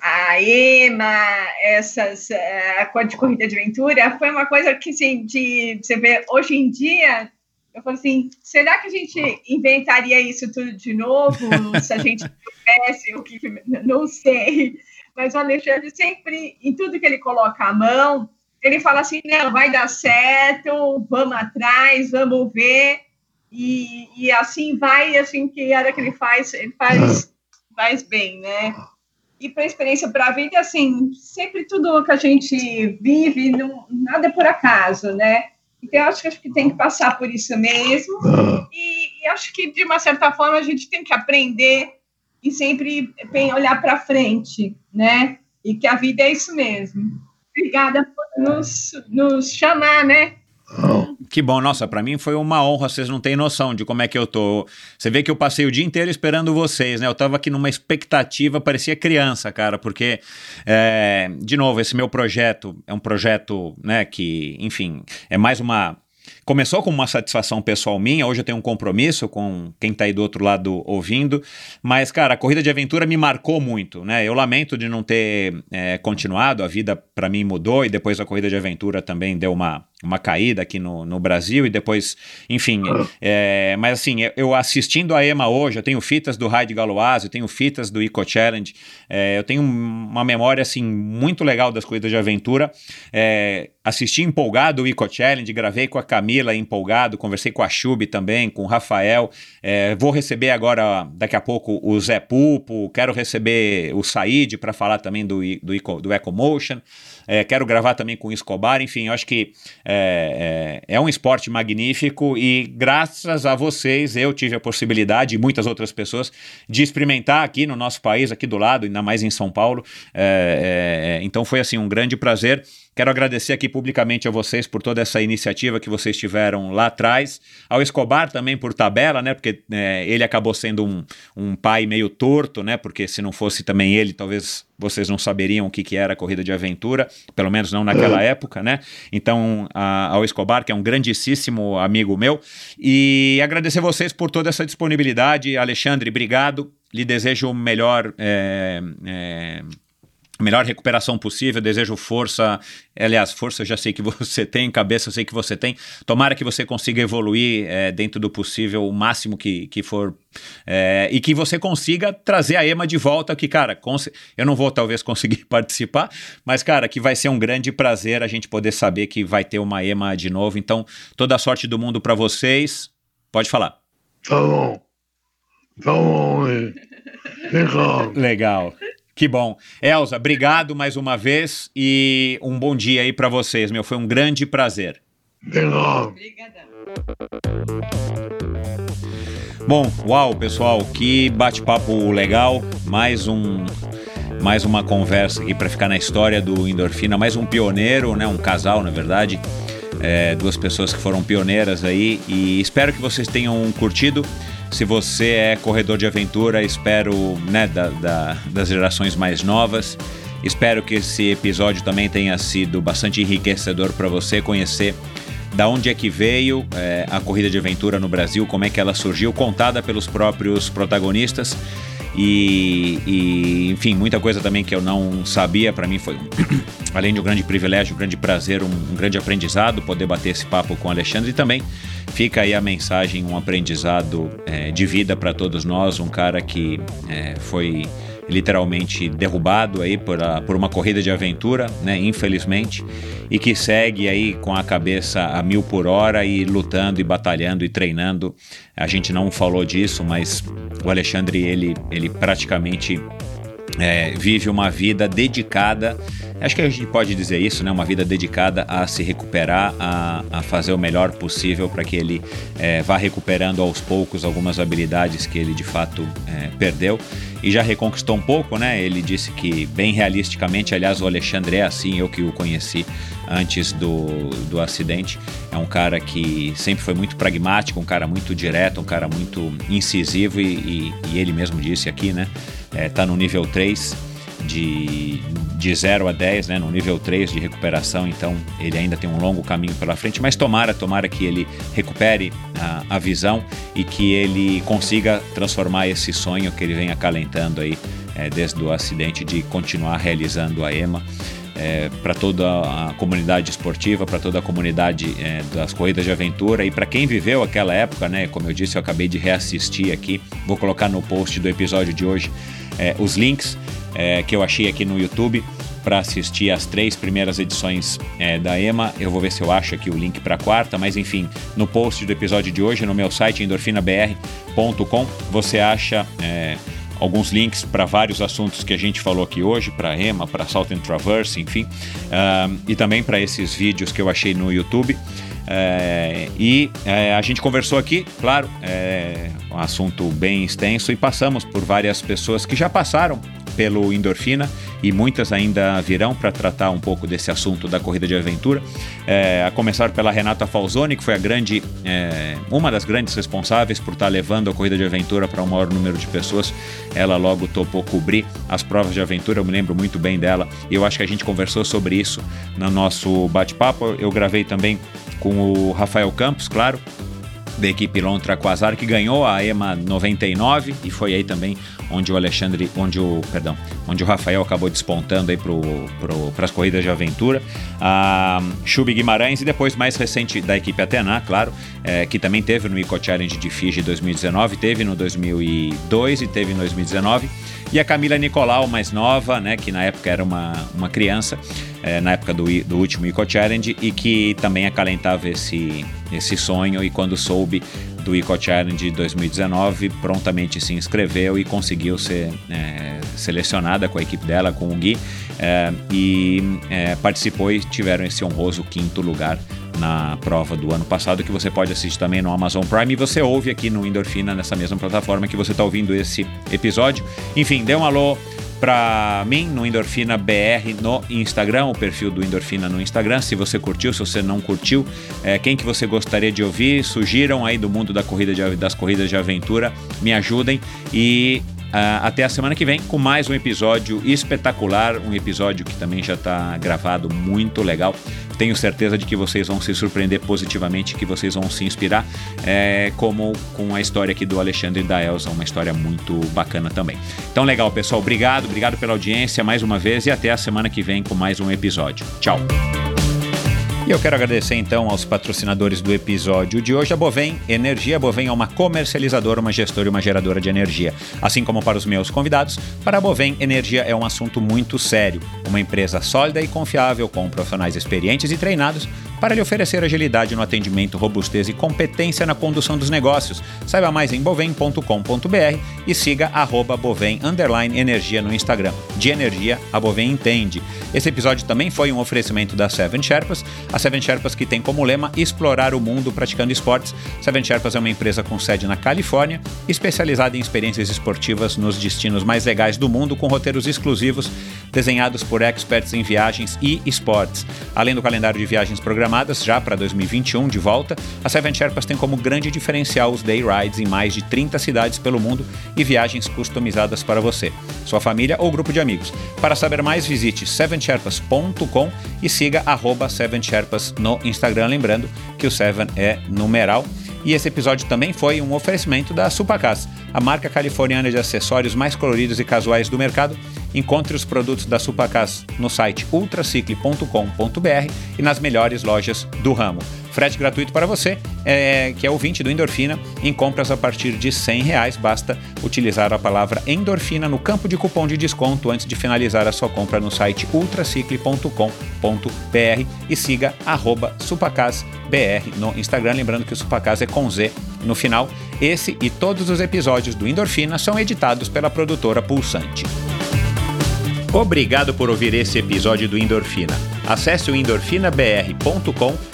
a EMA, essas, é, a corrida de aventura, foi uma coisa que, assim, de, você vê, hoje em dia, eu falo assim, será que a gente inventaria isso tudo de novo, se a gente soubesse o que, não sei, mas o Alexandre sempre, em tudo que ele coloca a mão, ele fala assim, não, vai dar certo, vamos atrás, vamos ver, e, e assim vai, assim, que a hora que ele faz, ele faz, faz bem, né? E para a experiência para a vida, assim, sempre tudo que a gente vive, não, nada é por acaso, né? Então, eu acho que, acho que tem que passar por isso mesmo, e, e acho que, de uma certa forma, a gente tem que aprender e sempre olhar para frente, né? E que a vida é isso mesmo. Obrigada por nos, nos chamar, né? Que bom, nossa, pra mim foi uma honra, vocês não têm noção de como é que eu tô. Você vê que eu passei o dia inteiro esperando vocês, né? Eu tava aqui numa expectativa, parecia criança, cara, porque, é, de novo, esse meu projeto é um projeto, né, que, enfim, é mais uma. Começou com uma satisfação pessoal minha, hoje eu tenho um compromisso com quem tá aí do outro lado ouvindo, mas, cara, a corrida de aventura me marcou muito, né? Eu lamento de não ter é, continuado, a vida para mim mudou e depois a corrida de aventura também deu uma, uma caída aqui no, no Brasil e depois, enfim, é, mas assim, eu- assistindo a EMA hoje, eu tenho fitas do Raid Galoise, eu tenho fitas do Eco Challenge, é, eu tenho uma memória assim muito legal das corridas de aventura, é, assisti empolgado o Eco Challenge, gravei com a Camila empolgado, conversei com a Chubi também, com o Rafael, é, vou receber agora, daqui a pouco, o Zé Pulpo, quero receber o Said para falar também do, do, Eco, do é, quero gravar também com o Escobar, enfim, eu acho que é, é, é um esporte magnífico e graças a vocês eu tive a possibilidade, e muitas outras pessoas, de experimentar aqui no nosso país, aqui do lado, ainda mais em São Paulo. É, é, então foi assim um grande prazer. Quero agradecer aqui publicamente a vocês por toda essa iniciativa que vocês tiveram lá atrás. Ao Escobar também por tabela, né? Porque é, ele acabou sendo um, um pai meio torto, né? Porque se não fosse também ele, talvez vocês não saberiam o que, que era a corrida de aventura, pelo menos não naquela época, né? Então, a- ao Escobar, que é um grandíssimo amigo meu, e agradecer vocês por toda essa disponibilidade. Alexandre, obrigado. Lhe desejo o melhor. é, é, melhor recuperação possível, desejo força, aliás, força eu já sei que você tem, cabeça eu sei que você tem, tomara que você consiga evoluir é, dentro do possível o máximo que, que for, é, e que você consiga trazer a EMA de volta, que cara, eu não vou talvez conseguir participar, mas cara, que vai ser um grande prazer a gente poder saber que vai ter uma EMA de novo, então toda a sorte do mundo para vocês, pode falar. Tá bom. Tá bom, hein? Legal. Legal. Que bom. Elza, obrigado mais uma vez e um bom dia aí pra vocês, meu. Foi um grande prazer. Legal. Bom, uau, pessoal, que bate-papo legal. mais um mais uma conversa aqui para ficar na história do Endorfina, mais um pioneiro, né, um casal, na verdade, é, duas pessoas que foram pioneiras aí e espero que vocês tenham curtido. Se você é corredor de aventura, espero né, da, da, das gerações mais novas. Espero que esse episódio também tenha sido bastante enriquecedor para você conhecer da onde é que veio é, a corrida de aventura no Brasil, como é que ela surgiu, contada pelos próprios protagonistas. E, e, enfim, muita coisa também que eu não sabia, para mim foi, além de um grande privilégio, um grande prazer, um, um, grande aprendizado poder bater esse papo com o Alexandre. E também fica aí a mensagem, um aprendizado é, de vida para todos nós, um cara que é, foi literalmente derrubado aí por, a, por uma corrida de aventura, né, infelizmente, e que segue aí com a cabeça a mil por hora e lutando e batalhando e treinando. A gente não falou disso, mas o Alexandre ele, ele praticamente é, vive uma vida dedicada, acho que a gente pode dizer isso, né? Uma vida dedicada a se recuperar, a, a fazer o melhor possível para que ele é, vá recuperando aos poucos algumas habilidades que ele de fato é, perdeu e já reconquistou um pouco, né? Ele disse que, bem realisticamente, aliás, o Alexandre é assim, eu que o conheci antes do, do acidente, é um cara que sempre foi muito pragmático, um cara muito direto, um cara muito incisivo e, e, e ele mesmo disse aqui, né? É, tá no nível 3 de, de 0 a 10, né, no nível 3 de recuperação, então ele ainda tem um longo caminho pela frente, mas tomara, tomara que ele recupere a, a visão e que ele consiga transformar esse sonho que ele vem acalentando aí é, desde o acidente de continuar realizando a EMA. É, para toda a comunidade esportiva, para toda a comunidade é, das corridas de aventura e para quem viveu aquela época, né? Como eu disse, eu acabei de reassistir aqui. Vou colocar no post do episódio de hoje é, os links é, que eu achei aqui no YouTube para assistir as três primeiras edições é, da EMA. Eu vou ver se eu acho aqui o link para a quarta, mas enfim, no post do episódio de hoje, no meu site endorfinabr.com, você acha é, alguns links para vários assuntos que a gente falou aqui hoje, para EMA, para Salt and Traverse, enfim, uh, e também para esses vídeos que eu achei no YouTube. É, e é, a gente conversou aqui, claro, é um assunto bem extenso e passamos por várias pessoas que já passaram pelo Endorfina e muitas ainda virão para tratar um pouco desse assunto da corrida de aventura. É, a começar pela Renata Falzoni, que foi a grande, é, uma das grandes responsáveis por estar tá levando a corrida de aventura para o maior número de pessoas. Ela logo topou cobrir as provas de aventura, eu me lembro muito bem dela e eu acho que a gente conversou sobre isso no nosso bate-papo. Eu gravei também com o Rafael Campos, claro, da equipe Lontra Quasar, que ganhou a EMA 99 e foi aí também onde o Alexandre, onde o, perdão, onde o Rafael acabou despontando aí para as corridas de aventura. A Chubi Guimarães e depois mais recente da equipe Atena, claro, é, que também teve no Eco Challenge de Fiji 2019, teve no 2002 e teve no 2019. E a Camila Nicolau, mais nova, né, que na época era uma, uma criança, é, na época do, do último Eco Challenge, e que também acalentava esse, esse sonho. E quando soube do Eco Challenge 2019, prontamente se inscreveu e conseguiu ser é, selecionada com a equipe dela, com o Gui, é, e é, participou e tiveram esse honroso quinto lugar na prova do ano passado, que você pode assistir também no Amazon Prime e você ouve aqui no Endorfina, nessa mesma plataforma que você está ouvindo esse episódio. Enfim, dê um alô para mim no Endorfina BR no Instagram, o perfil do Endorfina no Instagram. Se você curtiu, se você não curtiu, é, quem que você gostaria de ouvir, sugiram aí do mundo da corrida de, das corridas de aventura, me ajudem e até a semana que vem com mais um episódio espetacular, um episódio que também já está gravado, muito legal. Tenho certeza de que vocês vão se surpreender positivamente, que vocês vão se inspirar, é, como com a história aqui do Alexandre e da Elsa, uma história muito bacana também. Então, legal, pessoal. Obrigado, obrigado pela audiência mais uma vez e até a semana que vem com mais um episódio. Tchau. E eu quero agradecer então aos patrocinadores do episódio de hoje, a Bovem Energia. A Bovem é uma comercializadora, uma gestora e uma geradora de energia. Assim como para os meus convidados, para a Bovem, energia é um assunto muito sério. Uma empresa sólida e confiável, com profissionais experientes e treinados para lhe oferecer agilidade no atendimento, robustez e competência na condução dos negócios. Saiba mais em bovem.com.br e siga arroba Bovem Energia no Instagram. De energia, a Bovem entende. Esse episódio também foi um oferecimento da Seven Sherpas, a Seven Sherpas que tem como lema explorar o mundo praticando esportes. Seven Sherpas é uma empresa com sede na Califórnia, especializada em experiências esportivas nos destinos mais legais do mundo, com roteiros exclusivos desenhados por experts em viagens e esportes. Além do calendário de viagens programadas já para 2021 de volta, a Seven Sherpas tem como grande diferencial os day rides em mais de 30 cidades pelo mundo e viagens customizadas para você, sua família ou grupo de amigos. Para saber mais, visite sevensherpas.com e siga arroba Sherpas no Instagram, lembrando que o Seven é numeral. E esse episódio também foi um oferecimento da Supacas, a marca californiana de acessórios mais coloridos e casuais do mercado. Encontre os produtos da Supacas no site ultracicle.com.br e nas melhores lojas do ramo. Frete gratuito para você, é, que é ouvinte do Endorfina, em compras a partir de 100 reais. Basta utilizar a palavra endorfina no campo de cupom de desconto antes de finalizar a sua compra no site ultracicle.com.br e siga supacasbr no Instagram. Lembrando que o Supacas é com Z no final. Esse e todos os episódios do Endorfina são editados pela produtora Pulsante. Obrigado por ouvir esse episódio do Endorfina. Acesse o endorfinabr.com